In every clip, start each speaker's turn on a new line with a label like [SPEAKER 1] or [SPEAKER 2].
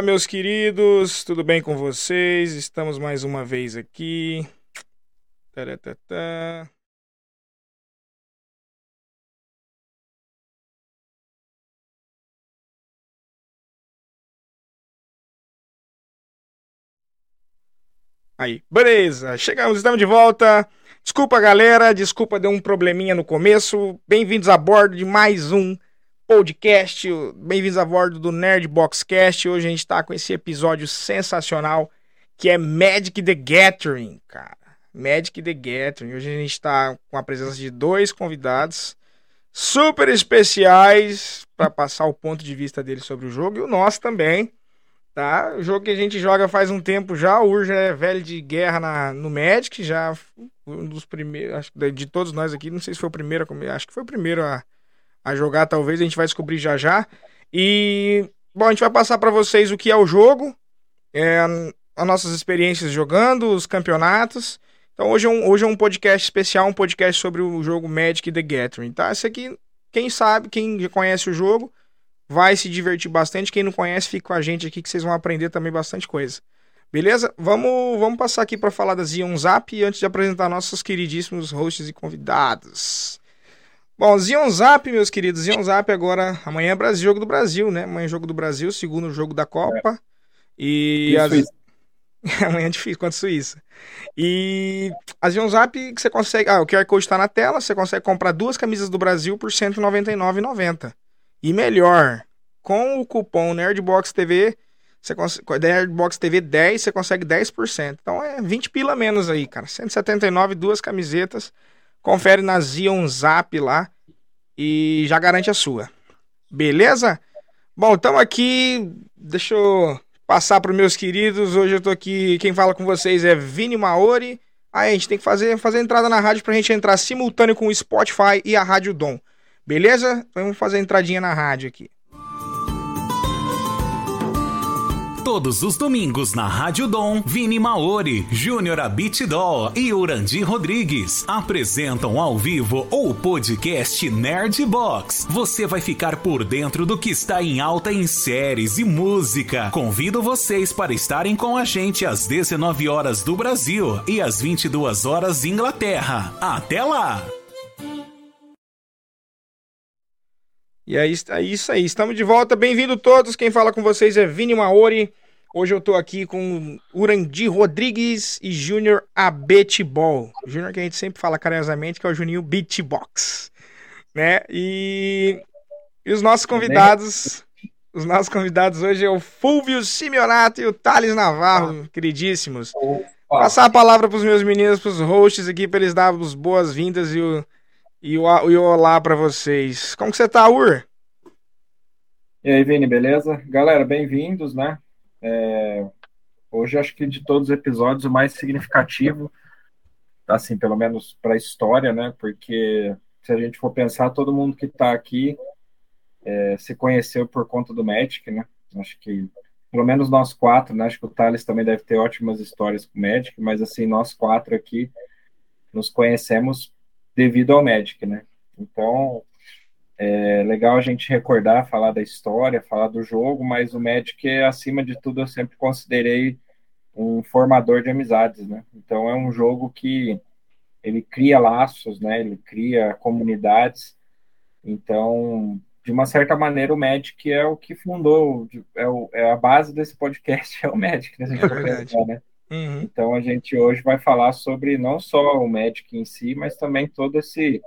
[SPEAKER 1] Fala, meus queridos, tudo bem com vocês? Estamos mais uma vez aqui. Taratata. Aí, beleza, chegamos, estamos de volta. Desculpa, galera, desculpa, deu um probleminha no começo. Bem-vindos a bordo de mais um podcast. Bem-vindos a bordo do Nerd Box Cast. Hoje a gente tá com esse episódio sensacional que é Magic the Gathering, cara. Magic the Gathering. Hoje a gente tá com a presença de dois convidados super especiais para passar o ponto de vista deles sobre o jogo e o nosso também tá? O jogo que a gente joga faz um tempo já, o Urja é velho de guerra na, no Magic, já um dos primeiros, acho de todos nós aqui, não sei se foi o primeiro, acho que foi o primeiro a, a jogar, talvez, a gente vai descobrir já já. E, bom, a gente vai passar para vocês o que é o jogo, é, as nossas experiências jogando, os campeonatos. Então hoje é, um, hoje é um podcast especial, um podcast sobre o jogo Magic The Gathering, tá? Esse aqui, quem sabe, quem conhece o jogo, vai se divertir bastante. Quem não conhece, fica com a gente aqui que vocês vão aprender também bastante coisa. Beleza? Vamos, vamos passar aqui para falar da Zion Zap antes de apresentar nossos queridíssimos hosts e convidados. Bom, Zion Zap, meus queridos, Zion Zap agora, amanhã é Brasil, jogo do Brasil, né? Amanhã é jogo do Brasil, segundo jogo da Copa. É. E,
[SPEAKER 2] e as...
[SPEAKER 1] amanhã é difícil contra a Suíça. E a Zion Zap que você consegue, ah, o QR Code está na tela, você consegue comprar duas camisas do Brasil por R$ 199,90. E melhor, com o cupom NerdBoxTV, você consegue, NerdBox TV 10, você consegue 10%. Então é 20 pila menos aí, cara. 179, duas camisetas. Confere na Zion Zap lá e já garante a sua. Beleza? Bom, estamos aqui. Deixa eu passar para os meus queridos. Hoje eu tô aqui. Quem fala com vocês é Vini Maori. Aí a gente tem que fazer, fazer entrada na rádio para a gente entrar simultâneo com o Spotify e a Rádio Dom. Beleza? Vamos fazer a entradinha na rádio aqui.
[SPEAKER 3] Todos os domingos na Rádio Dom, Vini Maori, Júnior Abitidol e Urandi Rodrigues apresentam ao vivo o podcast Nerd Box. Você vai ficar por dentro do que está em alta em séries e música. Convido vocês para estarem com a gente às 19 horas do Brasil e às 22 horas Inglaterra. Até lá!
[SPEAKER 1] E é isso, é isso aí, estamos de volta. Bem-vindo todos. Quem fala com vocês é Vini Maori. Hoje eu tô aqui com Urandi Rodrigues e Júnior Abetibol. Júnior que a gente sempre fala carinhosamente que é o Juninho Beatbox, né? E, e os nossos convidados, os nossos convidados hoje é o Fulvio Simeonato e o Thales Navarro, queridíssimos. Passar a palavra para os meus meninos, para os hosts aqui, para eles darem as boas-vindas e o e o, e o olá para vocês. Como que você tá, Ur?
[SPEAKER 2] E aí, Vini, beleza? Galera, bem-vindos, né? É... Hoje acho que de todos os episódios o mais significativo, assim, pelo menos para a história, né? Porque se a gente for pensar, todo mundo que está aqui é, se conheceu por conta do Magic, né? Acho que pelo menos nós quatro, né? Acho que o Thales também deve ter ótimas histórias com o Magic, mas assim, nós quatro aqui nos conhecemos devido ao Magic, né? Então, é legal a gente recordar, falar da história, falar do jogo, mas o Magic, acima de tudo, eu sempre considerei um formador de amizades, né? Então, é um jogo que ele cria laços, né? Ele cria comunidades. Então, de uma certa maneira, o Magic é o que fundou, é, o, é a base desse podcast, é o Magic, né?
[SPEAKER 1] É pensar, né?
[SPEAKER 2] Uhum. Então a gente hoje vai falar sobre não só o Magic em si, mas também todo esse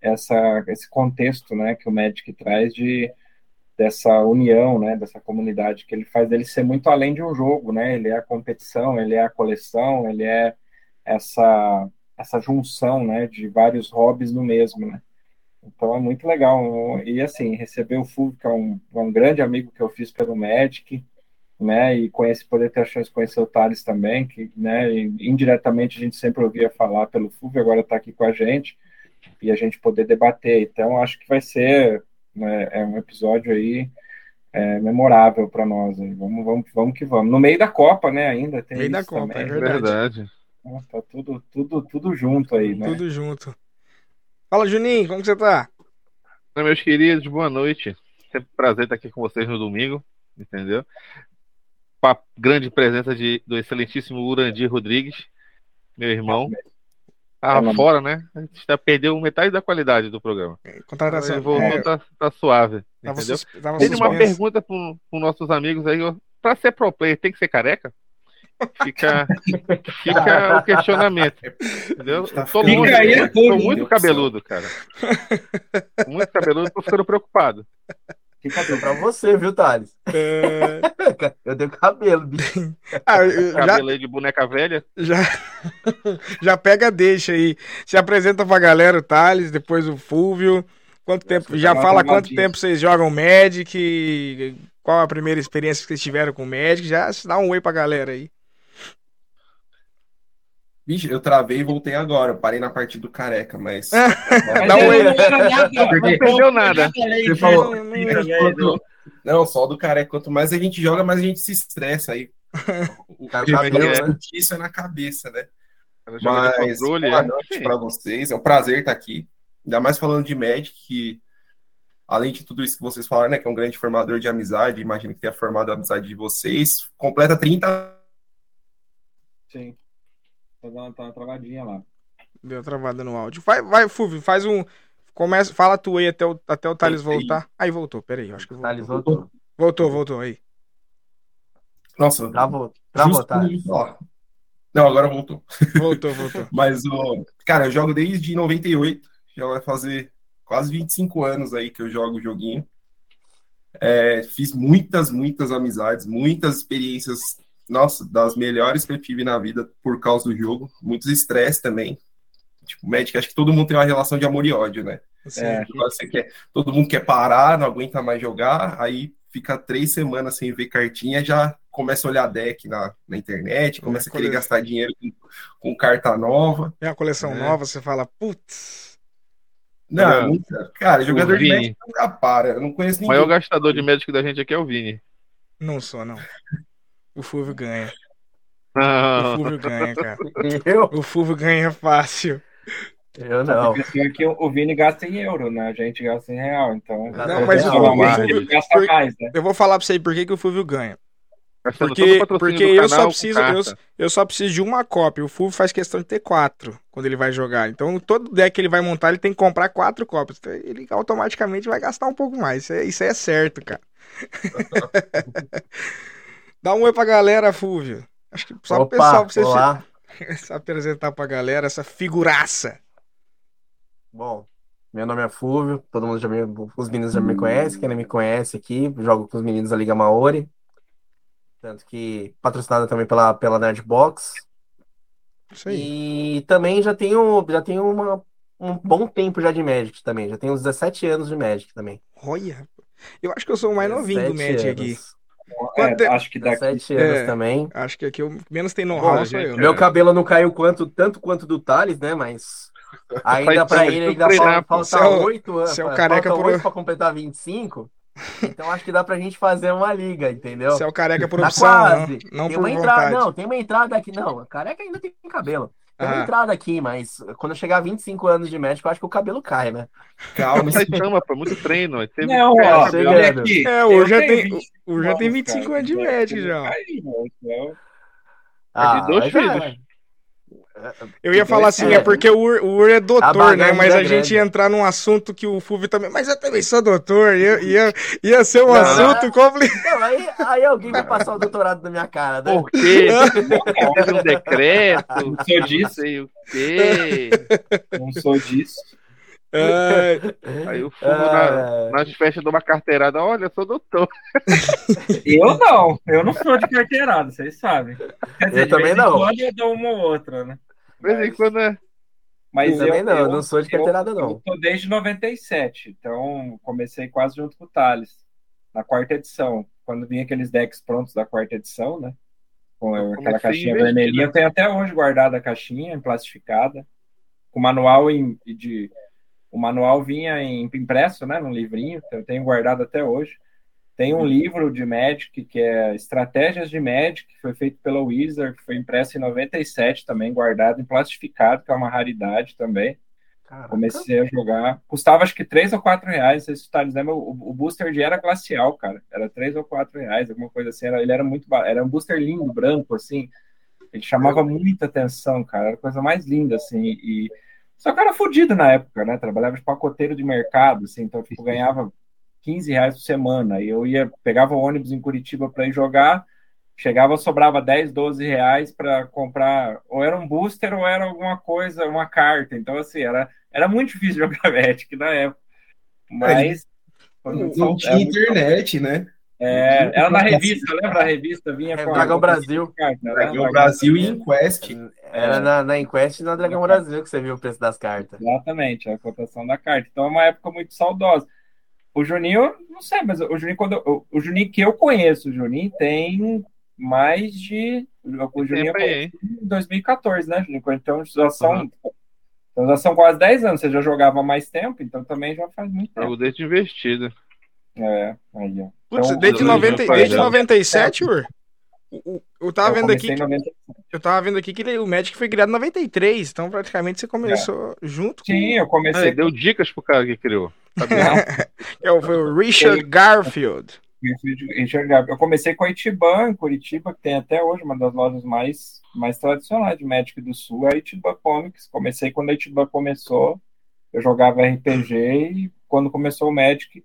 [SPEAKER 2] essa, esse contexto, né, que o Magic traz de dessa união, né, dessa comunidade que ele faz dele ser muito além de um jogo, né? Ele é a competição, ele é a coleção, ele é essa essa junção, né, de vários hobbies no mesmo, né? Então é muito legal. E assim, receber o Fulvio, que é um, um grande amigo que eu fiz pelo Magic, né, e conhece, poder ter a chance de conhecer o Thales também, que, né, indiretamente a gente sempre ouvia falar pelo FUV, agora está aqui com a gente, e a gente poder debater. Então, acho que vai ser né, é um episódio aí é, memorável para nós. Aí. Vamos, vamos, vamos que vamos. No meio da Copa, né, ainda tem
[SPEAKER 1] meio da Copa,
[SPEAKER 2] também.
[SPEAKER 1] é verdade. verdade.
[SPEAKER 2] Tá tudo, tudo, tudo junto aí, né?
[SPEAKER 1] Tudo junto. Fala, Juninho, como você tá?
[SPEAKER 4] Meus queridos, boa noite. Sempre prazer estar aqui com vocês no domingo, entendeu? Com a grande presença de, do excelentíssimo Urandir Rodrigues, meu irmão. Ah, fora, né? A gente já perdeu metade da qualidade do programa.
[SPEAKER 1] Contratação.
[SPEAKER 4] Ele voltou,
[SPEAKER 1] é,
[SPEAKER 4] tá, tá suave.
[SPEAKER 1] tava
[SPEAKER 4] Entendeu?
[SPEAKER 1] sus- tava
[SPEAKER 4] Tem uma pergunta para os nossos amigos aí. ó. Pra ser pro player, tem que ser careca? Fica, fica o questionamento. Entendeu?
[SPEAKER 5] Tá
[SPEAKER 4] Tô
[SPEAKER 2] Fica aí,
[SPEAKER 4] tô muito cabeludo, cara. Muito cabeludo, tô ficando preocupado.
[SPEAKER 6] Fica bem pra você, viu, Thales?
[SPEAKER 1] É,
[SPEAKER 6] Eu tenho cabelo, bicho.
[SPEAKER 1] ah, eu-
[SPEAKER 4] Cabelo aí de boneca velha.
[SPEAKER 1] já, já pega, deixa aí. Se apresenta pra galera o Thales, depois o Fúvio. Quanto tempo? Já fala quanto
[SPEAKER 2] arrumadinho.
[SPEAKER 1] tempo vocês jogam Magic? Qual a primeira experiência que vocês tiveram com Magic? Já dá um oi pra galera aí.
[SPEAKER 5] Vixe, eu travei e voltei agora. Eu parei na parte do careca, mas.
[SPEAKER 1] Dá um.
[SPEAKER 4] Não perdeu nada.
[SPEAKER 5] Você falou.
[SPEAKER 1] Não, não,
[SPEAKER 5] Quanto- Não, só do careca. Quanto mais a gente joga, mais a gente se estressa aí. O
[SPEAKER 6] Tá né?
[SPEAKER 5] discutir isso é na cabeça, né? Mas
[SPEAKER 4] controle,
[SPEAKER 5] boa
[SPEAKER 4] é.
[SPEAKER 5] noite
[SPEAKER 4] Sim.
[SPEAKER 5] para vocês. É um prazer estar aqui. Ainda mais falando de Magic, que além de tudo isso que vocês falaram, né, que é um grande formador de amizade, imagino que tenha formado a amizade de vocês, completa 30
[SPEAKER 2] Sim. Tá dando tá uma travadinha lá.
[SPEAKER 1] Deu travada no áudio. Vai, vai, Fúvio, faz um. Começa, fala tu aí até o, até o Thales voltar. Aí voltou, peraí, acho que voltou.
[SPEAKER 6] Thales voltou.
[SPEAKER 1] Voltou, voltou aí.
[SPEAKER 5] Nossa,
[SPEAKER 6] Travou. Travou, Thales.
[SPEAKER 5] ó. Não, agora voltou.
[SPEAKER 1] Voltou, voltou.
[SPEAKER 5] Mas, o cara, eu jogo desde 98, já vai fazer quase 25 anos aí que eu jogo o joguinho. É, fiz muitas, muitas amizades, muitas experiências, nossa, das melhores que eu tive na vida por causa do jogo. Muitos estresse também. Tipo, Magic, acho que todo mundo tem uma relação de amor e ódio, né?
[SPEAKER 1] Assim,
[SPEAKER 2] É.
[SPEAKER 5] Você quer, todo mundo quer parar, não aguenta mais jogar, aí fica três semanas sem ver cartinha, já começa a olhar deck na, na internet, começa a querer gastar dinheiro com, com carta nova.
[SPEAKER 1] Tem uma coleção
[SPEAKER 5] É.
[SPEAKER 1] nova, você fala, putz.
[SPEAKER 5] Não,
[SPEAKER 4] Não.
[SPEAKER 5] Cara, jogador de
[SPEAKER 4] Vini.
[SPEAKER 5] Magic nunca para. Eu não conheço
[SPEAKER 4] O
[SPEAKER 5] ninguém.
[SPEAKER 4] maior gastador de Magic da gente aqui é o Vini.
[SPEAKER 1] Não sou, não. O Fúvio ganha. O
[SPEAKER 4] Não.
[SPEAKER 1] Fúvio ganha, cara.
[SPEAKER 6] Eu?
[SPEAKER 1] O Fúvio ganha fácil.
[SPEAKER 6] Eu não.
[SPEAKER 2] A questão é que o Vini gasta em euro, né? A gente gasta em real, então.
[SPEAKER 1] Não, mas o o
[SPEAKER 2] ele gasta
[SPEAKER 1] por-
[SPEAKER 2] mais, né?
[SPEAKER 1] Eu vou falar pra você aí por que, que o Fúvio ganha. Porque-
[SPEAKER 4] o
[SPEAKER 1] porque eu só preciso- eu-. Eu só preciso de uma cópia. O Fúvio faz questão de ter quatro quando ele vai jogar. Então, todo deck que ele vai montar, ele tem que comprar quatro cópias. Então, ele automaticamente vai gastar um pouco mais. Isso é, isso é certo, cara. Dá um oi pra galera, Fúvio. Acho que só
[SPEAKER 6] Opa,
[SPEAKER 1] pessoal pra você
[SPEAKER 6] olá.
[SPEAKER 1] se apresentar pra galera essa figuraça.
[SPEAKER 6] Bom, meu nome é Fúvio, todo mundo já me, os meninos já me conhecem, quem não me conhece aqui, jogo com os meninos da Liga Maori, tanto que patrocinada também pela, pela Nerdbox,
[SPEAKER 1] Isso aí.
[SPEAKER 6] e também já tenho, já tenho uma, um bom tempo já de Magic também, já tenho uns 17 anos de Magic também.
[SPEAKER 1] Olha, eu acho que eu sou o mais novinho do
[SPEAKER 6] 17
[SPEAKER 1] Magic aqui.
[SPEAKER 6] anos.
[SPEAKER 1] Quanto
[SPEAKER 2] É,
[SPEAKER 1] é-
[SPEAKER 2] acho que daqui.
[SPEAKER 6] 17 anos
[SPEAKER 1] É.
[SPEAKER 6] também.
[SPEAKER 1] Acho que aqui eu menos tem know-how sou eu.
[SPEAKER 4] é.
[SPEAKER 6] Meu cabelo não caiu quanto, tanto quanto do Thales, né? Mas ainda
[SPEAKER 4] tempo,
[SPEAKER 6] ele ainda
[SPEAKER 4] treinar,
[SPEAKER 6] falta,
[SPEAKER 1] é o-
[SPEAKER 6] 8 anos.
[SPEAKER 1] você é o
[SPEAKER 6] falta
[SPEAKER 1] careca por-
[SPEAKER 6] 8 pra completar 25. Então acho que dá pra gente fazer uma liga, entendeu?
[SPEAKER 1] Você é o careca por
[SPEAKER 6] Tá
[SPEAKER 1] opção,
[SPEAKER 6] quase.
[SPEAKER 1] não, não
[SPEAKER 6] tem
[SPEAKER 1] por
[SPEAKER 6] uma entrada,
[SPEAKER 1] vontade.
[SPEAKER 6] não, tem uma entrada aqui. Não, a careca ainda tem cabelo. Uma
[SPEAKER 1] Ah.
[SPEAKER 6] entrada aqui, mas quando eu chegar a 25 anos de médico, eu acho que o cabelo cai, né?
[SPEAKER 5] Calma,
[SPEAKER 4] Sai chama, pô, muito treino. teve-
[SPEAKER 2] Não, ó, olha aqui.
[SPEAKER 1] É,
[SPEAKER 2] eu
[SPEAKER 1] hoje já
[SPEAKER 2] tenho
[SPEAKER 1] tem,
[SPEAKER 2] 20
[SPEAKER 1] o já tem
[SPEAKER 2] anos,
[SPEAKER 1] 25
[SPEAKER 2] cara,
[SPEAKER 1] anos de
[SPEAKER 2] eu
[SPEAKER 1] já.
[SPEAKER 2] caí, né? Então,
[SPEAKER 6] Ah,
[SPEAKER 4] de dois
[SPEAKER 6] já-
[SPEAKER 4] filhos.
[SPEAKER 1] Eu ia falar assim, é,
[SPEAKER 6] É.
[SPEAKER 1] porque o Ur, o Ur é doutor, né? Mas a
[SPEAKER 6] é
[SPEAKER 1] gente ia entrar num assunto que o Fúvio também. Mas eu também sou doutor. Ia, ia, ia ser um
[SPEAKER 6] Não.
[SPEAKER 1] assunto complicado.
[SPEAKER 6] Não, aí, aí alguém vai passar o doutorado na minha cara, né?
[SPEAKER 4] Por quê? Teve um decreto,
[SPEAKER 2] Não sou
[SPEAKER 4] não
[SPEAKER 2] disso,
[SPEAKER 4] sei o quê.
[SPEAKER 2] não sou disso.
[SPEAKER 4] Aí o fumo na,
[SPEAKER 6] Ah,
[SPEAKER 4] nas festas de uma carteirada, olha, eu sou doutor.
[SPEAKER 2] Eu não, eu não sou de carteirada, vocês sabem. Quer dizer,
[SPEAKER 6] Eu também não.
[SPEAKER 2] quando eu dou uma ou outra, né?
[SPEAKER 4] De vez em quando é.
[SPEAKER 2] Mas
[SPEAKER 6] eu também
[SPEAKER 2] eu,
[SPEAKER 6] não, eu
[SPEAKER 2] eu,
[SPEAKER 6] não sou de carteirada,
[SPEAKER 2] eu,
[SPEAKER 6] não.
[SPEAKER 2] eu tô desde 97, então comecei quase junto com o Thales, na quarta edição. Quando vinha aqueles decks prontos da quarta edição, né? Com aquela
[SPEAKER 4] comecei
[SPEAKER 2] caixinha vermelhinha. Eu tenho até hoje guardada a caixinha, plastificada, com manual em, de. O manual vinha em impresso, né? Num livrinho, que eu tenho guardado até hoje. Tem um livro de Magic, que é Estratégias de Magic, que foi feito pela Wizard, que foi impresso em 97 também, guardado em plastificado, que é uma raridade também. Caraca. Comecei a jogar. Custava acho que 3 ou 4 reais. Vocês tá dizendo, o, o booster de era glacial, cara. Era 3 ou 4 reais, alguma coisa assim. Era, ele era muito Era um booster lindo, branco, assim. Ele chamava muita atenção, cara. Era a coisa mais linda, assim. E... Só que era fodido na época, né? Trabalhava de pacoteiro de mercado, assim. Então, tipo, ganhava 15 reais por semana. E eu ia, pegava o ônibus em Curitiba para ir jogar Chegava, sobrava 10, 12 reais para comprar, ou era um booster ou era alguma coisa, uma carta. Então, assim, era, era muito difícil jogar Magic na época. Mas.
[SPEAKER 5] Não, não tinha internet, né?
[SPEAKER 2] É, era na revista, lembra a revista? Vinha
[SPEAKER 6] é, com Dragão Brasil.
[SPEAKER 5] Carta, né? Dragão Brasil e Inquest.
[SPEAKER 6] Era na, na Inquest e na Dragão Brasil que você viu o preço das cartas.
[SPEAKER 2] Exatamente, a cotação da carta. Então é uma época muito saudosa. O Juninho, não sei, mas o Juninho, quando eu, o Juninho que eu conheço, o Juninho tem mais de. O Juninho em 2014, né, Juninho? Então já são, uhum. então já são quase 10 anos. Você já jogava mais tempo, então também já faz muito tempo.
[SPEAKER 4] Jogo desde investido.
[SPEAKER 2] É, aí, ó.
[SPEAKER 1] Putz, então, desde, 90, desde 97, Ur? Eu tava eu vendo aqui. eu tava vendo aqui que o Magic foi criado em 93, então praticamente você começou é. junto
[SPEAKER 2] Sim, com... eu comecei.
[SPEAKER 4] É, deu dicas pro cara que criou.
[SPEAKER 1] é, foi o Richard Garfield.
[SPEAKER 2] Eu comecei com a Itiban, em Curitiba, que tem até hoje uma das lojas mais, mais tradicionais de Magic do Sul, a Itiban Comics. Comecei quando a Itiban começou, eu jogava RPG e quando começou o Magic,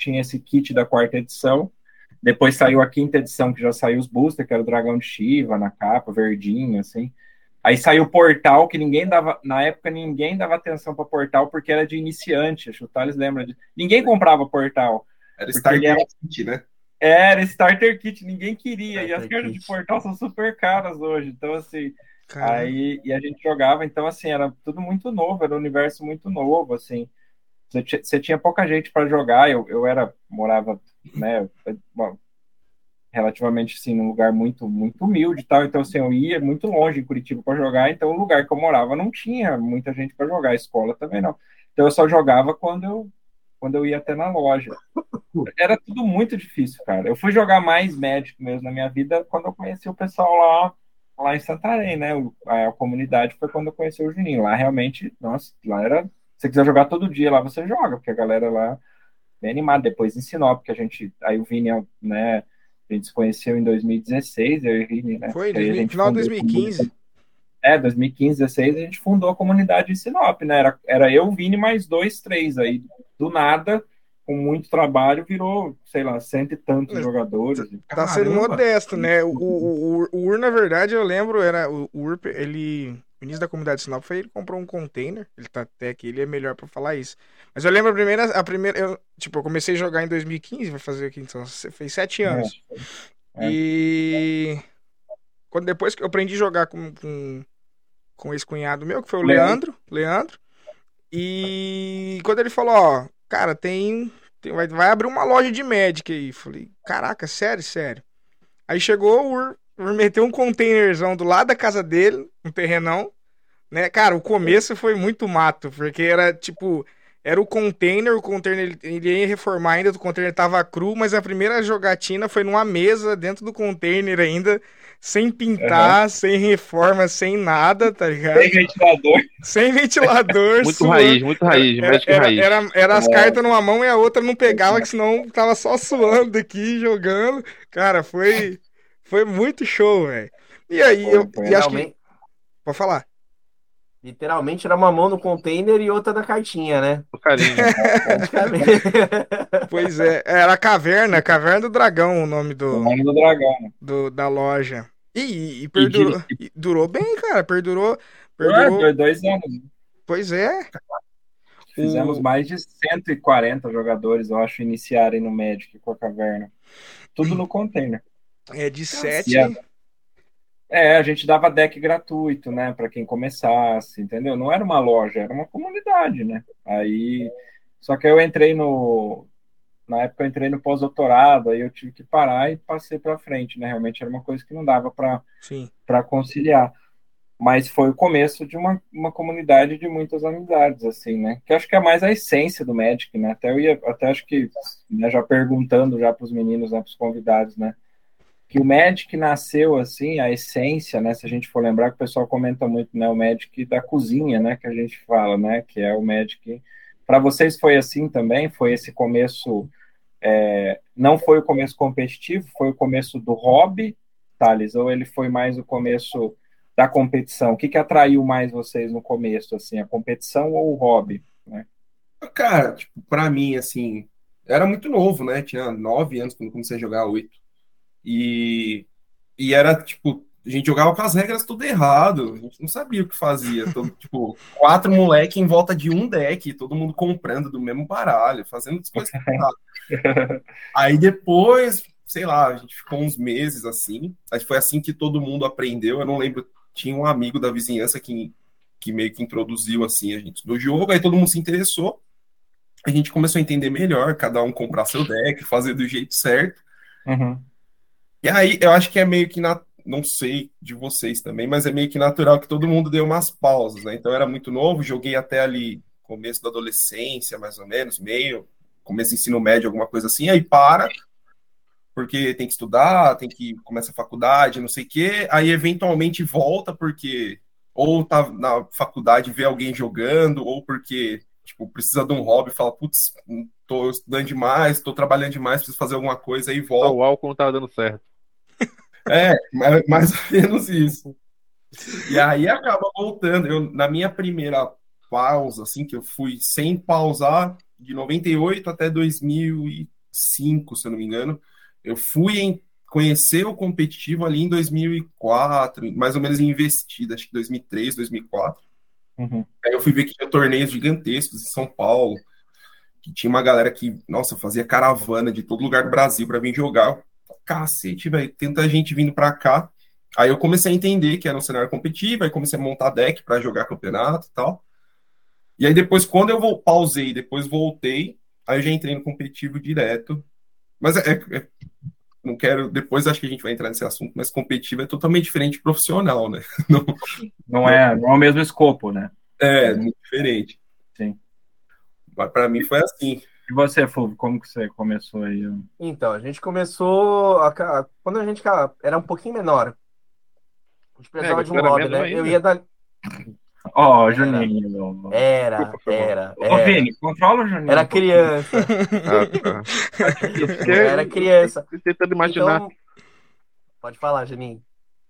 [SPEAKER 2] tinha esse kit da quarta edição. Depois saiu a quinta edição, que já saiu os boosters, que era o Dragão de Shiva na capa, verdinho, assim. Aí saiu o Portal, que ninguém dava, na época ninguém dava atenção para Portal porque era de iniciante, acho que o Thales lembra disso. Ninguém comprava Portal.
[SPEAKER 5] Era Starter era... Kit, né?
[SPEAKER 2] Era Starter Kit, ninguém queria. Starter e as cartas de portal são super caras hoje. Então, assim. Caramba. Aí e a gente jogava, então, assim, era tudo muito novo, era um universo muito novo, assim. Você tinha pouca gente para jogar. Eu, eu era, morava, né, relativamente assim, num lugar muito muito humilde tal. Então, assim, eu ia muito longe em Curitiba para jogar. Então, o lugar que eu morava não tinha muita gente para jogar. A escola também não. Então, eu só jogava quando eu quando eu ia até na loja. Era tudo muito difícil, cara. Eu fui jogar mais médico mesmo na minha vida quando eu conheci o pessoal lá, lá em Santarém, né? A, a comunidade foi quando eu conheci o Juninho. Lá realmente, nossa, lá era. Se você quiser jogar todo dia lá, você joga, porque a galera lá bem animada. Depois em Sinop, que a gente. Aí o Vini, né? A gente se conheceu em 2016, eu e o Vini, né?
[SPEAKER 1] Foi, no final de 2015.
[SPEAKER 2] É, 2015, 2016, a gente fundou a comunidade em Sinop, né? Era, era eu, Vini, mais dois, três aí. Do nada, com muito trabalho, virou, sei lá, cento e tantos Mas, jogadores.
[SPEAKER 1] Tá sendo modesto, né? O, o, o, o, Ur, na verdade, eu lembro, era o, Ur, ele. O início da comunidade de Sinop foi ele comprou um container. Ele tá até aqui, ele é melhor para falar isso. Mas eu lembro a primeira. A primeira eu, tipo, eu comecei a jogar em 2015, vai fazer aqui então. Fez sete anos. É, é. E. Quando depois que eu aprendi a jogar com, com com esse cunhado meu, que foi o Leandro. Leandro. E quando ele falou, ó, cara, tem. tem vai, vai abrir uma loja de Magic aí. Falei, caraca, sério, sério. Aí chegou o meteu um containerzão do lado da casa dele, um terrenão. Né, cara, o começo foi muito mato, porque era tipo. Era o container, o container ele ia reformar ainda, o container tava cru, mas a primeira jogatina foi numa mesa dentro do container ainda, sem pintar, uhum. sem reforma, sem nada, tá ligado?
[SPEAKER 2] Sem ventilador.
[SPEAKER 1] Sem ventilador.
[SPEAKER 4] muito suando. raiz, muito raiz,
[SPEAKER 1] era, era, raiz. Era, era as é. cartas numa mão e a outra não pegava, que senão tava só suando aqui, jogando. Cara, foi, foi muito show, velho. E aí, foi, eu e acho que... Pode falar.
[SPEAKER 6] Literalmente era uma mão no container e outra na cartinha, né?
[SPEAKER 4] O carinho.
[SPEAKER 1] pois é, era a caverna, caverna do dragão, o nome do.
[SPEAKER 2] O nome do dragão.
[SPEAKER 1] Do, da loja. E, e perdurou. E durou bem, cara. Perdurou. perdurou...
[SPEAKER 2] É, dois anos.
[SPEAKER 1] Pois é.
[SPEAKER 2] Fizemos o... mais de 140 jogadores, eu acho, iniciarem no Magic com a caverna. Tudo no container.
[SPEAKER 1] É de 7.
[SPEAKER 2] É, a gente dava deck gratuito, né, para quem começasse, entendeu? Não era uma loja, era uma comunidade, né? Aí, só que eu entrei no, na época eu entrei no pós-doutorado, aí eu tive que parar e passei para frente, né? Realmente era uma coisa que não dava para para conciliar. Mas foi o começo de uma, uma comunidade de muitas amizades, assim, né? Que acho que é mais a essência do Magic, né? Até eu ia, até acho que, né, já perguntando já para os meninos, né, para os convidados, né? Que o Magic nasceu assim, a essência, né? Se a gente for lembrar que o pessoal comenta muito, né? O Magic da cozinha, né? Que a gente fala, né? Que é o Magic. Para vocês foi assim também? Foi esse começo? É, não foi o começo competitivo, foi o começo do hobby, Thales? Ou ele foi mais o começo da competição? O que, que atraiu mais vocês no começo, assim, a competição ou o hobby? Né?
[SPEAKER 5] Cara, tipo, para mim, assim, era muito novo, né? Tinha nove anos quando comecei a jogar oito. E, e era tipo, a gente jogava com as regras tudo errado, a gente não sabia o que fazia. Todo, tipo, quatro moleque em volta de um deck, todo mundo comprando do mesmo baralho, fazendo as coisas erradas. Aí depois, sei lá, a gente ficou uns meses assim. Aí foi assim que todo mundo aprendeu. Eu não lembro, tinha um amigo da vizinhança que, que meio que introduziu assim a gente no jogo, aí todo mundo se interessou. A gente começou a entender melhor, cada um comprar seu deck, fazer do jeito certo.
[SPEAKER 2] Uhum.
[SPEAKER 5] E aí, eu acho que é meio que, na... não sei de vocês também, mas é meio que natural que todo mundo deu umas pausas, né? Então, eu era muito novo, joguei até ali, começo da adolescência, mais ou menos, meio, começo do ensino médio, alguma coisa assim, aí para, porque tem que estudar, tem que começar a faculdade, não sei o quê, aí eventualmente volta, porque ou tá na faculdade vê alguém jogando, ou porque tipo, precisa de um hobby, fala, putz, tô estudando demais, tô trabalhando demais, preciso fazer alguma coisa, aí volta.
[SPEAKER 4] O álcool não tava dando certo.
[SPEAKER 5] É, mais, ou menos isso. E aí acaba voltando. Eu, na minha primeira pausa, assim, que eu fui sem pausar, de 98 até 2005, se eu não me engano, eu fui em conhecer o competitivo ali em 2004, mais ou menos investida, acho que 2003, 2004.
[SPEAKER 2] Uhum.
[SPEAKER 5] Aí eu fui ver que tinha torneios gigantescos em São Paulo, que tinha uma galera que, nossa, fazia caravana de todo lugar do Brasil para vir jogar cacete, velho, tanta gente vindo pra cá. Aí eu comecei a entender que era um cenário competitivo, aí comecei a montar deck para jogar campeonato e tal. E aí depois, quando eu vou, pausei, depois voltei, aí eu já entrei no competitivo direto. Mas é, é, é, não quero, depois acho que a gente vai entrar nesse assunto, mas competitivo é totalmente diferente de profissional, né?
[SPEAKER 2] Não, não, é, não é o mesmo escopo, né?
[SPEAKER 5] É, muito diferente.
[SPEAKER 2] Sim.
[SPEAKER 5] Mas para mim foi assim.
[SPEAKER 2] E você, Fulvio, como que você começou aí?
[SPEAKER 6] Então, a gente começou. A, a, quando a gente era um pouquinho menor. A gente precisava
[SPEAKER 4] É,
[SPEAKER 6] de um
[SPEAKER 4] era
[SPEAKER 6] hobby,
[SPEAKER 4] menor
[SPEAKER 6] né? Eu
[SPEAKER 4] ainda.
[SPEAKER 6] ia dar.
[SPEAKER 2] Ó, oh, Juninho.
[SPEAKER 6] Era,
[SPEAKER 4] foi mal.
[SPEAKER 6] era.
[SPEAKER 2] Ô,
[SPEAKER 6] era.
[SPEAKER 2] Vini, controla o Juninho.
[SPEAKER 6] Era criança.
[SPEAKER 4] Ah.
[SPEAKER 6] Eu era criança.
[SPEAKER 4] Tô Tentando imaginar.
[SPEAKER 6] Então, pode falar, Juninho.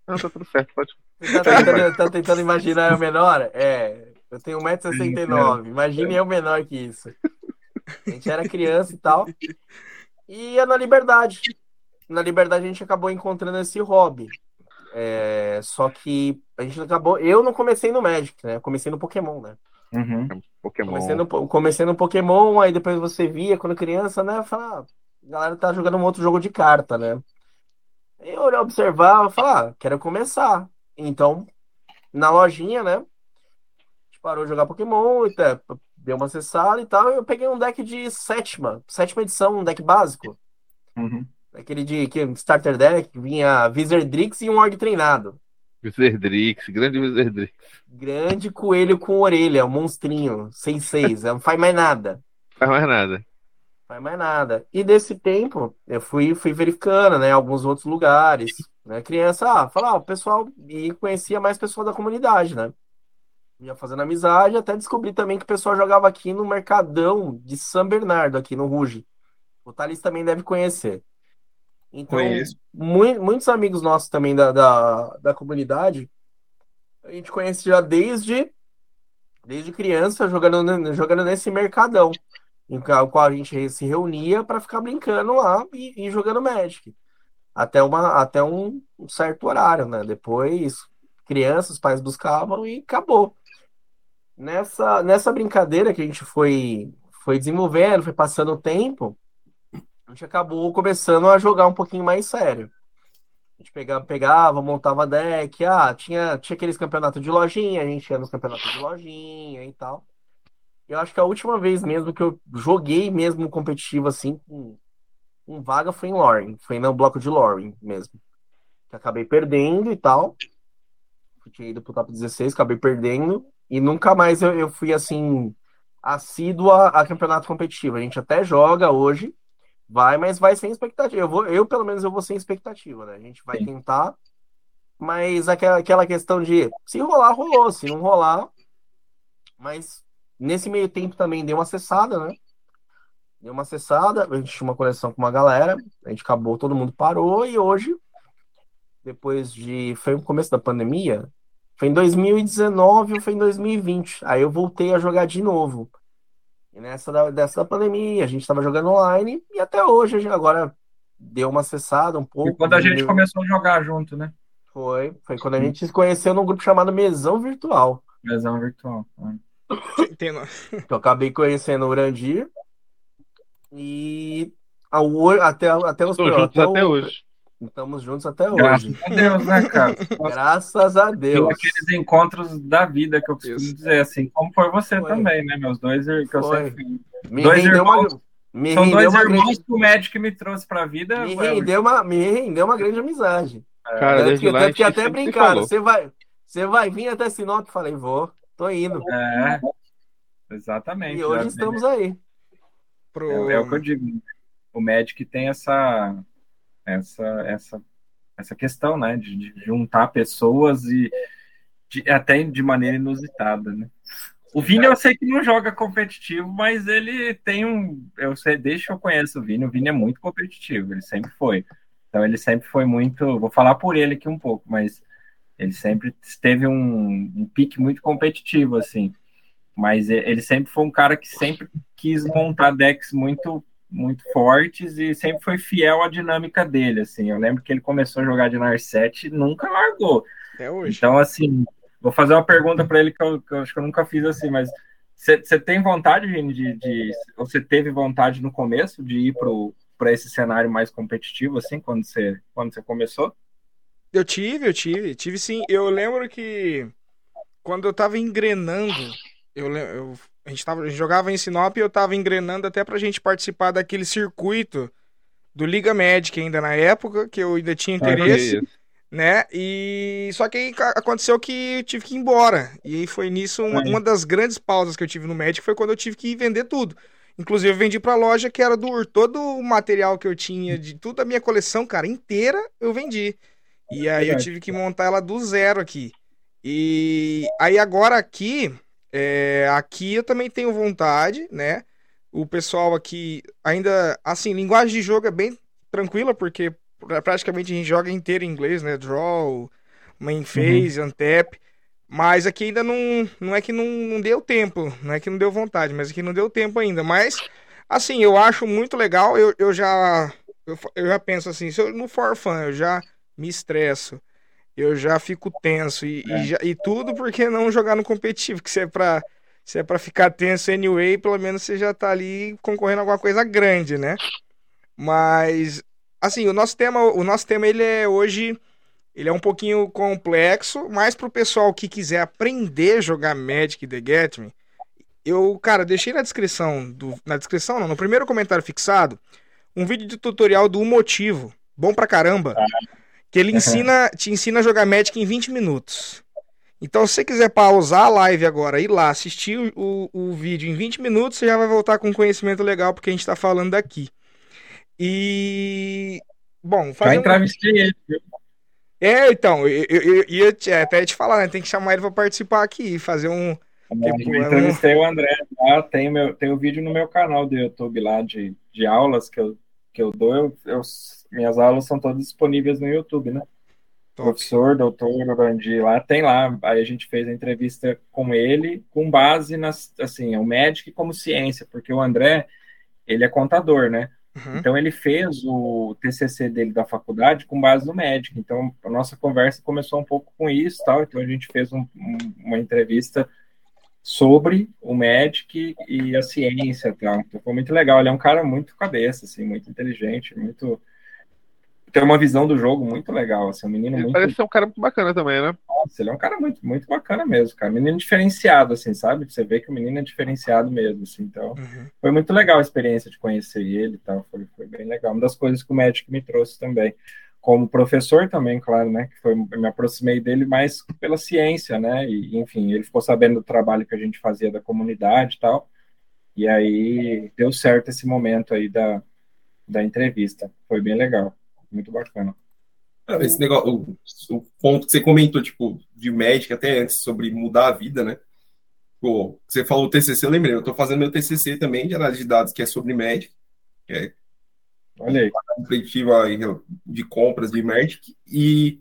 [SPEAKER 4] Não, tá tudo certo, pode.
[SPEAKER 6] Você tá tentando, tá tentando imaginar eu menor? É, eu tenho 1,69m. Imagine eu menor que isso. A gente era criança e tal. E ia na Liberdade. Na Liberdade a gente acabou encontrando esse hobby. É, só que a gente acabou. Eu não comecei no Magic, né? Eu comecei no Pokémon, né?
[SPEAKER 2] Uhum.
[SPEAKER 4] Pokémon.
[SPEAKER 6] Comecei no, comecei no Pokémon, aí depois você via quando criança, né? Falar, a galera tá jogando um outro jogo de carta, né? Eu olhava, observava, falar, ah, quero começar. Então, na lojinha, né? A gente parou de jogar Pokémon, deu uma acessada e tal. E eu peguei um deck de sétima, sétima edição, um deck básico.
[SPEAKER 2] Uhum.
[SPEAKER 6] Aquele de que, starter deck, vinha Wizardrix e um Org treinado.
[SPEAKER 4] Wizardrix, grande Wizardrix.
[SPEAKER 6] Grande coelho com orelha, um monstrinho, 6-6, não faz mais nada.
[SPEAKER 4] Faz mais nada.
[SPEAKER 6] Faz mais nada. E desse tempo, eu fui, fui verificando, né, alguns outros lugares, né, criança, ah, falar, ah, o pessoal, e conhecia mais pessoal da comunidade, né, ia fazendo amizade, até descobri também que o pessoal jogava aqui no Mercadão de São Bernardo, aqui no Ruge. O Thales também deve conhecer. Então, mui- muitos amigos nossos também da, da, da comunidade, a gente conhece já desde, desde criança, jogando, jogando nesse Mercadão em qual a gente se reunia para ficar brincando lá e, e jogando Magic. Até, uma, até um, um certo horário, né? Depois, crianças, os pais buscavam e acabou. Nessa, nessa brincadeira que a gente foi, foi desenvolvendo, foi passando o tempo, a gente acabou começando a jogar um pouquinho mais sério. A gente pegava, pegava montava deck, ah, tinha, tinha aqueles campeonatos de lojinha, a gente ia nos campeonatos de lojinha e tal. Eu acho que a última vez mesmo que eu joguei mesmo competitivo assim com, com vaga foi em Loring, foi no bloco de Loring mesmo. Que acabei perdendo e tal. Eu tinha ido pro top 16, acabei perdendo e nunca mais eu, eu fui assim assíduo a, a campeonato competitivo. A gente até joga hoje, Vai, mas vai sem expectativa. Eu, vou, eu, pelo menos, eu vou sem expectativa, né? A gente vai
[SPEAKER 2] Sim.
[SPEAKER 6] tentar, mas aquela, aquela questão de se rolar, rolou. Se não rolar. Mas nesse meio tempo também deu uma cessada, né? Deu uma cessada, a gente tinha uma coleção com uma galera, a gente acabou, todo mundo parou, e hoje, depois de. Foi no começo da pandemia, foi em 2019 ou foi em 2020. Aí eu voltei a jogar de novo. E nessa da, dessa da pandemia, a gente estava jogando online e até hoje, a gente agora deu uma cessada um pouco.
[SPEAKER 2] E quando a gente
[SPEAKER 6] diminuiu.
[SPEAKER 2] começou a jogar junto, né?
[SPEAKER 6] Foi, foi quando a gente se conheceu num grupo chamado Mesão Virtual.
[SPEAKER 2] Lesão virtual.
[SPEAKER 1] Entendo.
[SPEAKER 6] Que eu acabei conhecendo o Urandir. E a, até, até os até
[SPEAKER 4] até hoje.
[SPEAKER 6] Estamos juntos até
[SPEAKER 2] Graças
[SPEAKER 6] hoje.
[SPEAKER 2] a Deus, né, cara?
[SPEAKER 6] Graças a
[SPEAKER 2] Tem
[SPEAKER 6] Deus.
[SPEAKER 2] aqueles encontros da vida que eu costumo
[SPEAKER 1] Isso.
[SPEAKER 2] dizer, assim, como foi você
[SPEAKER 6] Foi.
[SPEAKER 2] também, né? Meus dois que eu
[SPEAKER 6] Foi.
[SPEAKER 2] sempre fiz.
[SPEAKER 6] Me
[SPEAKER 2] Dois
[SPEAKER 6] rendeu uma,
[SPEAKER 2] irmãos.
[SPEAKER 6] me
[SPEAKER 2] São
[SPEAKER 6] rendeu
[SPEAKER 2] dois
[SPEAKER 6] uma
[SPEAKER 2] irmãos
[SPEAKER 6] grande,
[SPEAKER 2] que o Magic me trouxe pra vida.
[SPEAKER 6] me
[SPEAKER 2] foi-
[SPEAKER 6] rendeu uma, me rendeu uma grande amizade.
[SPEAKER 4] Cara,
[SPEAKER 6] Tanto
[SPEAKER 4] desde
[SPEAKER 6] que,
[SPEAKER 4] lá
[SPEAKER 6] que até brincaram. Você vai, você vai vir até Sinop? Falei, vou, tô indo.
[SPEAKER 2] É, exatamente.
[SPEAKER 6] E hoje
[SPEAKER 2] já-
[SPEAKER 6] estamos aí.
[SPEAKER 1] Pro...
[SPEAKER 2] É, é o que eu digo. O Magic tem essa, essa, essa, essa questão, né? De, de juntar pessoas e de- até de maneira inusitada, né? O Vini eu sei que não joga competitivo, mas ele tem um. Eu sei, desde que eu conheço o Vini, o Vini é muito competitivo, ele sempre foi. Então ele sempre foi muito. Vou falar por ele aqui um pouco, mas ele sempre teve um, um pique muito competitivo, assim. Mas ele sempre foi um cara que sempre quis montar decks muito muito fortes e sempre foi fiel à dinâmica dele, assim. Eu lembro que ele começou a jogar de Narset e nunca largou.
[SPEAKER 1] Até hoje.
[SPEAKER 2] Então, assim, vou fazer uma pergunta para ele que eu, que eu acho que eu nunca fiz assim, mas você tem vontade, Vini, de, de. ou Você teve vontade no começo de ir para esse cenário mais competitivo, assim, quando você quando você começou?
[SPEAKER 1] Eu tive, eu tive, tive sim. Eu lembro que quando eu tava engrenando, eu, eu- a, gente tava, a gente jogava em Sinop e eu tava engrenando até pra gente participar daquele circuito do Liga Magic ainda na época, que eu ainda tinha interesse,
[SPEAKER 4] Isso.
[SPEAKER 1] né? E só que aí aconteceu que eu tive que ir embora. E aí foi nisso uma, uma das grandes pausas que eu tive no Magic foi quando eu tive que vender tudo. Inclusive eu vendi pra loja que era do. Todo o material que eu tinha de toda a minha coleção, cara, inteira, eu vendi. E aí eu tive que montar ela do zero aqui. E aí agora aqui, é, aqui eu também tenho vontade, né? O pessoal aqui ainda, assim, linguagem de jogo é bem tranquila, porque pra- praticamente a gente joga inteiro em inglês, né? Draw, main phase, untap. Mas aqui ainda não, não é que não, não deu tempo, não é que não deu vontade, mas aqui não deu tempo ainda. Mas, assim, eu acho muito legal, eu, eu já eu, eu já penso assim, se eu no for fun eu já me estresso, eu já fico tenso e, e, já- e tudo porque não jogar no competitivo, que se é pra, se é pra ficar tenso anyway, pelo menos você já tá ali concorrendo a alguma coisa grande, né? Mas, assim, o nosso tema, o nosso tema ele é hoje, ele é um pouquinho complexo, mas pro pessoal que quiser aprender a jogar Magic the Gathering, eu, cara, deixei na descrição, do, na descrição não, no primeiro comentário fixado, um vídeo de tutorial do Um Motivo, bom pra caramba, que ele ensina, te ensina a jogar Magic em 20 minutos. Então, se você quiser pausar a live agora e ir lá assistir o, o, o vídeo em 20 minutos, você já vai voltar com conhecimento legal porque a gente tá falando daqui. E. Bom,
[SPEAKER 2] Já
[SPEAKER 1] fazer um-
[SPEAKER 2] entrevistei ele, viu?
[SPEAKER 1] É, então, eu, eu, eu ia te- até te falar, né? Tem que chamar ele pra participar aqui, fazer um. Tipo,
[SPEAKER 2] Eu
[SPEAKER 1] é um-
[SPEAKER 2] entrevistei o André lá, tem o meu, tem o vídeo no meu canal do YouTube lá de, de aulas que eu, que eu dou. Eu, eu- minhas aulas são todas disponíveis no YouTube, né?
[SPEAKER 1] Top.
[SPEAKER 2] Professor, doutor Orandi lá, tem lá. Aí a gente fez a entrevista com ele, com base nas, assim, o Magic como ciência, porque o André, ele é contador, né?
[SPEAKER 1] Uhum.
[SPEAKER 2] Então ele fez o TCC dele da faculdade com base no Magic. Então a nossa conversa começou um pouco com isso, tal. Então a gente fez um- um- uma entrevista sobre o Magic e a ciência, tal. Então foi muito legal. Ele é um cara muito cabeça, assim, muito inteligente, muito tem uma visão do jogo muito legal, assim, um menino
[SPEAKER 4] Ele
[SPEAKER 2] muito
[SPEAKER 4] parece ser um cara muito bacana também, né?
[SPEAKER 2] nossa, ele é um cara muito, muito bacana mesmo, cara. Menino diferenciado, assim, sabe? Você vê que o menino é diferenciado mesmo, assim. Então,
[SPEAKER 1] Uhum.
[SPEAKER 2] foi muito legal a experiência de conhecer ele e tal. Foi, foi bem legal. Uma das coisas que o Magic me trouxe também. Como professor também, claro, né? Que foi, eu me aproximei dele mais pela ciência, né? E, enfim, ele ficou sabendo do trabalho que a gente fazia da comunidade e tal. E aí deu certo esse momento aí da, da entrevista. Foi bem legal, muito bacana.
[SPEAKER 5] Esse negócio, o, o, ponto que você comentou, tipo, de médica até antes, sobre mudar a vida, né? Pô, você falou TCC, eu lembrei, eu tô fazendo meu TCC também de análise de dados, que é sobre médica, que é
[SPEAKER 2] Olha aí.
[SPEAKER 5] competitiva de compras de Magic, e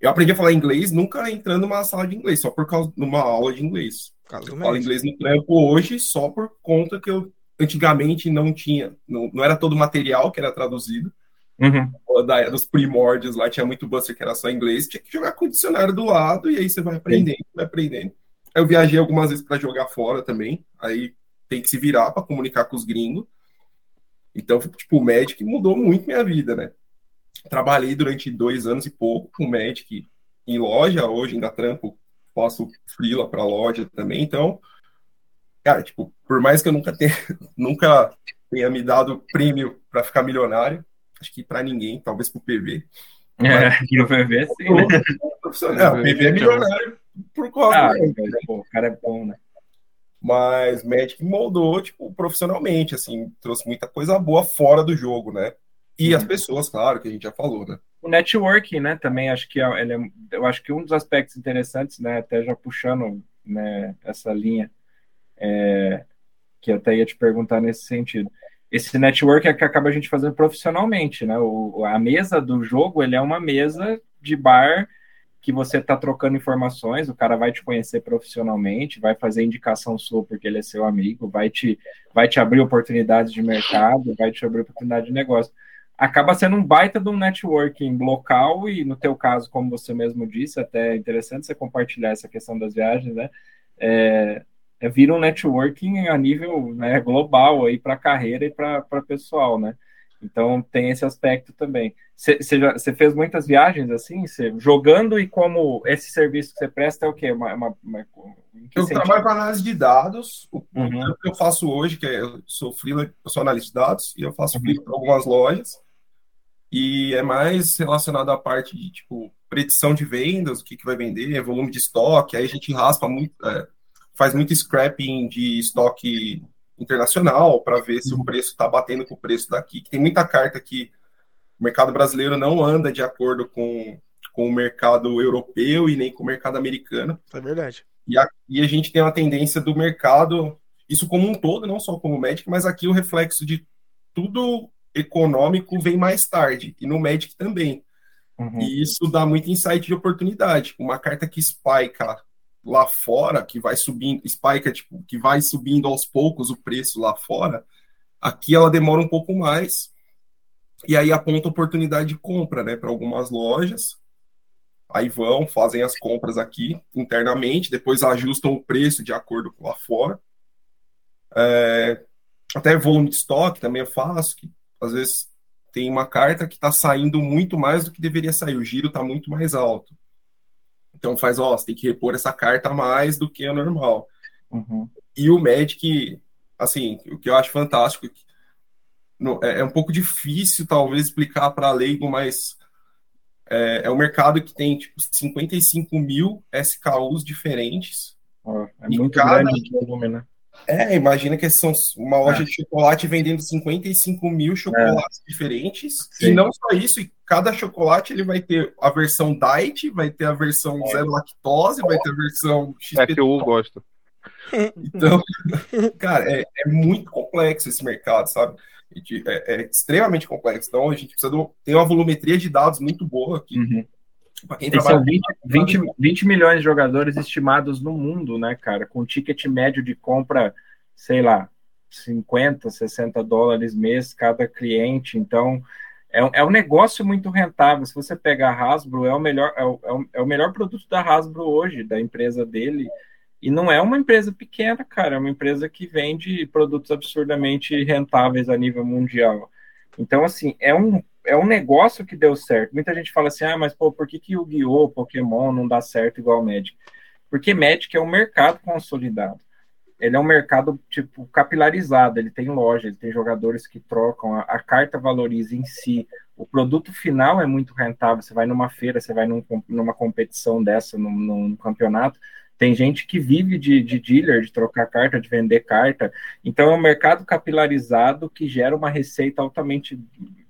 [SPEAKER 5] eu aprendi a falar inglês nunca entrando numa sala de inglês, só por causa de uma aula de inglês.
[SPEAKER 1] Caso
[SPEAKER 5] Eu falo inglês no trampo hoje só por conta que eu antigamente não tinha, não, não era todo o material que era traduzido,
[SPEAKER 2] Uhum.
[SPEAKER 5] da, dos primórdios lá tinha muito buster que era só inglês, tinha que jogar com o dicionário do lado e aí você vai aprendendo, vai aprendendo. Eu viajei algumas vezes para jogar fora também, aí tem que se virar para comunicar com os gringos. Então, tipo, o Magic mudou muito minha vida, né? Trabalhei durante dois anos e pouco com o Magic em loja, hoje ainda trampo, faço freela para loja também, então, cara, tipo, por mais que eu nunca tenha, nunca tenha me dado prêmio para ficar milionário, acho que para ninguém, talvez pro PV.
[SPEAKER 2] É, no PV, sim, né?
[SPEAKER 5] Profissional, o PV é milionário por causa
[SPEAKER 2] Ah, pô, o cara é bom, né?
[SPEAKER 5] mas Magic moldou, tipo, profissionalmente, assim, trouxe muita coisa boa fora do jogo, né? E as pessoas, claro, que a gente já falou, né?
[SPEAKER 2] O networking, né, também acho que é, ele é- eu acho que um dos aspectos interessantes, né, até já puxando, né, essa linha, é, que eu até ia te perguntar nesse sentido. Esse network é que acaba a gente fazendo profissionalmente, né? O, a mesa do jogo, ele é uma mesa de bar que você está trocando informações, o cara vai te conhecer profissionalmente, vai fazer indicação sua porque ele é seu amigo, vai te, vai te abrir oportunidades de mercado, vai te abrir oportunidade de negócio acaba sendo um baita de um networking local e no teu caso, como você mesmo disse, até é interessante você compartilhar essa questão das viagens, né? É, vira um networking a nível né, global aí para carreira e para pessoal, né? Então tem esse aspecto também. Você fez muitas viagens assim, cê, jogando e como esse serviço que você presta é o quê? Uma, uma, uma
[SPEAKER 5] eu sentido? trabalho com análise de dados. O
[SPEAKER 2] Uhum.
[SPEAKER 5] que eu faço hoje, que é, eu sou freelancer, eu sou analista de dados e eu faço freela para algumas lojas. E é mais relacionado à parte de tipo predição de vendas, o que, que vai vender, volume de estoque. Aí a gente raspa muito, é, faz muito scrapping de estoque internacional para ver se o preço está batendo com o preço daqui. Tem muita carta que o mercado brasileiro não anda de acordo com, com o mercado europeu e nem com o mercado americano.
[SPEAKER 1] É verdade.
[SPEAKER 5] E, a, e a gente tem uma tendência do mercado, isso como um todo, não só como Magic, mas aqui o reflexo de tudo econômico vem mais tarde, e no Magic também.
[SPEAKER 2] Uhum.
[SPEAKER 5] E isso dá muito insight de oportunidade. Uma carta que spika lá fora, que vai subindo, spika, tipo, que vai subindo aos poucos o preço lá fora, aqui ela demora um pouco mais, e aí aponta oportunidade de compra, né, para algumas lojas. Aí vão, fazem as compras aqui internamente, depois ajustam o preço de acordo com lá fora. É, até volume de estoque também eu faço, que às vezes tem uma carta que está saindo muito mais do que deveria sair, o giro está muito mais alto. Então faz, ó, você tem que repor essa carta mais do que a normal.
[SPEAKER 2] Uhum.
[SPEAKER 5] E o Magic, assim, o que eu acho fantástico é, é um pouco difícil, talvez, explicar para leigo, mas é, é um mercado que tem tipo 55 mil SKUs diferentes.
[SPEAKER 2] Oh, é muito cada... grande o volume, né?
[SPEAKER 5] É, imagina que são uma loja é. de chocolate vendendo 55 mil chocolates é. diferentes. Sim. E não só isso, e cada chocolate ele vai ter a versão diet, vai ter a versão é. zero lactose, vai ter a versão
[SPEAKER 4] XP. É que eu gosto.
[SPEAKER 5] Então, cara, é, é, muito complexo esse mercado, sabe? É, é, extremamente complexo. Então, a gente precisa do, ter uma volumetria de dados muito boa aqui.
[SPEAKER 2] Uhum. Quem são 20, 20, 20 milhões de jogadores estimados no mundo, né, cara? Com ticket médio de compra, sei lá, 50, 60 dólares mês cada cliente. Então, é, é um negócio muito rentável. Se você pegar a Hasbro, é o melhor, é o, é o melhor produto da Hasbro hoje, da empresa dele. E não é uma empresa pequena, cara, é uma empresa que vende produtos absurdamente rentáveis a nível mundial. Então, assim, é um, é um negócio que deu certo. Muita gente fala assim, ah, mas pô, por que, que o Yu-Gi-Oh!, Pokémon não dá certo igual o Magic? Porque Magic é um mercado consolidado. Ele é um mercado, tipo, capilarizado, ele tem loja, ele tem jogadores que trocam, a, a carta valoriza em si, o produto final é muito rentável, você vai numa feira, você vai num, numa competição dessa, num, num campeonato, Tem gente que vive de, de dealer, de trocar carta, de vender carta. Então é um mercado capilarizado que gera uma receita altamente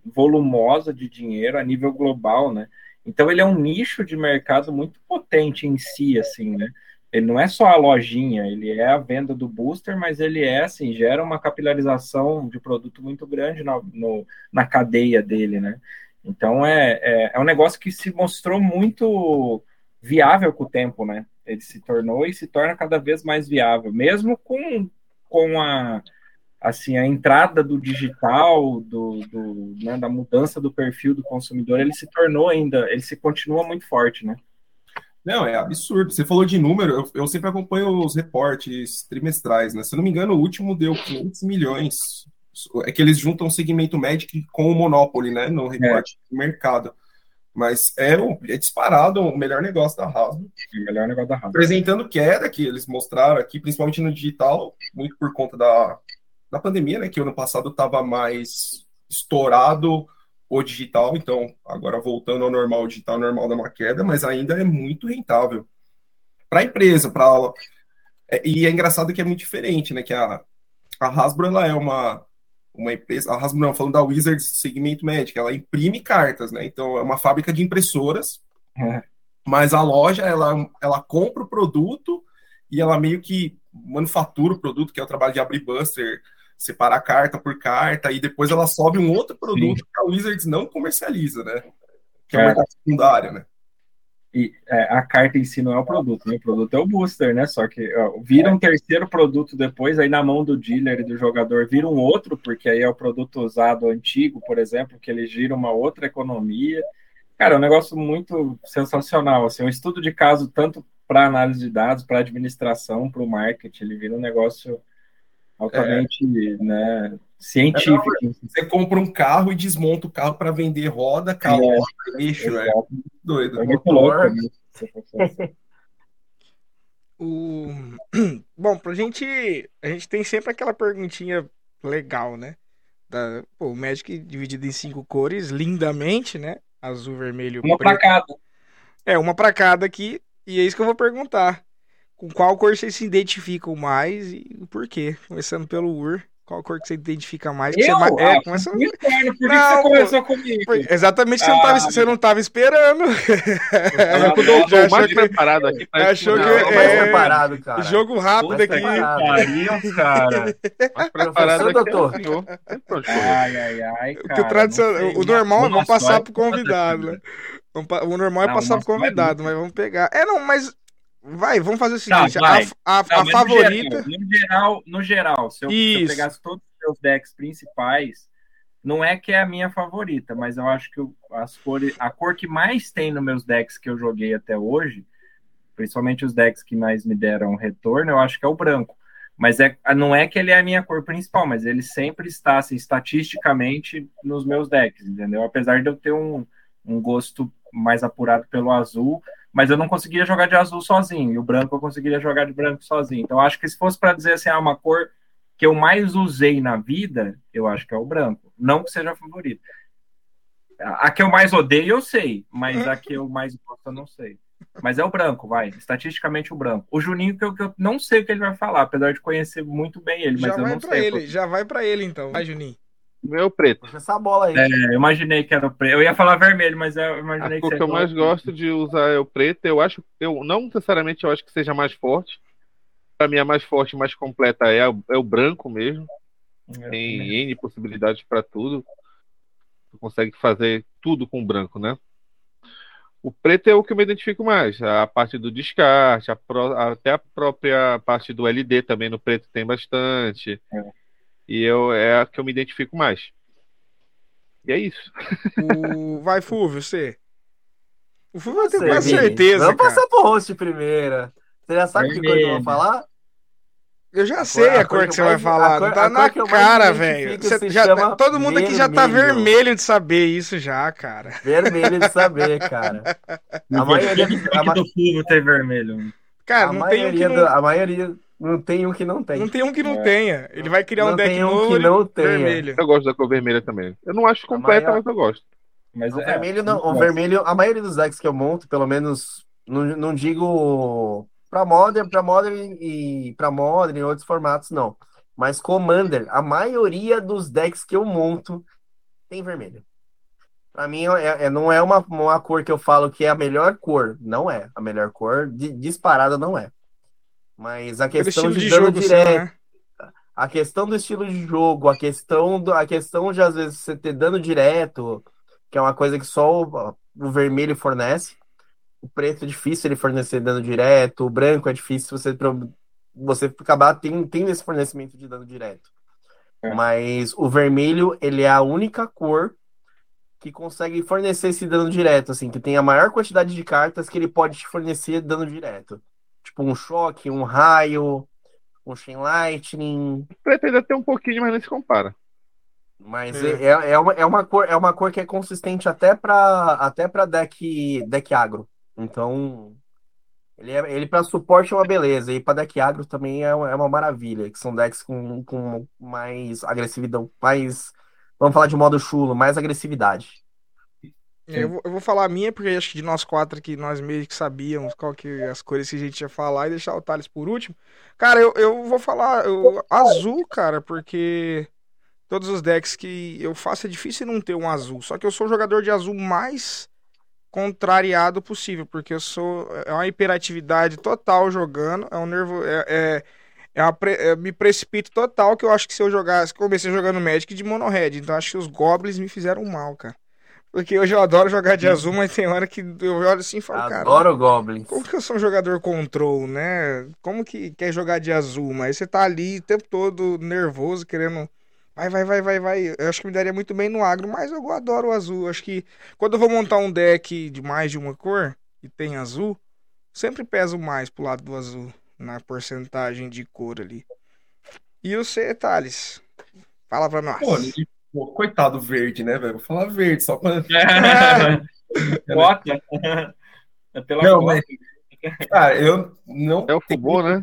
[SPEAKER 2] volumosa de dinheiro a nível global, né? Então ele é um nicho de mercado muito potente em si, assim, né? Ele não é só a lojinha, ele é a venda do booster, mas ele é assim, gera uma capilarização de produto muito grande na, no, na cadeia dele, né? Então é, é, é um negócio que se mostrou muito viável com o tempo, né? Ele se tornou e se torna cada vez mais viável, mesmo com, com a assim a entrada do digital, do, do né, da mudança do perfil do consumidor, ele se tornou ainda, ele se continua muito forte, né?
[SPEAKER 5] Não, é absurdo. Você falou de número, eu, eu, sempre acompanho os reportes trimestrais, né? Se eu não me engano, o último deu 500 milhões. É que eles juntam o segmento Magic com o Monopoly, né? No reporte é. do mercado. Mas é, é disparado o melhor negócio da Hasbro.
[SPEAKER 2] O melhor negócio da Hasbro.
[SPEAKER 5] Apresentando queda que eles mostraram aqui, principalmente no digital, muito por conta da, da pandemia, né? Que ano passado estava mais estourado o digital, então agora voltando ao normal, o digital normal dá uma queda, mas ainda é muito rentável para a empresa, para é, e é engraçado que é muito diferente, né? Que a, a Hasbro ela é uma uma empresa, a Hasbro não, falando da Wizards segmento médico, ela imprime cartas, né? Então é uma fábrica de impressoras, é. mas a loja ela ela compra o produto e ela meio que manufatura o produto, que é o trabalho de abrir buster, separar carta por carta, e depois ela sobe um outro produto Sim. que a Wizards não comercializa, né? Que é, é. o mercado secundário, né?
[SPEAKER 2] E é, a carta em si não é o produto, né? O produto é o booster, né? Só que ó, vira um terceiro produto depois, aí na mão do dealer e do jogador vira um outro, porque aí é o produto usado antigo, por exemplo, que ele gira uma outra economia. Cara, é um negócio muito sensacional, assim, um estudo de caso tanto para análise de dados, para administração, para o marketing, ele vira um negócio altamente é. né, científico.
[SPEAKER 5] É, você compra um carro e desmonta o carro para vender roda, carro, é, eixo, é doido. É muito louco.
[SPEAKER 1] Né? o... Bom, pra gente. A gente tem sempre aquela perguntinha legal, né? Da, pô, o Magic dividido em cinco cores, lindamente, né? Azul, vermelho,
[SPEAKER 2] uma preto. Uma pra cada.
[SPEAKER 1] É, uma pra cada aqui. E é isso que eu vou perguntar com qual cor vocês se identificam mais e por quê? Começando pelo Ur. Qual cor que você identifica mais?
[SPEAKER 2] Eu?
[SPEAKER 1] Você...
[SPEAKER 2] É, ah, começa... por que você começou comigo?
[SPEAKER 1] Exatamente, você, ah, não tava, você não estava esperando.
[SPEAKER 4] Eu tô já mais que... preparado aqui.
[SPEAKER 1] Achou que
[SPEAKER 6] é... mais preparado, cara.
[SPEAKER 1] Jogo rápido aqui.
[SPEAKER 2] Pariu, cara.
[SPEAKER 4] Mais preparado aqui,
[SPEAKER 6] doutor.
[SPEAKER 2] Ai, ai, ai, cara.
[SPEAKER 1] O, tradicional, o normal é vamos passar pro convidado, né? O normal é passar pro convidado, mas vamos pegar. É, não, mas Vai, vamos fazer o seguinte: tá, a, a, não, a favorita.
[SPEAKER 2] No geral, no geral, se eu, se eu, pegasse todos os meus decks principais, não é que é a minha favorita, mas eu acho que as cores, a cor que mais tem nos meus decks que eu joguei até hoje, principalmente os decks que mais me deram retorno, eu acho que é o branco. Mas é, não é que ele é a minha cor principal, mas ele sempre está, assim, estatisticamente nos meus decks, entendeu? Apesar de eu ter um, um gosto mais apurado pelo azul, mas eu não conseguia jogar de azul sozinho, e o branco eu conseguiria jogar de branco sozinho. Então, acho que se fosse para dizer assim, ah, uma cor que eu mais usei na vida, eu acho que é o branco. Não que seja a favorita. A que eu mais odeio, eu sei, mas a que eu mais gosto, eu não sei. Mas é o branco, vai. Estatisticamente o branco. O Juninho, que eu, que eu não sei o que ele vai falar, apesar de conhecer muito bem ele, mas já eu não sei.
[SPEAKER 1] Ele, já vai para ele, então. Vai, Juninho.
[SPEAKER 4] Meu preto.
[SPEAKER 6] Essa bola aí.
[SPEAKER 2] É, eu imaginei que era o preto. Eu ia falar vermelho, mas eu imaginei
[SPEAKER 4] a
[SPEAKER 2] que
[SPEAKER 4] que eu mais gosto de usar é o preto. Eu acho, eu não necessariamente eu acho que seja mais forte. Para mim a mais forte, mais completa é, é o branco mesmo. É, Tem é. N possibilidades para tudo. Tu consegue fazer tudo com branco, né? O preto é o que eu me identifico mais. A parte do descarte, a pro, até a própria parte do LD também no preto tem bastante. É. E eu, é a que eu me identifico mais. E é isso.
[SPEAKER 1] O... Vai, Fulvio, você. O Fulvio vai ter quase certeza.
[SPEAKER 6] Vamos passar pro host primeiro. Você já sabe que coisa eu vou falar?
[SPEAKER 1] Eu já sei a, a cor, que, que você vai falar. Cor, tá na cara, velho. Todo mundo aqui já tá vermelho de saber isso já, cara.
[SPEAKER 6] Vermelho de saber, cara.
[SPEAKER 2] a maioria do, do Fulvio tem vermelho.
[SPEAKER 1] Cara, a não tem um que
[SPEAKER 6] não... A maioria não tem um que não tem.
[SPEAKER 1] Não tem um que não é. tenha. Ele vai criar não um deck um novo que não vermelho.
[SPEAKER 4] Eu gosto da cor vermelha também. Eu não acho completa, maior... mas eu gosto.
[SPEAKER 6] Mas o é, vermelho não, o vermelho, a maioria dos decks que eu monto, pelo menos, não, não digo Pra Modern, pra Modern e pra Modern e outros formatos, não. Mas Commander, a maioria dos decks que eu monto tem vermelho. Pra mim, é, é- não é uma, uma cor que eu falo que é a melhor cor. Não é. A melhor cor, di- disparada, não é. Mas a questão de,
[SPEAKER 1] de
[SPEAKER 6] dano
[SPEAKER 1] jogo,
[SPEAKER 6] direto,
[SPEAKER 1] né?
[SPEAKER 6] a questão do estilo de jogo, a questão, do, a questão de às vezes você ter dano direto, que é uma coisa que só o, o vermelho fornece. O preto é difícil ele fornecer dano direto, o branco é difícil você, você acabar tendo, tendo esse fornecimento de dano direto.
[SPEAKER 2] É.
[SPEAKER 6] Mas o vermelho, ele é a única cor que consegue fornecer esse dano direto, assim, que tem a maior quantidade de cartas que ele pode te fornecer dano direto. Tipo um choque, um raio, um Chain Lightning.
[SPEAKER 4] Ainda tem um pouquinho, mas nem se compara.
[SPEAKER 6] Mas
[SPEAKER 1] É.
[SPEAKER 6] é, é, uma, é, uma cor, é uma cor que é consistente até pra, até pra deck, deck agro. Então, ele, é, ele para suporte é uma beleza. E pra deck agro também é uma, é uma maravilha. Que são decks com, com mais agressividade, mais. Vamos falar de modo chulo, mais agressividade.
[SPEAKER 1] Eu vou, eu vou falar a minha, porque acho que de nós quatro aqui, nós meio que sabíamos qual que as cores que a gente ia falar e deixar o Thales por último. Cara, eu, eu vou falar eu- azul, cara, porque todos os decks que eu faço é difícil não ter um azul. Só que eu sou o jogador de azul mais contrariado possível, porque eu sou. É uma hiperatividade total jogando, é um nervo. É, é, é uma é, me precipito total que eu acho que se eu jogasse. Comecei jogando Magic de mono red, então acho que os Goblins me fizeram mal, cara. Porque hoje eu adoro jogar de azul, mas tem hora que eu olho assim e falo, cara.
[SPEAKER 6] Adoro Goblins.
[SPEAKER 1] Como que eu sou um jogador control, né? Como que quer jogar de azul? Mas você tá ali o tempo todo nervoso, querendo. Vai, vai, vai, vai, vai. Eu acho que me daria muito bem no agro, mas eu adoro o azul. Eu acho que quando eu vou montar um deck de mais de uma cor e tem azul, sempre peso mais pro lado do azul, na porcentagem de cor ali. E você, Thales? Fala pra nós.
[SPEAKER 5] Pô, pô, coitado verde, né, velho? Vou falar verde, só pra.
[SPEAKER 2] Cota. É pela
[SPEAKER 5] Não,
[SPEAKER 2] cota.
[SPEAKER 5] mas- Cara, eu não.
[SPEAKER 4] É o Fubon, né?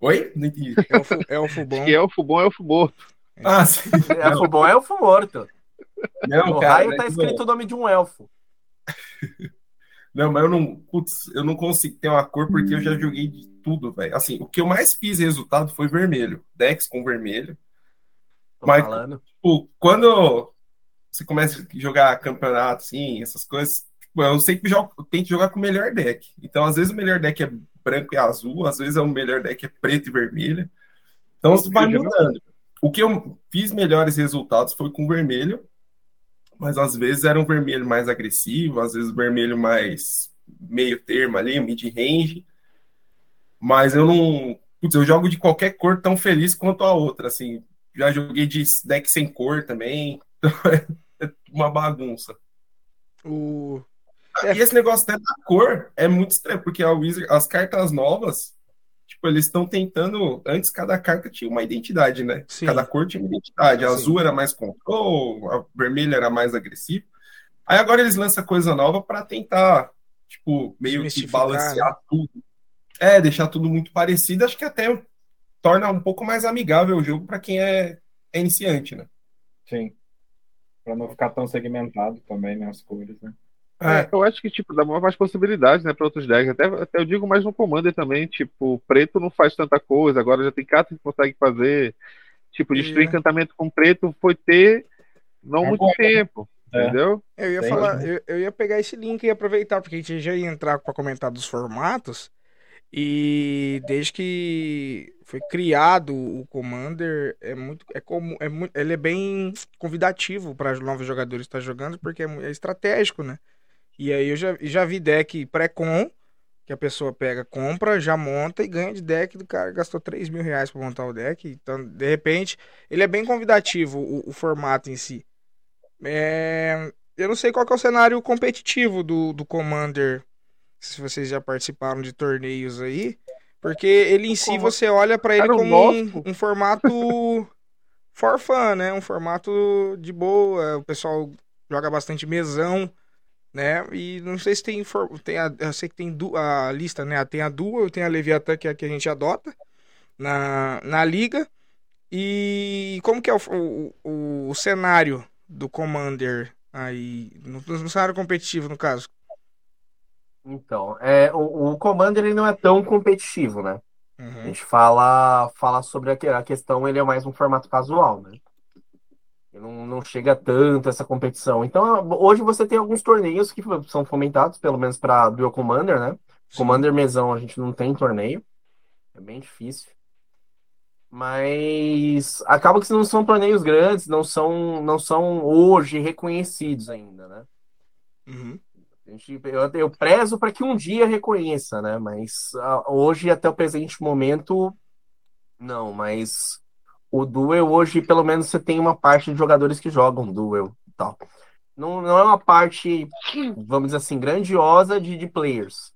[SPEAKER 5] Oi? Não entendi.
[SPEAKER 1] Elfo, elfo bom.
[SPEAKER 4] Que é o Fubon, é o Fubon.
[SPEAKER 5] Ah, sim.
[SPEAKER 6] Elfo bom é elfo morto.
[SPEAKER 5] Não,
[SPEAKER 6] No
[SPEAKER 5] cara.
[SPEAKER 6] raio tá
[SPEAKER 5] não.
[SPEAKER 6] escrito o nome de um elfo.
[SPEAKER 5] Não, mas eu não. Putz, eu não consigo ter uma cor porque eu já joguei de tudo, velho. Assim, o que eu mais fiz resultado foi vermelho. Dex com vermelho.
[SPEAKER 6] Tô
[SPEAKER 5] Mas-
[SPEAKER 6] falando.
[SPEAKER 5] Tipo, quando você começa a jogar campeonato, assim, essas coisas, tipo, eu sei que jogo, eu tento jogar com o melhor deck. Então, às vezes o melhor deck é branco e azul, às vezes é o melhor deck é preto e vermelho. Então, isso vai mudando. O que eu fiz melhores resultados foi com vermelho, mas às vezes era um vermelho mais agressivo, às vezes vermelho mais meio termo ali, mid-range. Mas eu não. Putz, eu jogo de qualquer cor tão feliz quanto a outra, assim. Já joguei de deck sem cor também. Então é uma bagunça.
[SPEAKER 1] O... É.
[SPEAKER 5] E esse negócio até da cor é muito estranho, porque a Wizard, as cartas novas, tipo, eles estão tentando. Antes cada carta tinha uma identidade, né?
[SPEAKER 1] Sim.
[SPEAKER 5] Cada cor tinha uma identidade. A
[SPEAKER 1] Sim.
[SPEAKER 5] azul era mais control, a vermelha era mais agressivo. Aí agora eles lançam coisa nova pra tentar, tipo, meio que
[SPEAKER 1] Desmistificar,
[SPEAKER 5] balancear tudo. É, deixar tudo muito parecido. Acho que até torna um pouco mais amigável o jogo pra quem é, é iniciante, né?
[SPEAKER 2] Sim. Pra não ficar tão segmentado também, né? As cores, né?
[SPEAKER 4] É, eu acho que, tipo, dá mais possibilidades, né, pra outros decks. Até, até eu digo mais no Commander também, tipo, preto não faz tanta coisa, agora já tem cartas que consegue fazer. Tipo, destruir
[SPEAKER 1] É.
[SPEAKER 4] encantamento com preto foi ter não muito
[SPEAKER 2] Agora,
[SPEAKER 4] tempo,
[SPEAKER 2] É.
[SPEAKER 4] entendeu?
[SPEAKER 1] Eu ia falar,
[SPEAKER 2] né?
[SPEAKER 1] eu, eu ia pegar esse link e aproveitar, porque a gente já ia entrar para comentar dos formatos. E desde que foi criado o Commander, é muito, é como, é muito, ele é bem convidativo para novos jogadores estar jogando, porque é, é estratégico, né? E aí eu já, já vi deck pré-com, que a pessoa pega, compra, já monta e ganha de deck do cara gastou 3 mil reais para montar o deck. Então, de repente, ele é bem convidativo, o, o formato em si. É, eu não sei qual é o cenário competitivo do, do Commander, se vocês já participaram de torneios aí, porque ele em si você olha pra ele como um, um formato for fun, né? Um formato de boa, o pessoal joga bastante mesão, né? E não sei se tem, tem a, eu sei que tem du- a lista, né? Tem a Duel, tem a Leviathan que é a que a gente adota na, na liga. E como que é o, o, o- o cenário do Commander aí, no, no cenário competitivo, no caso?
[SPEAKER 6] Então, é, o, o Commander ele não é tão competitivo, né? A
[SPEAKER 1] Uhum.
[SPEAKER 6] gente fala, fala sobre a, a questão, ele é mais um formato casual, né? Não, não chega tanto essa competição. Então, hoje você tem alguns torneios que são fomentados, pelo menos para Duel Commander, né? Commander mesão a gente não tem torneio. É bem difícil. Mas acaba que não são torneios grandes, não são, não são hoje reconhecidos ainda, né?
[SPEAKER 1] Uhum.
[SPEAKER 6] A eu, eu prezo para que um dia reconheça, né? Mas ah, hoje, até o presente momento, não. Mas o Duel hoje, pelo menos, você tem uma parte de jogadores que jogam Duel e tal. Não, não é uma parte, vamos dizer assim, grandiosa de, de players.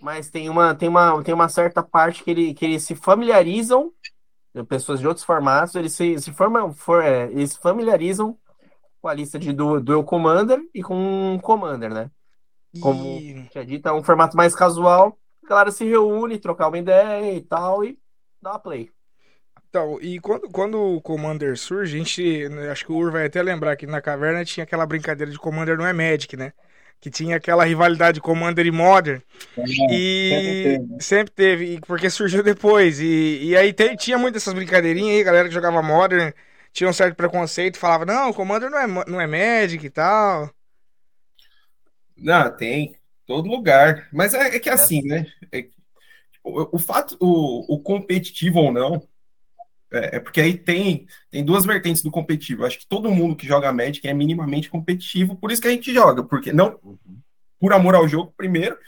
[SPEAKER 6] Mas tem uma, tem uma, tem uma certa parte que, ele, que eles se familiarizam, pessoas de outros formatos, eles se, se formam, for, é, eles familiarizam com a lista de du- Duel Commander e com Commander, né? Como
[SPEAKER 1] E-
[SPEAKER 6] tinha dito, é um formato mais casual. A galera se reúne, trocar uma ideia e tal, e dá uma play.
[SPEAKER 1] Então, e quando, quando o Commander surge, a gente, acho que o Ur vai até lembrar que na caverna tinha aquela brincadeira de Commander não é Magic, né? Que tinha aquela rivalidade de Commander e Modern. E
[SPEAKER 2] sempre teve, né?
[SPEAKER 1] sempre teve, porque surgiu depois. E, e aí te- tinha muitas essas brincadeirinhas aí, galera que jogava Modern tinha um certo preconceito, falava, não, Commander não é, não é Magic e tal.
[SPEAKER 5] Não, tem. Todo lugar. Mas é, é que assim, né? É que, o, o fato, o, o competitivo ou não, é, é porque aí tem, tem duas vertentes do competitivo. Acho que todo mundo que joga Magic é minimamente competitivo, por isso que a gente joga. Porque não por amor ao jogo, primeiro,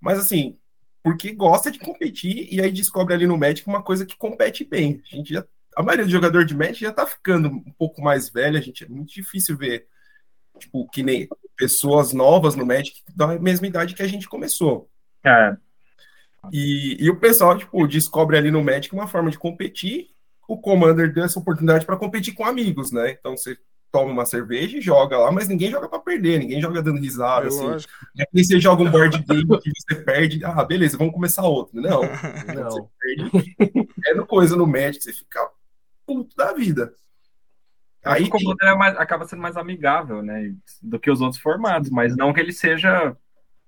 [SPEAKER 5] mas assim, porque gosta de competir e aí descobre ali no Magic uma coisa que compete bem. A gente já, a maioria do jogador de Magic já tá ficando um pouco mais velho, a gente é muito difícil ver tipo que nem pessoas novas no Magic da mesma idade que a gente começou.
[SPEAKER 2] É,
[SPEAKER 5] E, e o pessoal tipo descobre ali no Magic uma forma de competir. O Commander deu essa oportunidade para competir com amigos, né? Então você toma uma cerveja e joga lá, mas ninguém joga para perder, ninguém joga dando risada,
[SPEAKER 1] É
[SPEAKER 5] assim.
[SPEAKER 1] lógico.
[SPEAKER 5] É que você joga um board game que você perde, ah, beleza, vamos começar outro. Não,
[SPEAKER 6] Não.
[SPEAKER 5] perde. É no coisa no Magic, você fica puto da vida.
[SPEAKER 2] Aí o Commander é mais- acaba sendo mais amigável, né? Do que os outros formatos, mas não que ele seja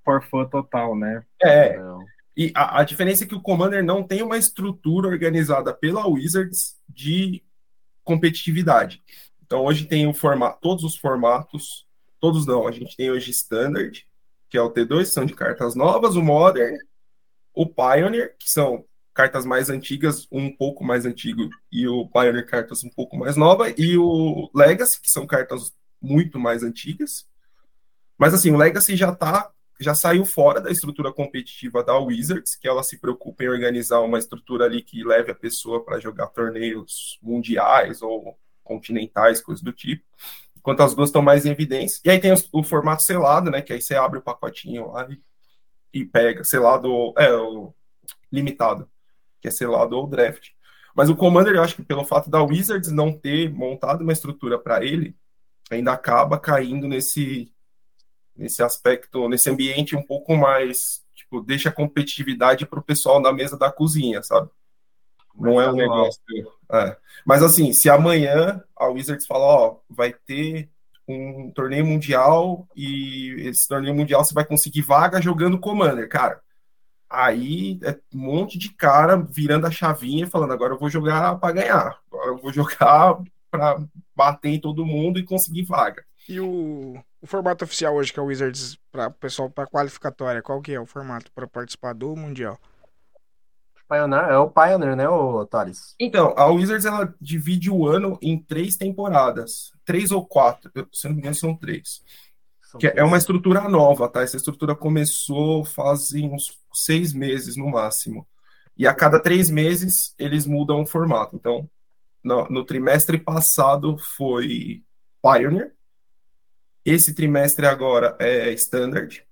[SPEAKER 2] for fun total, né?
[SPEAKER 5] é,
[SPEAKER 6] Não.
[SPEAKER 5] e a, a diferença é que o Commander não tem uma estrutura organizada pela Wizards de competitividade. Então hoje tem o formato, todos os formatos, todos não, a gente tem hoje Standard, que é o T2, são de cartas novas, o Modern, o Pioneer, que são cartas mais antigas, um pouco mais antigo, e o Pioneer cartas um pouco mais nova, e o Legacy, que são cartas muito mais antigas. Mas assim, o Legacy já tá, já saiu fora da estrutura competitiva da Wizards, que ela se preocupa em organizar uma estrutura ali que leve a pessoa para jogar torneios mundiais ou continentais, coisas do tipo. Enquanto as duas estão mais em evidência. E aí tem os- o formato selado, né? Que aí você abre o pacotinho lá e, e pega. Selado, é, o limitado, que é selado ou draft. Mas o Commander, eu acho que pelo fato da Wizards não ter montado uma estrutura para ele, ainda acaba caindo nesse, nesse aspecto, nesse ambiente um pouco mais, tipo, deixa a competitividade para o pessoal da mesa da cozinha, sabe? Não é um negócio. é. Mas assim, se amanhã a Wizards falar, ó, vai ter um torneio mundial e esse torneio mundial você vai conseguir vaga jogando Commander, cara. Aí é um monte de cara virando a chavinha e falando, agora eu vou jogar para ganhar. Agora eu vou jogar para bater em todo mundo e conseguir vaga.
[SPEAKER 1] E o, o formato oficial hoje que é o Wizards para o pessoal para qualificatória, qual que é o formato para participar do mundial?
[SPEAKER 6] Pioneer, é o Pioneer, né, o Thales?
[SPEAKER 5] Então, a Wizards ela divide o ano em três temporadas. Três ou quatro. Eu, se não me engano, são três.
[SPEAKER 6] São
[SPEAKER 5] Que é uma estrutura nova, tá? Essa estrutura começou fazem uns seis meses no máximo. E a cada três meses eles mudam o formato. Então, no, no trimestre passado foi Pioneer. Esse trimestre agora é Standard.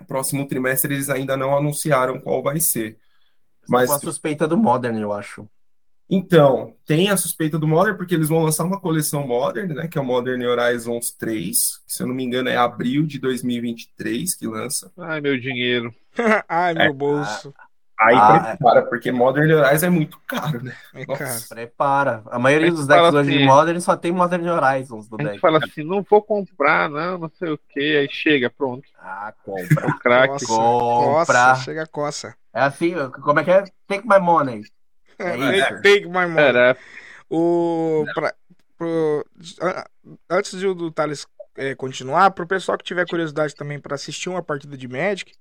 [SPEAKER 5] O próximo trimestre eles ainda não anunciaram qual vai ser. Mas
[SPEAKER 6] Com a suspeita do Modern, eu acho.
[SPEAKER 5] Então, tem a suspeita do Modern, porque eles vão lançar uma coleção Modern, né? Que é o Modern Horizons 3, que se eu não me engano é abril de 2023 que lança.
[SPEAKER 4] Ai, meu dinheiro.
[SPEAKER 1] Ai, meu
[SPEAKER 5] É.
[SPEAKER 1] bolso.
[SPEAKER 5] Aí
[SPEAKER 6] Ah,
[SPEAKER 5] prepara, porque Modern Horizon é muito caro, né?
[SPEAKER 1] É caro.
[SPEAKER 6] Prepara. A maioria
[SPEAKER 4] A
[SPEAKER 6] dos decks hoje de
[SPEAKER 4] assim-
[SPEAKER 6] Modern só tem Modern Horizons do
[SPEAKER 4] A gente
[SPEAKER 6] deck.
[SPEAKER 4] fala assim, não vou comprar, não, não sei o que, aí chega, pronto.
[SPEAKER 6] Ah, compra.
[SPEAKER 4] O craque.
[SPEAKER 1] Nossa,
[SPEAKER 6] Compra.
[SPEAKER 1] coça, chega a coça.
[SPEAKER 6] É assim, como é que é? Take my money. É
[SPEAKER 1] Take, my money.
[SPEAKER 4] Era,
[SPEAKER 1] O, pra- pro- antes de o do Thales é, continuar, pro pessoal que tiver curiosidade também para assistir uma partida de Magic,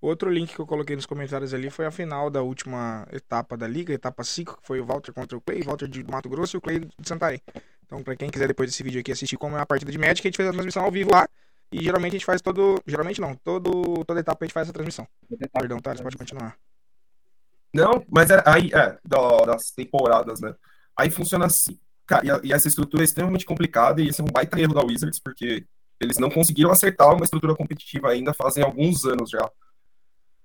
[SPEAKER 1] outro link que eu coloquei nos comentários ali foi a final da última etapa da liga, etapa 5, que foi o Walter contra o Clay, Walter de Mato Grosso e o Clay de Santarém. Então, para quem quiser depois desse vídeo aqui assistir como é a partida de Magic, a gente fez a transmissão ao vivo lá. E geralmente a gente faz todo. Geralmente não, todo, toda etapa a gente faz essa transmissão. Perdão, Thales, pode continuar.
[SPEAKER 5] Não, mas é, aí, é, da- das temporadas, né? Aí funciona assim. Cara, e, a- e essa estrutura é extremamente complicada e esse é um baita erro da Wizards, porque eles não conseguiram acertar uma estrutura competitiva ainda fazem alguns anos já.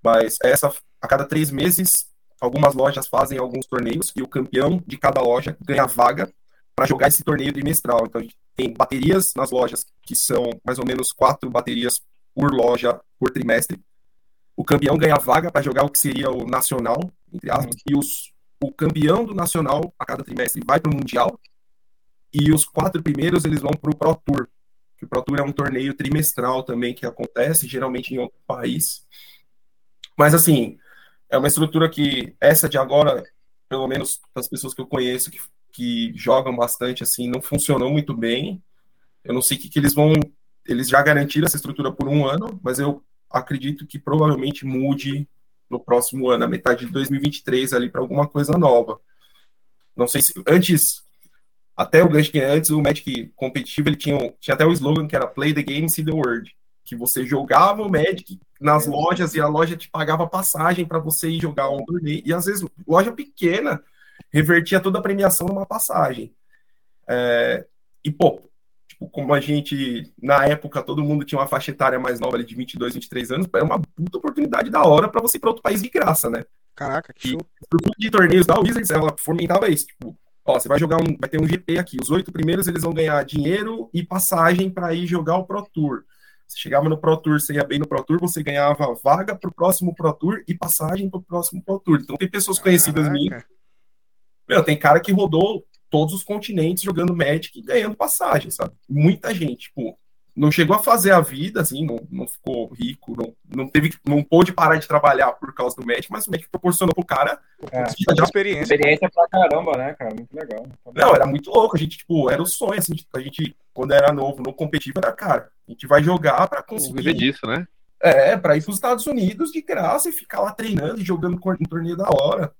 [SPEAKER 5] Mas essa, a cada três meses, algumas lojas fazem alguns torneios e o campeão de cada loja ganha vaga para jogar esse torneio trimestral. Então, a gente tem baterias nas lojas, que são mais ou menos quatro baterias por loja por trimestre. O campeão ganha vaga para jogar o que seria o nacional, entre aspas, e os, o campeão do nacional a cada trimestre vai para o mundial. E os quatro primeiros eles vão para o Pro Tour. Que o Pro Tour é um torneio trimestral também que acontece, geralmente em outro país. Mas assim, é uma estrutura que essa de agora, pelo menos das pessoas que eu conheço que, que jogam bastante assim, não funcionou muito bem. Eu não sei o que, que eles vão. Eles já garantiram essa estrutura por um ano, mas eu acredito que provavelmente mude no próximo ano, a metade de 2023 ali para alguma coisa nova. Não sei se antes até o que antes o Magic competitivo ele tinha, tinha até o slogan que era Play the Game See the World, que você jogava o Magic nas lojas e a loja te pagava passagem para você ir jogar um torneio e às vezes loja pequena revertia toda a premiação numa passagem. É, e pô, como a gente na época todo mundo tinha uma faixa etária mais nova ali de 22, 23 anos, era uma puta oportunidade da hora para você ir para outro país de graça, né?
[SPEAKER 1] Caraca, que
[SPEAKER 5] E
[SPEAKER 1] show.
[SPEAKER 5] estrutura de torneios da Wizards, ela fomentava isso, tipo, ó, você vai jogar um, vai ter um GP aqui, os oito primeiros eles vão ganhar dinheiro e passagem para ir jogar o Pro Tour. Você chegava no Pro Tour, você ia bem no Pro Tour, você ganhava vaga pro próximo Pro Tour e passagem pro próximo Pro Tour. Então tem pessoas conhecidas
[SPEAKER 1] Caraca.
[SPEAKER 5] minhas, meu, tem cara que rodou todos os continentes jogando Magic e ganhando passagem, sabe? Muita gente, tipo, não chegou a fazer a vida, assim, não, não ficou rico, não, não teve, não pôde parar de trabalhar por causa do Magic, mas o Magic proporcionou pro cara
[SPEAKER 2] É.
[SPEAKER 1] Experiência.
[SPEAKER 2] Experiência pra caramba, né, cara? Muito legal.
[SPEAKER 5] Não, era muito louco. A gente, tipo, era o sonho, assim, a gente, quando era novo, no competitivo, era, cara, a gente vai jogar pra
[SPEAKER 4] viver
[SPEAKER 5] conseguir.
[SPEAKER 4] disso, né?
[SPEAKER 5] É, pra ir pros Estados Unidos de graça e ficar lá treinando e jogando um torneio da hora.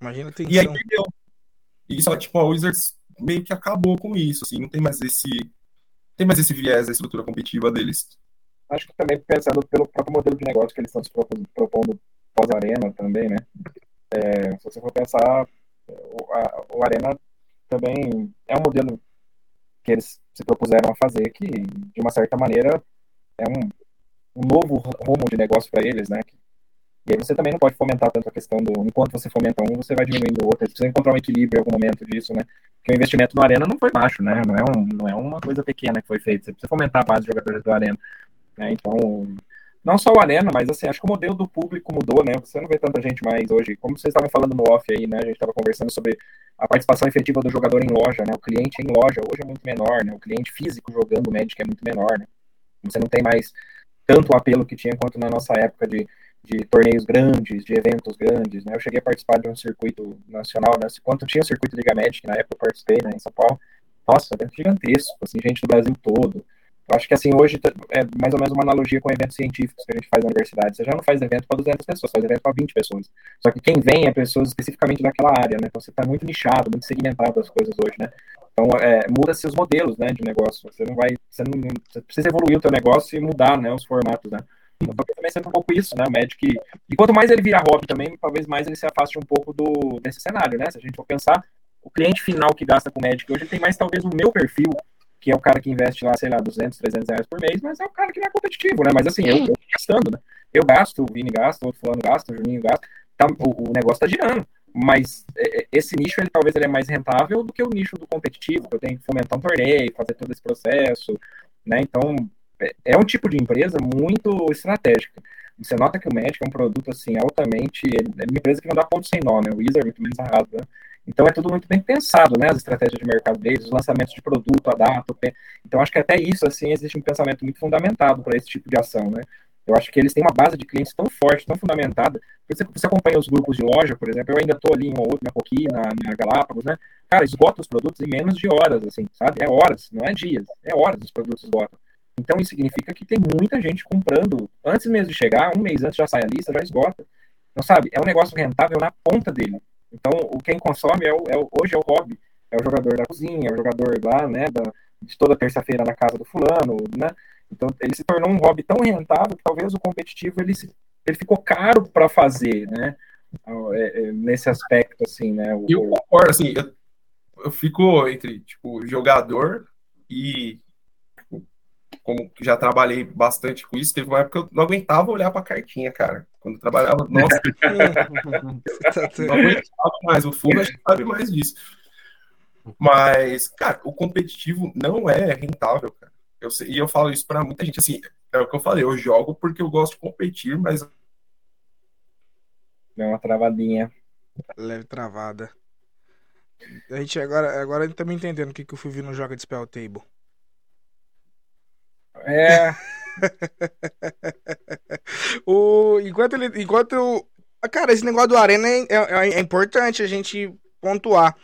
[SPEAKER 1] Imagina a
[SPEAKER 5] E aí
[SPEAKER 1] tensão.
[SPEAKER 5] perdeu. E só, tipo, a Wizards meio que acabou com isso, assim, não tem mais esse. Tem mais esse viés da estrutura competitiva deles.
[SPEAKER 2] Acho que também pensando pelo próprio modelo de negócio que eles estão se propondo pós-arena também, né? É, se você for pensar, o, a- o Arena também é um modelo que eles se propuseram a fazer que, de uma certa maneira, é um, um novo rumo de negócio para eles, né? E aí você também não pode fomentar tanto a questão do. Enquanto você fomenta um, você vai diminuindo o outro. Você precisa encontrar um equilíbrio em algum momento disso, né? Porque o investimento no Arena não foi baixo, né? Não é, um, não é uma coisa pequena que foi feita. Você precisa fomentar a base de jogadores do Arena. né? Então, não só o Arena, mas assim, acho que o modelo do público mudou, né? Você não vê tanta gente mais hoje. Como vocês estavam falando no off aí, né? A gente estava conversando sobre a participação efetiva do jogador em loja, né? O cliente em loja hoje é muito menor, né? O cliente físico jogando o Magic é muito menor, né? Você não tem mais tanto o apelo que tinha quanto na nossa época de, de torneios grandes, de eventos grandes, né? Eu cheguei a participar de um circuito nacional, né? Quando tinha o circuito Liga Magic, na época eu participei, né, em São Paulo. Nossa, evento gigantesco, assim, gente do Brasil todo. Eu acho que assim, hoje é mais ou menos uma analogia com eventos científicos que a gente faz na universidade. Você já não faz evento para 200 pessoas, faz evento para 20 pessoas. Só que quem vem é pessoas especificamente daquela área, né? Então você está muito nichado, muito segmentado as coisas hoje, né? Então é, muda-se os modelos, né, de negócio. Você não vai, você não você precisa evoluir o teu negócio e mudar, né, os formatos, né? Então também sendo um pouco isso, né? O Magic e quanto mais ele virar hobby também, talvez mais ele se afaste um pouco do desse cenário, né? Se a gente for pensar, o cliente final que gasta com Magic hoje tem mais talvez o meu perfil que é o cara que investe lá, sei lá, 200, 300 reais por mês, mas é o cara que não é competitivo, né? Mas assim, eu, eu gastando, né? Eu gasto, o Vini gasta, o outro fulano gasta, o Juninho gasta, tá, o, o negócio tá girando. Mas é, esse nicho, ele talvez ele é mais rentável do que o nicho do competitivo, que eu tenho que fomentar um torneio, fazer todo esse processo, né? Então, é, é um tipo de empresa muito estratégica. você nota que o Magic é um produto assim altamente, é uma empresa que não dá ponto sem nó, né? O Wizard muito menos arrasa, né? Então é tudo muito bem pensado, né? As estratégias de mercado deles, os lançamentos de produto, a data. Então acho que até isso assim existe um pensamento muito fundamentado para esse tipo de ação, né? Eu acho que eles têm uma base de clientes tão forte, tão fundamentada. Você, você acompanha os grupos de loja, por exemplo, eu ainda estou ali em um outro, na Coqui, na, na Galápagos, né? Cara, esgota os produtos em menos de horas, assim, sabe? É horas, não é dias, é horas os produtos esgotam. Então isso significa que tem muita gente comprando antes mesmo de chegar, um mês antes já sai a lista, já esgota. Não sabe? É um negócio rentável na ponta dele. Então, o quem consome é o, é o, hoje é o hobby, é o jogador da cozinha, é o jogador lá, né, da, de toda terça-feira na casa do fulano, né? Então, ele se tornou um hobby tão rentável que talvez o competitivo ele, se, ele ficou caro para fazer, né? É, é, nesse aspecto, assim, né? O,
[SPEAKER 5] eu concordo, assim, eu, eu fico entre, tipo, jogador e como já trabalhei bastante com isso, teve uma época que eu não aguentava olhar para a cartinha, cara. Quando eu trabalhava, nossa, não aguentava mais. O Fuga sabe mais disso. Mas, cara, o competitivo não é rentável, cara. Eu sei, e eu falo isso para muita gente, assim, é o que eu falei, eu jogo porque eu gosto de competir, mas.
[SPEAKER 2] É uma travadinha.
[SPEAKER 1] Leve travada. A gente agora, agora a gente tá me entendendo o que, que o Fulvio não joga de Spell Table.
[SPEAKER 2] É.
[SPEAKER 1] o, enquanto ele. Enquanto. Cara, esse negócio do Arena é, é, é, importante a gente pontuar.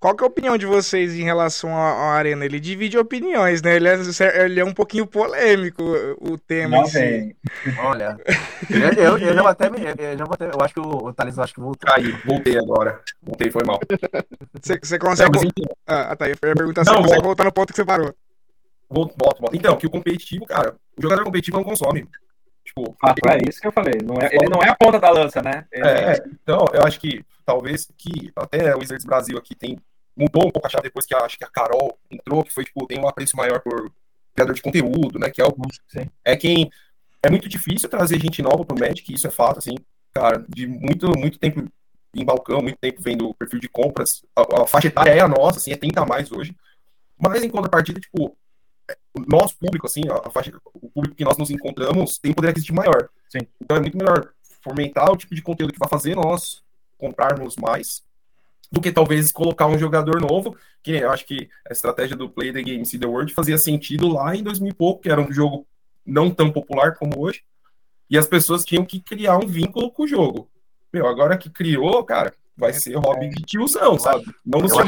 [SPEAKER 1] Qual que é a opinião de vocês em relação ao, Arena? Ele divide opiniões, né? Ele é, ele é um pouquinho polêmico, o tema
[SPEAKER 6] Não, si. Olha, eu, eu, eu, já até, eu, já até, eu acho que o, o Thales acho que voltou.
[SPEAKER 5] Aí, voltei agora. Voltei, foi mal.
[SPEAKER 1] Você consegue. Ah, tá. Eu ia perguntar se você consegue voltar no ponto que você parou.
[SPEAKER 5] Volto, volto, volto. Então, que o competitivo, cara, o jogador competitivo não consome. Tipo,
[SPEAKER 2] ah, é isso que eu falei. Não é, ele não é a ponta da lança, né?
[SPEAKER 5] Ele... É, então, eu acho que talvez que até o Wizards Brasil aqui tem mudou um pouco a chave depois que a, acho que a Carol entrou, que foi, tipo, tem um apreço maior por criador de conteúdo, né? Que é o. Sim. É quem. É muito difícil trazer gente nova pro Magic, isso é fato, assim, cara, de muito, muito tempo em balcão, muito tempo vendo o perfil de compras. A, a faixa etária é a nossa, assim, é 30 a mais hoje. Mas em contrapartida, tipo, o nosso público, assim, a faixa, o público que nós nos encontramos tem poder aquisitivo maior. Sim. Então é muito melhor fomentar o tipo de conteúdo que vai fazer nós comprarmos mais do que talvez colocar um jogador novo, que eu acho que a estratégia do Play the Game See the World fazia sentido lá em 2000 e pouco, que era um jogo não tão popular como hoje, e as pessoas tinham que criar um vínculo com o jogo. Meu, agora que criou, cara, vai ser hobby de tiozão, sabe? Não no seu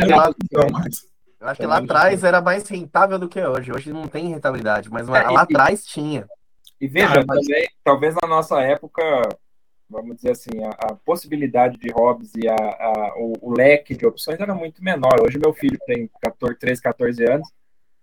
[SPEAKER 6] mais. Eu acho que lá atrás era mais rentável do que hoje. Hoje não tem rentabilidade, mas lá é, atrás tinha.
[SPEAKER 2] E veja, ah, mas... também, talvez na nossa época, vamos dizer assim, a, a possibilidade de hobbies e a, a o, o, leque de opções era muito menor. Hoje meu filho tem 14, 13, 14 anos,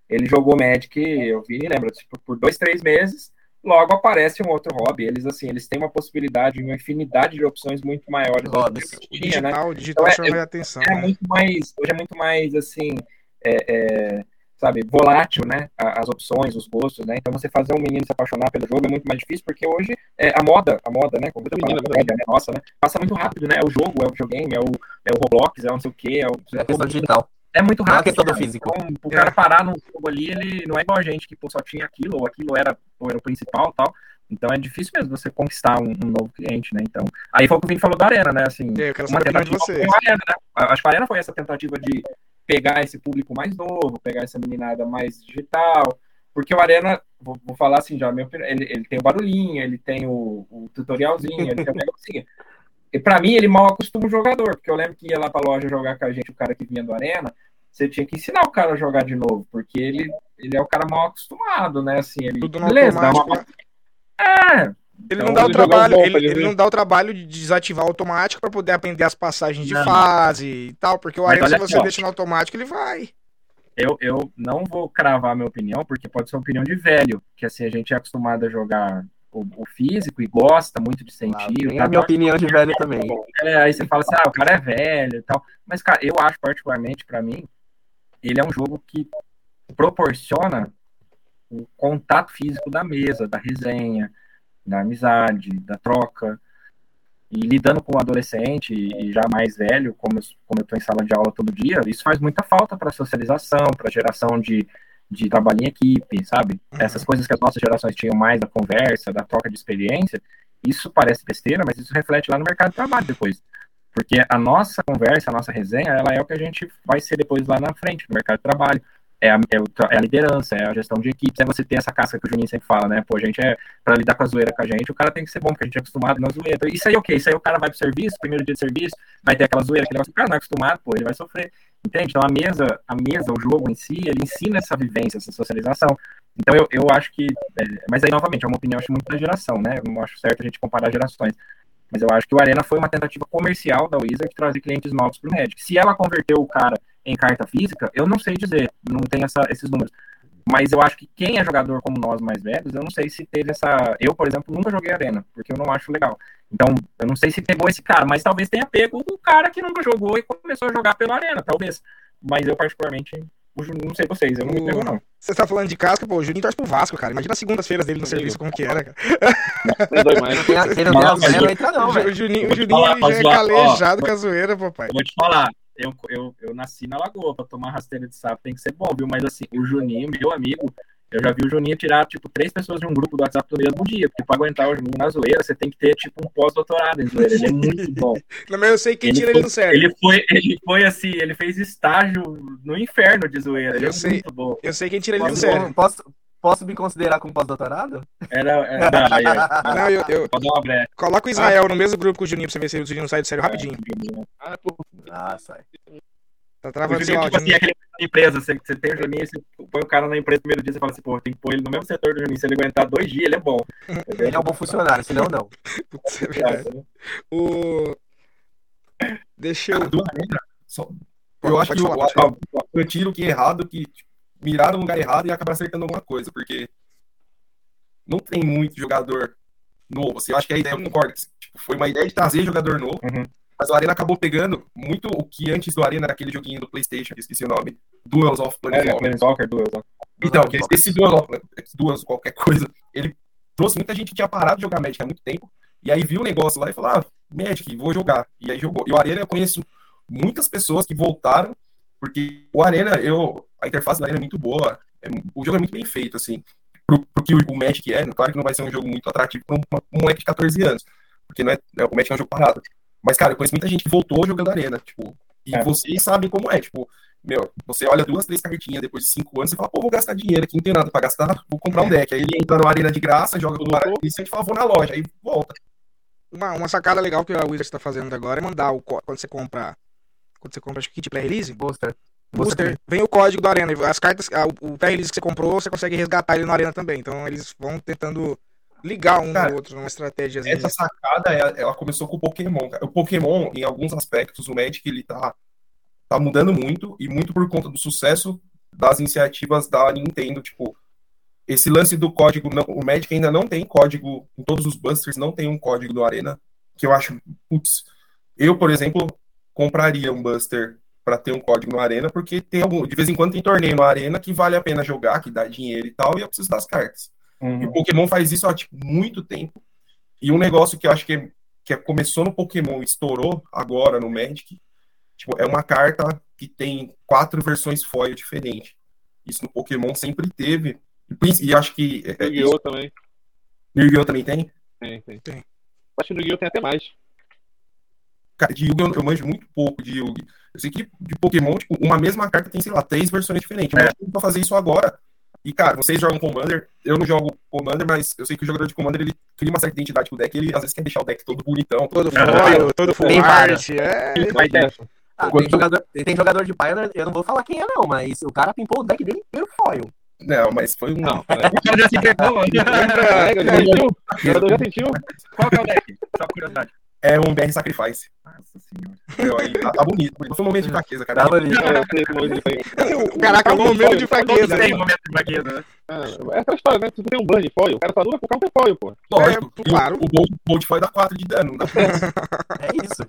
[SPEAKER 2] ele jogou Magic, eu vi e lembro, tipo, por dois, três meses, logo aparece um outro hobby. Eles, assim, eles têm uma possibilidade, uma infinidade de opções muito maiores.
[SPEAKER 1] Hobbies. Tinha, digital, né? digital então, chama é, atenção.
[SPEAKER 2] É né? muito mais, hoje é muito mais, assim, é, é, sabe, volátil, né? As opções, os gostos, né? Então você fazer um menino se apaixonar pelo jogo é muito mais difícil porque hoje é, a moda, a moda, né? Como eu falo, a moda, né? Nossa, né? Passa muito rápido, né? É o jogo, é o videogame, é o, é o Roblox, é o não sei o quê, é o.
[SPEAKER 6] É a questão digital.
[SPEAKER 2] É muito rápido. Não é
[SPEAKER 6] questão do físico.
[SPEAKER 2] Então, o cara parar no jogo ali, ele não é igual a gente que pô, só tinha aquilo, ou aquilo era, ou era o principal tal. Então é difícil mesmo você conquistar um, um, novo cliente, né? Então, aí foi o que o Vini falou da Arena, né? Assim,
[SPEAKER 1] eu quero uma tentativa de você.
[SPEAKER 2] Arena, né? Acho que a Arena foi essa tentativa de pegar esse público mais novo, pegar essa meninada mais digital, porque o Arena, vou, vou falar assim já, ele, ele tem o barulhinho, ele tem o, o tutorialzinho, ele tem o negocinho. E para mim, ele mal acostuma o jogador, porque eu lembro que ia lá pra loja jogar com a gente, o cara que vinha do Arena, você tinha que ensinar o cara a jogar de novo, porque ele, ele é o cara mal acostumado, né? Assim, ele.
[SPEAKER 1] Tudo beleza, dá uma... Né? É, ele, então, não dá o trabalho, ele, ele, ele, não dá o trabalho de desativar automático para poder aprender as passagens de não, fase e tal, porque o Arena, se você deixa no automático, ele vai.
[SPEAKER 2] Eu, eu não vou cravar minha opinião, porque pode ser uma opinião de velho, que assim, a gente é acostumado a jogar o, o físico e gosta muito de sentir.
[SPEAKER 6] Ah, a minha opinião de velho também.
[SPEAKER 2] É, aí você fala assim, ah, o cara é velho e tal. Mas, cara, eu acho particularmente, para mim, ele é um jogo que proporciona o contato físico da mesa, da resenha, da amizade, da troca. E lidando com um adolescente e já mais velho, como eu, como eu estou em sala de aula todo dia, isso faz muita falta para socialização, para geração de, de trabalho em equipe, sabe? Uhum. Essas coisas que as nossas gerações tinham mais da conversa, da troca de experiência, Isso parece besteira, mas isso reflete lá no mercado de trabalho depois. Porque a nossa conversa, a nossa resenha, ela é o que a gente vai ser depois lá na frente, no mercado de trabalho. É a, é, é a liderança, é a gestão de equipes, é você ter essa casca que o Juninho sempre fala, né? Pô, a gente é, pra lidar com a zoeira com a gente, o cara tem que ser bom, porque a gente é acostumado na zoeira. Então, isso aí é o okay? Isso aí o cara vai pro serviço, primeiro dia de serviço, vai ter aquela zoeira, aquele negócio, o cara não é acostumado, pô, ele vai sofrer. Entende? Então a mesa, a mesa, o jogo em si, ele ensina essa vivência, essa socialização. Então eu, eu acho que. É, mas aí, novamente, é uma opinião acho muito da geração, né? Eu não acho certo a gente comparar gerações. Mas eu acho que o Arena foi uma tentativa comercial da Wizard de trazer clientes novos para o Magic. Se ela converteu o cara em carta física, eu não sei dizer, não tem essa, esses números. Mas eu acho que quem é jogador como nós mais velhos, eu não sei se teve essa. Eu, por exemplo, nunca joguei Arena, porque eu não acho legal. Então, eu não sei se pegou esse cara, mas talvez tenha pego o cara que nunca jogou e começou a jogar pela Arena, talvez. Mas eu, particularmente, não sei vocês, eu não me pego, não.
[SPEAKER 1] Você tá falando de casca, pô, o Juninho torce pro Vasco, cara. Imagina as segundas-feiras dele no serviço, como que era, cara.
[SPEAKER 6] Mais. Ele não entra, não,
[SPEAKER 1] O Juninho, o Juninho já é calejado com a zoeira, papai.
[SPEAKER 2] Vou te falar, eu, eu, eu nasci na lagoa, pra tomar rasteira de sapo tem que ser bom, viu? Mas assim, o Juninho, meu amigo, eu já vi o Juninho tirar, tipo, três pessoas de um grupo do WhatsApp no mesmo dia, porque pra aguentar o Juninho na zoeira, você tem que ter, tipo, um pós-doutorado em zoeira. Ele é muito bom.
[SPEAKER 1] Não, mas eu sei quem ele tira
[SPEAKER 2] foi,
[SPEAKER 1] ele do sério.
[SPEAKER 2] Ele foi, ele foi assim, ele fez estágio no inferno de zoeira. Ele
[SPEAKER 1] Eu
[SPEAKER 2] é
[SPEAKER 1] sei.
[SPEAKER 2] muito bom.
[SPEAKER 1] Eu sei quem tira ele do sério.
[SPEAKER 6] posso, posso me considerar como pós-doutorado?
[SPEAKER 2] Era. era não, aí, aí,
[SPEAKER 1] Não, eu, eu coloco o Israel no mesmo grupo com o Juninho pra você ver se o Juninho sai do sério rapidinho.
[SPEAKER 4] Ah, pô,
[SPEAKER 6] Ah, sai.
[SPEAKER 1] Tá travando seu
[SPEAKER 2] tipo assim, aquele empresa, você, você tem o Juninho, você põe o cara na empresa no primeiro dia, você fala assim, pô, tem que pôr ele no mesmo setor do Juninho. Se ele aguentar dois dias, ele é bom.
[SPEAKER 6] Ele é um bom funcionário, senão não.
[SPEAKER 1] Putz, é verdade. O... Deixa eu.
[SPEAKER 5] Só- eu acho que
[SPEAKER 1] falar,
[SPEAKER 5] o,
[SPEAKER 1] pode
[SPEAKER 5] o, o tiro que é errado, que tipo, miraram no lugar errado e acabaram acertando alguma coisa, porque não tem muito jogador novo. Assim, eu acho que a ideia, eu concordo, tipo, foi uma ideia de trazer jogador novo,
[SPEAKER 2] Uhum.
[SPEAKER 5] mas o Arena acabou pegando muito o que antes do Arena era aquele joguinho do Playstation, que esqueci o nome, Duels of
[SPEAKER 2] É,
[SPEAKER 5] Planeswalker.
[SPEAKER 2] Planeswalker, duas. ó.
[SPEAKER 5] Então, que esse Duels of Duels, qualquer coisa, ele trouxe muita gente que tinha parado de jogar Magic há muito tempo, e aí viu o negócio lá e falou, ah, Magic, vou jogar. E aí jogou. E o Arena eu conheço muitas pessoas que voltaram, porque o Arena, eu, a interface do Arena é muito boa, é- o jogo é muito bem feito, assim, pro, pro que o, Magic é, claro que não vai ser um jogo muito atrativo para um, moleque de 14 anos, porque não é, é- o Magic é um jogo parado. Mas, cara, eu conheço muita gente que voltou jogando Arena, tipo, e
[SPEAKER 2] É.
[SPEAKER 5] vocês sabem como é, tipo, meu, você olha duas, três cartinhas depois de cinco anos, você fala, pô, vou gastar dinheiro aqui, não tem nada pra gastar, vou comprar um deck. Aí ele entra na arena de graça, joga tudo barato, e fala, vou na loja, aí volta.
[SPEAKER 1] Uma, uma sacada legal que a Wizards tá fazendo agora é mandar o quando você compra. Quando você compra acho que kit pré-release,
[SPEAKER 6] Booster.
[SPEAKER 1] booster, vem o código do Arena. As cartas, a- o pré-release que você comprou, você consegue resgatar ele no Arena também. Então eles vão tentando ligar um
[SPEAKER 5] Cara,
[SPEAKER 1] no outro numa estratégia.
[SPEAKER 5] Essa sacada, ela ela começou com o Pokémon, cara. O Pokémon, em alguns aspectos, o Magic, ele tá, tá mudando muito, e muito por conta do sucesso das iniciativas da Nintendo, tipo, esse lance do código, não- o Magic ainda não tem código, em todos os busters não tem um código do Arena, que eu acho, putz, eu, por exemplo, compraria um buster para ter um código no Arena, porque tem algum, de vez em quando tem torneio no Arena que vale a pena jogar, que dá dinheiro e tal, e eu preciso das cartas. E o
[SPEAKER 2] Uhum.
[SPEAKER 5] Pokémon faz isso há tipo, muito tempo. E um negócio que eu acho que, é- que é- começou no Pokémon e estourou agora no Magic, tipo, é uma carta que tem quatro versões foil diferentes. Isso no Pokémon sempre teve. E, e acho que. É, é,
[SPEAKER 4] Yu-Gi-Oh! também.
[SPEAKER 5] no Yu-Gi-Oh! também tem.
[SPEAKER 4] Tem, tem.
[SPEAKER 1] Tem.
[SPEAKER 4] Acho que no Yu-Gi-Oh! tem até mais.
[SPEAKER 5] Cara, de Yu-Gi-Oh! eu manjo muito pouco de Yu-Gi. Eu sei que de Pokémon, tipo, uma mesma carta tem, sei lá, três versões diferentes. Mas eu pra fazer isso agora. E, cara, vocês jogam Commander, eu não jogo Commander, mas eu sei que o jogador de Commander, ele cria uma certa identidade com o deck, ele às vezes quer deixar o deck todo bonitão,
[SPEAKER 1] Todo
[SPEAKER 2] Ah,
[SPEAKER 1] foil, todo full art. É.
[SPEAKER 6] Ah, tem, jogador, tem jogador de Pioneer, eu não vou falar quem é não, mas o cara pimpou o deck dele inteiro foil.
[SPEAKER 5] Não, mas foi um.
[SPEAKER 4] Não,
[SPEAKER 2] O cara já se entregou.
[SPEAKER 4] Já sentiu? O jogador já sentiu?
[SPEAKER 2] Qual que é o deck? Só curiosidade.
[SPEAKER 5] É um BR Sacrifice.
[SPEAKER 2] Nossa senhora.
[SPEAKER 5] Meu, aí tá, tá bonito. Foi um momento de fraqueza, cara.
[SPEAKER 6] Tava ali.
[SPEAKER 4] É.
[SPEAKER 1] Caraca, um momento de fraqueza.
[SPEAKER 2] Tem um momento de fraqueza, né?
[SPEAKER 4] É aquela história, né? Se tu tem um ban de foil, o cara só dura por counter foil, pô.
[SPEAKER 5] Lógico.
[SPEAKER 1] É,
[SPEAKER 5] E
[SPEAKER 1] claro.
[SPEAKER 5] O, o Bolt, Bolt foi dar 4 de dano. Dá
[SPEAKER 6] É isso.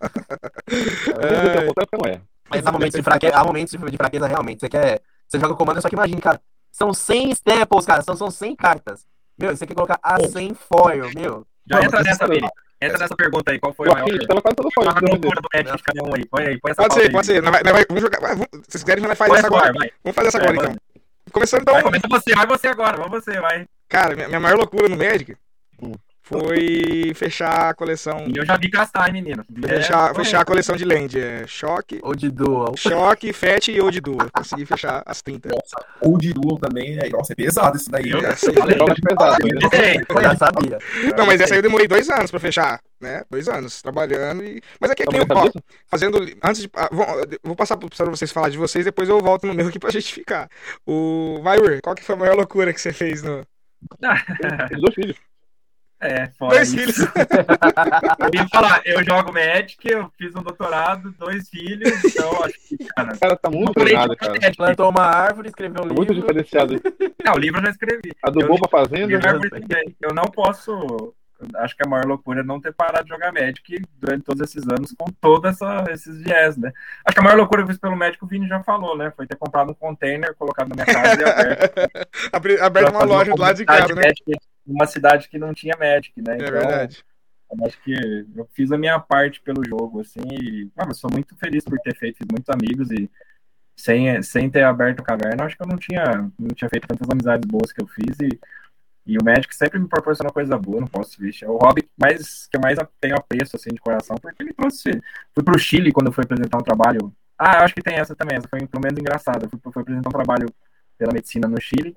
[SPEAKER 4] É. O contrário não é.
[SPEAKER 6] Mas há momentos de fraqueza, há momentos de fraqueza realmente. Você quer. Você joga o comando, só que imagine, cara. São 100 staples, cara. São, são 100 cartas. Meu, você quer colocar a 100 foil, meu.
[SPEAKER 2] Já
[SPEAKER 5] Não,
[SPEAKER 2] entra nessa, Vini. Entra nessa pergunta aí. Qual foi
[SPEAKER 4] O
[SPEAKER 2] maior?
[SPEAKER 4] Tava quase todo não me engano.
[SPEAKER 2] loucura do Magic de cada um aí. Põe aí, põe essa
[SPEAKER 1] Pode ser,
[SPEAKER 2] aí.
[SPEAKER 1] pode ser. Vai- vai- vamos jogar. vai, vamos- Se vocês querem, nós faz
[SPEAKER 2] Põe
[SPEAKER 1] essa
[SPEAKER 2] essa
[SPEAKER 1] agora.
[SPEAKER 2] vai.
[SPEAKER 1] Vamos fazer essa agora,
[SPEAKER 2] vai.
[SPEAKER 1] então. Começando então.
[SPEAKER 2] Vai, começa você, vai você agora. Vamos você, vai.
[SPEAKER 1] Cara, minha, minha maior loucura no Magic
[SPEAKER 4] Hum.
[SPEAKER 1] Foi fechar a coleção.
[SPEAKER 2] E eu já vi gastar, hein, menino.
[SPEAKER 1] Fechar, fechar a coleção de Land. É choque,
[SPEAKER 6] Ou de dual.
[SPEAKER 1] choque, fat e Old Duo. Consegui fechar as 30.
[SPEAKER 5] Ou de duo também, é, nossa, é pesado isso daí.
[SPEAKER 2] Eu-
[SPEAKER 5] né?
[SPEAKER 2] Ei,
[SPEAKER 6] Eu já sabia.
[SPEAKER 1] Não, mas essa aí eu demorei dois anos pra fechar, né? Dois anos trabalhando e. Mas é que,
[SPEAKER 4] Também
[SPEAKER 1] eu, ó,
[SPEAKER 4] disso?
[SPEAKER 1] fazendo. Antes de. ah, vou, vou passar pra vocês falar de vocês, depois eu volto no meu aqui pra justificar. O Maior, qual que foi a maior loucura que você fez no.
[SPEAKER 4] Tem dois filhos.
[SPEAKER 2] É, fora
[SPEAKER 1] Dois
[SPEAKER 2] isso.
[SPEAKER 1] filhos.
[SPEAKER 2] Eu ia falar, eu jogo Magic, eu fiz um doutorado, dois filhos, então acho que, cara.
[SPEAKER 4] O cara tá muito
[SPEAKER 2] de
[SPEAKER 4] cara.
[SPEAKER 2] Magic.
[SPEAKER 6] Plantou uma árvore, escreveu um
[SPEAKER 4] Tá muito
[SPEAKER 6] livro.
[SPEAKER 4] diferenciado.
[SPEAKER 2] Não, o livro eu já escrevi.
[SPEAKER 4] Adubou pra fazenda,
[SPEAKER 2] também. Eu não posso. Acho que a maior loucura é não ter parado de jogar Magic durante todos esses anos com todos esses viés, né? Acho que a maior loucura que eu fiz pelo Magic, o Vini já falou, né? Foi ter comprado um container, colocado na minha casa e aberto.
[SPEAKER 1] Aberto uma loja do lado de casa, né?
[SPEAKER 2] Magic numa cidade que não tinha Magic, né?
[SPEAKER 1] É verdade.
[SPEAKER 2] Eu acho que eu fiz a minha parte pelo jogo, assim, e ah, sou muito feliz por ter feito, fiz muitos amigos e sem, sem ter aberto a caverna, acho que eu não tinha, não tinha feito tantas amizades boas que eu fiz e, e o Magic sempre me proporcionou coisa boa, não posso ver. É o hobby mais, que eu mais tenho apreço, assim, de coração, porque ele trouxe. Fui pro Chile quando eu fui apresentar um trabalho. Ah, acho que tem essa também, essa foi pelo menos engraçada. Fui, fui apresentar um trabalho pela medicina no Chile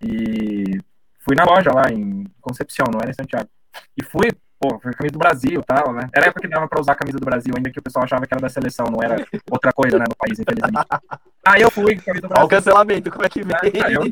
[SPEAKER 2] e fui na loja lá em Concepción, não era em Santiago. E fui, pô, foi camisa do Brasil e tal, né? Era a época que dava pra usar a camisa do Brasil, ainda que o pessoal achava que era da seleção, não era outra coisa, né, no país, infelizmente. Aí eu fui com a camisa do
[SPEAKER 6] Olha o
[SPEAKER 2] Brasil.
[SPEAKER 6] cancelamento, como é que vem?
[SPEAKER 2] Aí eu, eu,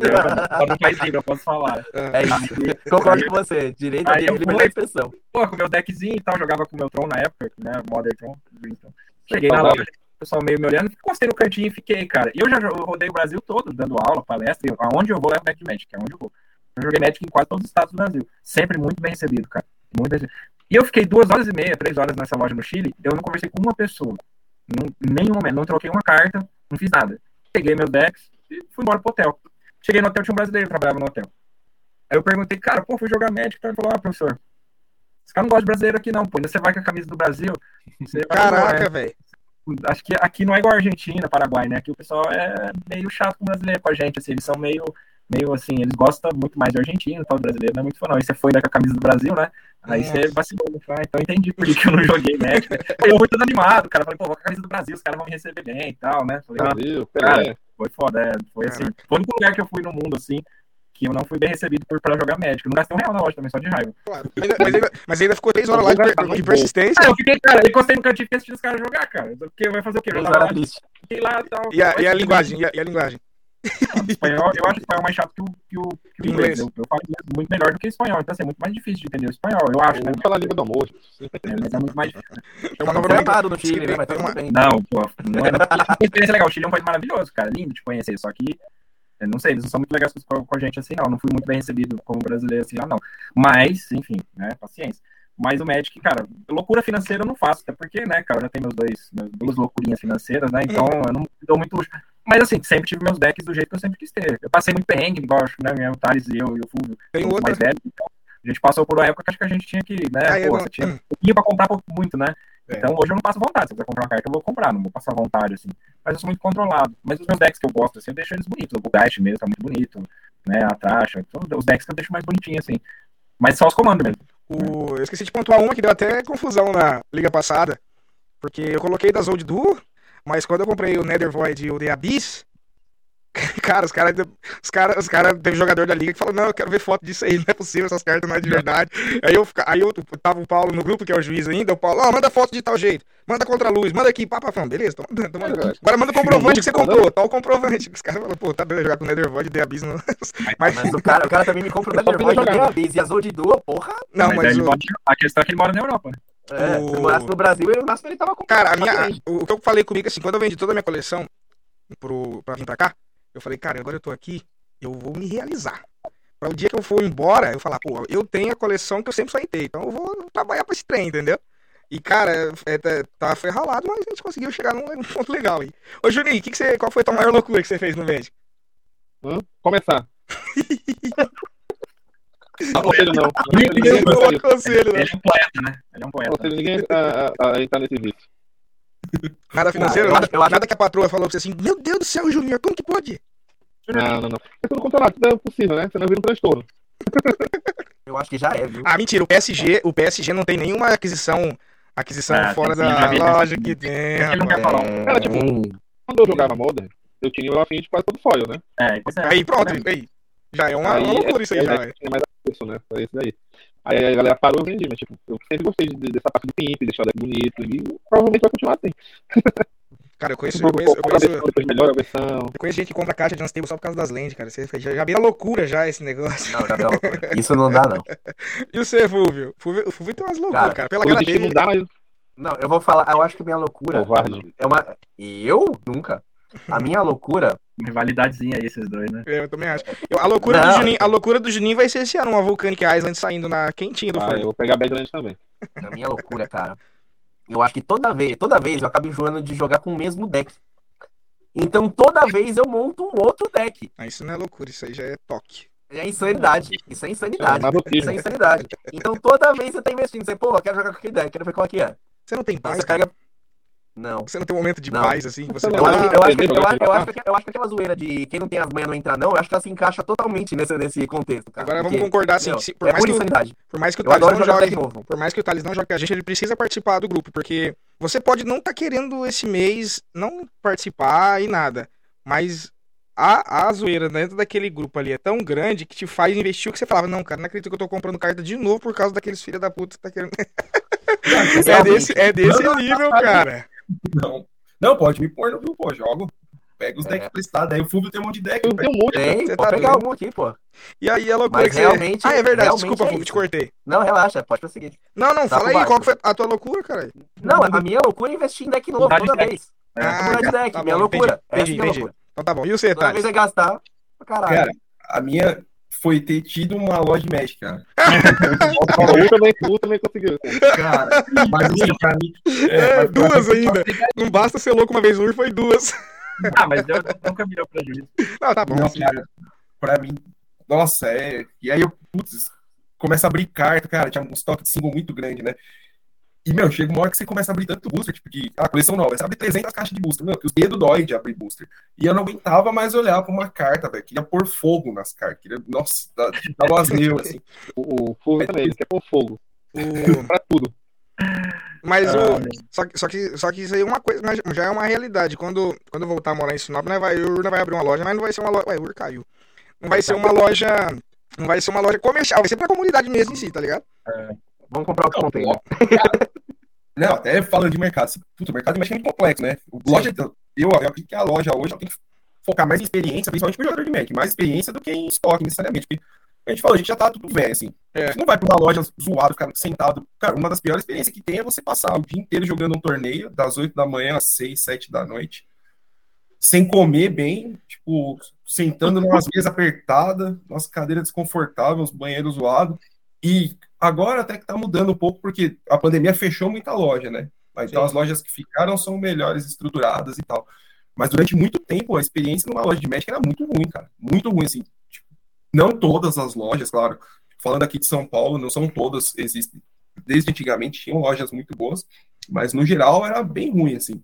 [SPEAKER 2] só no país livre, eu posso falar.
[SPEAKER 6] É isso. Concordo com você. Direito
[SPEAKER 2] Aí eu fui-
[SPEAKER 6] expressão.
[SPEAKER 2] Pô, com meu deckzinho e tal, jogava com o meu Tron na época, né, Modern Tron, Greenstone. Cheguei na loja, o pessoal meio me olhando, encostei no cantinho e fiquei, cara. E eu já rodei o Brasil todo, dando aula, palestra, e aonde eu vou é o deck de Magic, é onde eu vou. Eu joguei Magic em quase todos os estados do Brasil. Sempre muito bem recebido, cara. Muito bem recebido. E eu fiquei duas horas e meia, três horas nessa loja no Chile, eu não conversei com uma pessoa. Não, nenhum momento, não troquei uma carta, não fiz nada. Peguei meus decks e fui embora pro hotel. Cheguei no hotel, tinha um brasileiro que trabalhava no hotel. Aí eu perguntei, cara, pô, fui jogar Magic, então ele falou, ah, professor, esse cara não gosta de brasileiro aqui não, pô. Ainda você vai com a camisa do Brasil,
[SPEAKER 1] Caraca, velho.
[SPEAKER 2] acho que aqui não é igual a Argentina, Paraguai, né? Aqui o pessoal é meio chato com o brasileiro com a gente, assim, eles são meio, meio assim, eles gostam muito mais de argentino e tal, do brasileiro não é muito fã, não. Aí você foi né, com a camisa do Brasil, né? Aí
[SPEAKER 1] Nossa.
[SPEAKER 2] você vacilou, né? Ah, então eu entendi por que eu não joguei Magic. né? Aí eu fui todo animado, cara, falei, pô, vou com a camisa do Brasil, os caras vão me receber bem e tal, né? Falei, ah,
[SPEAKER 4] Brasil,
[SPEAKER 2] Cara, foi foda, é, foi assim. Foi o único lugar que eu fui no mundo, assim, que eu não fui bem recebido por, pra jogar. Eu não gastei um real na loja também, só de raiva.
[SPEAKER 1] Claro. Ainda- mas, ainda, mas ainda ficou três horas lá de, de persistência.
[SPEAKER 2] Ah, eu fiquei, cara, eu encostei no cantinho e assistindo os caras jogar, cara. Porque vai fazer o quê? Eu lá, fiquei lá e tal.
[SPEAKER 1] E a, e a linguagem? E a, e a linguagem?
[SPEAKER 2] Espanhol, eu acho o espanhol mais chato que o, que o, que o
[SPEAKER 1] Inglês.
[SPEAKER 2] inglês. Eu, eu falo inglês muito melhor do que o espanhol, então assim, é muito mais difícil de entender o espanhol, eu acho, né?
[SPEAKER 4] Vamos falar a língua do amor.
[SPEAKER 2] É, mas é muito mais difícil.
[SPEAKER 1] É uma nova
[SPEAKER 6] Foi
[SPEAKER 1] língua.
[SPEAKER 6] errado no Chile, né? Mas tá bem.
[SPEAKER 2] Não, pô, não é. Uma experiência legal. O Chile é um país maravilhoso, cara, lindo de conhecer, só que. Eu não sei, eles não são muito legais com, com a gente assim, não. Não fui muito bem recebido como brasileiro assim, lá, não. Mas, enfim, né? Paciência. Mas o Magic, cara, loucura financeira eu não faço, até porque, né, cara, eu já tenho meus dois, meus duas loucurinhas financeiras, né? Então eu não dou muito luxo. Mas assim, sempre tive meus decks do jeito que eu sempre quis ter. Eu passei muito perrengue, acho, né? O Thales e eu e o Fulvio,
[SPEAKER 1] Tem outra.
[SPEAKER 2] mais velhos. Então, a gente passou por uma época que acho que a gente tinha que, né?
[SPEAKER 1] Ah,
[SPEAKER 2] pô,
[SPEAKER 1] não-
[SPEAKER 2] tinha um pouquinho pra comprar muito, né?
[SPEAKER 1] É.
[SPEAKER 2] Então hoje eu não passo vontade. Se eu quiser comprar uma carta, eu vou comprar, não vou passar vontade, assim. Mas eu sou muito controlado. Mas os meus decks que eu gosto, assim, eu deixo eles bonitos. O Bugatti mesmo tá muito bonito, né? A todos os decks que eu deixo mais bonitinho, assim. Mas só os comandos mesmo.
[SPEAKER 1] O- eu esqueci de pontuar uma que deu até confusão na liga passada. Porque eu coloquei da Zold Duo, mas quando eu comprei o Nether Void e o The Abyss, cara, os caras. Os cara, os cara, teve jogador da liga que falou: Não, eu quero ver foto disso aí, não é possível, essas cartas não é de verdade. Aí eu, aí eu tava o Paulo no grupo, que é o juiz ainda, o Paulo, ó, manda foto de tal jeito, manda contra a luz, manda aqui, pá, beleza, tô mandando, tô mandando. Agora manda o comprovante que você comprou, tá o comprovante. Os caras falaram, pô, tá beleza jogar com o Nether Void e The Abyss não. Mas,
[SPEAKER 6] Mas o cara, o cara também me compra o Nether Void
[SPEAKER 4] jogar.
[SPEAKER 6] uma vez e azul de duas, porra.
[SPEAKER 1] não,
[SPEAKER 2] mas
[SPEAKER 1] mas. o-
[SPEAKER 2] a questão é que ele mora na Europa, né?
[SPEAKER 6] É,
[SPEAKER 1] O-
[SPEAKER 6] se morasse no Brasil, eu, máximo ele tava com.
[SPEAKER 1] Cara, a minha, o, que eu falei comigo, assim, quando eu vendi toda a minha coleção pro, pra vir pra cá, eu falei, cara, agora eu tô aqui, eu vou me realizar. Pra o dia que eu for embora, eu falar, pô, eu tenho a coleção que eu sempre sonhei então eu vou trabalhar pra esse trem, entendeu? E, cara, é, tá, tá foi ralado, mas a gente conseguiu chegar num, num ponto legal aí. Ô, Juninho, que que você, qual foi a tua maior loucura que você fez no Magic?
[SPEAKER 4] Hã? Começar.
[SPEAKER 2] Tá
[SPEAKER 4] Não aconselho não.
[SPEAKER 2] Ninguém-
[SPEAKER 4] Ninguém
[SPEAKER 1] Eu não
[SPEAKER 4] aconselho-
[SPEAKER 1] aconselho, né?
[SPEAKER 2] Ele é um poeta, né? Ele é um poeta.
[SPEAKER 4] aconselho ninguém a, a, a entrar nesse vício.
[SPEAKER 1] Nada financeiro, nada,
[SPEAKER 6] eu
[SPEAKER 1] nada que a patroa falou pra você assim, meu Deus do céu, Júnior, como que pode?
[SPEAKER 4] Não, não, não. É tudo controlado, tudo é possível, né? Senão vira um transtorno.
[SPEAKER 6] Eu acho que já é, viu?
[SPEAKER 1] Ah, mentira, o PSG, o PSG não tem nenhuma aquisição, aquisição
[SPEAKER 2] Ah,
[SPEAKER 1] fora da loja que tem.
[SPEAKER 2] Ele não
[SPEAKER 1] rapaz.
[SPEAKER 2] quer falar.
[SPEAKER 6] É,
[SPEAKER 4] Cara, tipo,
[SPEAKER 6] hum,
[SPEAKER 4] Quando eu jogava Modern, eu tinha o afim de quase todo foil, né?
[SPEAKER 2] É, é.
[SPEAKER 1] Aí, pronto, aí. Já é uma, uma loucura isso aí,
[SPEAKER 4] é,
[SPEAKER 1] já,
[SPEAKER 4] é,
[SPEAKER 1] velho.
[SPEAKER 4] Acesso, né? Pra esse daí. Aí a galera parou e vendi, mas tipo, eu sempre gostei de- dessa parte do pimp, deixar o deck bonito, e provavelmente vai continuar assim.
[SPEAKER 1] Cara, eu conheço, eu conheço, eu conheço,
[SPEAKER 4] versão, depois melhora a versão.
[SPEAKER 1] eu conheço gente que compra caixa de Unstable só por causa das lentes, cara. Você já, já vira loucura já esse negócio.
[SPEAKER 6] Não, já não. Isso não dá, não.
[SPEAKER 1] E o você, Fúvio? Fúvio, o Fúvio tem umas loucuras,
[SPEAKER 6] Cara,
[SPEAKER 1] cara. Pela cara dele.
[SPEAKER 4] não dá, mas
[SPEAKER 6] Não, eu vou falar, eu acho que a minha loucura
[SPEAKER 4] Covarde.
[SPEAKER 6] é uma. Eu? Nunca. A minha loucura.
[SPEAKER 2] Rivalidadezinha aí, esses dois, né?
[SPEAKER 1] É, Eu também acho. Eu- a, loucura do. Juninho, a loucura do Juninho vai ser esse ano, uma Volcanic Island saindo na quentinha do
[SPEAKER 4] ah,
[SPEAKER 1] forno.
[SPEAKER 4] eu vou pegar Badlands também.
[SPEAKER 6] A minha loucura, cara. Eu acho que toda vez, toda vez eu acabo enjoando de jogar com o mesmo deck. Então toda vez eu monto um outro deck.
[SPEAKER 1] Ah, isso não é loucura, isso aí já é toque.
[SPEAKER 6] É insanidade. Isso é insanidade.
[SPEAKER 4] É.
[SPEAKER 6] Isso é insanidade. Então toda vez você tá investindo. Você, pô, eu quero jogar com aquele deck, quero ver qual que é.
[SPEAKER 1] Você não tem
[SPEAKER 6] Aí
[SPEAKER 1] paz, cara?
[SPEAKER 6] pega. Não.
[SPEAKER 1] Você não tem um momento de
[SPEAKER 6] Não.
[SPEAKER 1] paz, assim? Você
[SPEAKER 4] Não,
[SPEAKER 6] Eu acho, eu, acho, eu, acho, eu, acho, que- eu acho que aquela zoeira de quem não tem as manhas não entra, não, eu acho que ela se encaixa totalmente nesse, nesse contexto, cara.
[SPEAKER 1] Agora vamos
[SPEAKER 6] Porque,
[SPEAKER 1] concordar assim, se- por
[SPEAKER 6] é
[SPEAKER 1] mais que o-. Por mais que o Thales não jogue,
[SPEAKER 6] novo.
[SPEAKER 1] por mais que o Thales não jogue com a gente, ele precisa participar do grupo, porque você pode não estar querendo esse mês não participar e nada, mas a, a zoeira dentro daquele grupo ali é tão grande que te faz investir o que você falava, não, cara, não acredito que eu tô comprando carta de novo por causa daqueles filha da puta que tá querendo. é desse, é desse nível, cara.
[SPEAKER 5] Não. Não, pode me pôr no grupo, pô, jogo. Pega os
[SPEAKER 6] É.
[SPEAKER 5] decks prestados. Aí o Fúvio tem um monte de deck.
[SPEAKER 4] Eu tenho um monte.
[SPEAKER 6] Tem,
[SPEAKER 1] Você
[SPEAKER 6] pode
[SPEAKER 1] tá
[SPEAKER 6] pegar algum aqui, pô.
[SPEAKER 1] E aí a loucura
[SPEAKER 6] Mas
[SPEAKER 1] que
[SPEAKER 6] realmente-
[SPEAKER 1] você... Ah, é verdade, desculpa,
[SPEAKER 6] é
[SPEAKER 1] te cortei.
[SPEAKER 6] Não, relaxa, pode prosseguir.
[SPEAKER 1] Não, não,
[SPEAKER 6] Tá
[SPEAKER 1] fala aí qual
[SPEAKER 6] baixo.
[SPEAKER 1] que foi a tua loucura, cara.
[SPEAKER 6] Não, a minha loucura é investir em deck novo
[SPEAKER 2] de
[SPEAKER 6] toda
[SPEAKER 2] deck.
[SPEAKER 6] vez.
[SPEAKER 1] Ah,
[SPEAKER 6] Mudar de deck,
[SPEAKER 1] tá
[SPEAKER 6] minha
[SPEAKER 1] bom,
[SPEAKER 6] loucura.
[SPEAKER 1] entendi,
[SPEAKER 6] é a
[SPEAKER 1] entendi,
[SPEAKER 6] loucura.
[SPEAKER 1] Então tá bom. E você,
[SPEAKER 6] Toda
[SPEAKER 1] Thales?
[SPEAKER 6] vez é gastar caralho.
[SPEAKER 5] Cara, a minha foi ter tido uma loja de Magic, cara.
[SPEAKER 4] O também, também conseguiu.
[SPEAKER 5] Cara, mas assim, pra mim.
[SPEAKER 1] É,
[SPEAKER 5] É, mas pra
[SPEAKER 1] duas
[SPEAKER 5] mim-
[SPEAKER 1] ainda. Não basta ser louco uma vez no foi duas.
[SPEAKER 2] Ah, mas eu nunca me deu prejuízo.
[SPEAKER 1] Não, tá bom.
[SPEAKER 5] Não,
[SPEAKER 1] assim,
[SPEAKER 5] cara, pra mim, nossa, é. E aí eu, putz, começa a abrir carta, cara, tinha um estoque de símbolo muito grande, né? E, meu, chega uma hora que você começa a abrir tanto booster, tipo, que a coleção nova, você abre 300 caixas de booster, meu, que os dedos dói de abrir booster. E eu não aguentava mais olhar pra uma carta, velho, queria pôr fogo nas cartas, queria, nossa, dá- umas neuras, assim.
[SPEAKER 4] O, o Fulvio também, ele quer pôr fogo.
[SPEAKER 1] o-
[SPEAKER 4] Pra tudo.
[SPEAKER 1] Mas
[SPEAKER 2] Ah,
[SPEAKER 1] o. Só que, só, que, só que isso aí é uma coisa, mas já é uma realidade. Quando, quando eu voltar a morar em Sinop, né, vai, o Urna vai abrir uma loja, mas não vai ser uma loja. Ué, o Ur caiu. Não vai ser uma loja. Não vai ser uma loja comercial, vai ser pra comunidade mesmo em si, tá ligado?
[SPEAKER 6] Vamos comprar o que contém, né?
[SPEAKER 5] Não, até falando de mercado, puta, o mercado é muito complexo, né? O loja, eu, eu acredito que a loja hoje tem que focar mais em experiência, principalmente pro jogador de Magic, mais experiência do que em estoque, necessariamente. Porque a gente falou, a gente já tá tudo velho, assim.
[SPEAKER 1] É.
[SPEAKER 5] Gente não vai pra uma loja zoado, ficar sentado. Cara, uma das piores experiências que tem é você passar o dia inteiro jogando um torneio, das 8 da manhã às 6, 7 da noite, sem comer bem, tipo, sentando numas mesas apertadas, nossa cadeira desconfortável, os banheiros zoados. E agora até que tá mudando um pouco, porque a pandemia fechou muita loja, né? Então
[SPEAKER 1] Sim.
[SPEAKER 5] as lojas que ficaram são melhores estruturadas e tal. Mas durante muito tempo a experiência numa loja de Magic era muito ruim, cara. Muito ruim, assim. Tipo, não todas as lojas, claro. Falando aqui de São Paulo, não são todas, existem. Desde antigamente tinham lojas muito boas, mas no geral era bem ruim, assim.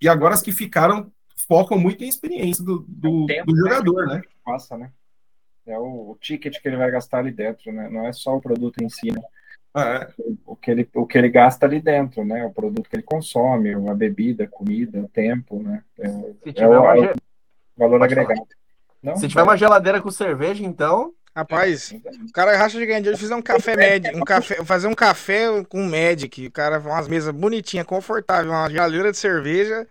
[SPEAKER 5] E agora as que ficaram focam muito em experiência do, do,
[SPEAKER 2] tempo,
[SPEAKER 5] do
[SPEAKER 2] né?
[SPEAKER 5] jogador, né?
[SPEAKER 2] Passa, né? É o, o ticket que ele vai gastar ali dentro, né? Não é só o produto em si, né?
[SPEAKER 5] Ah, é.
[SPEAKER 2] O que ele, o que ele gasta ali dentro, né? O produto que ele consome, a bebida, a comida, o tempo, né? É,
[SPEAKER 6] Se
[SPEAKER 2] é
[SPEAKER 6] tiver,
[SPEAKER 2] é o valor
[SPEAKER 6] Pode
[SPEAKER 2] agregado. Não,
[SPEAKER 6] se tiver uma geladeira com cerveja, então.
[SPEAKER 1] Rapaz, o cara racha de ganhar dinheiro de fazer um café médio, um café, fazer um café com Magic, o cara umas mesas bonitinhas, confortáveis, uma geladeira de cerveja,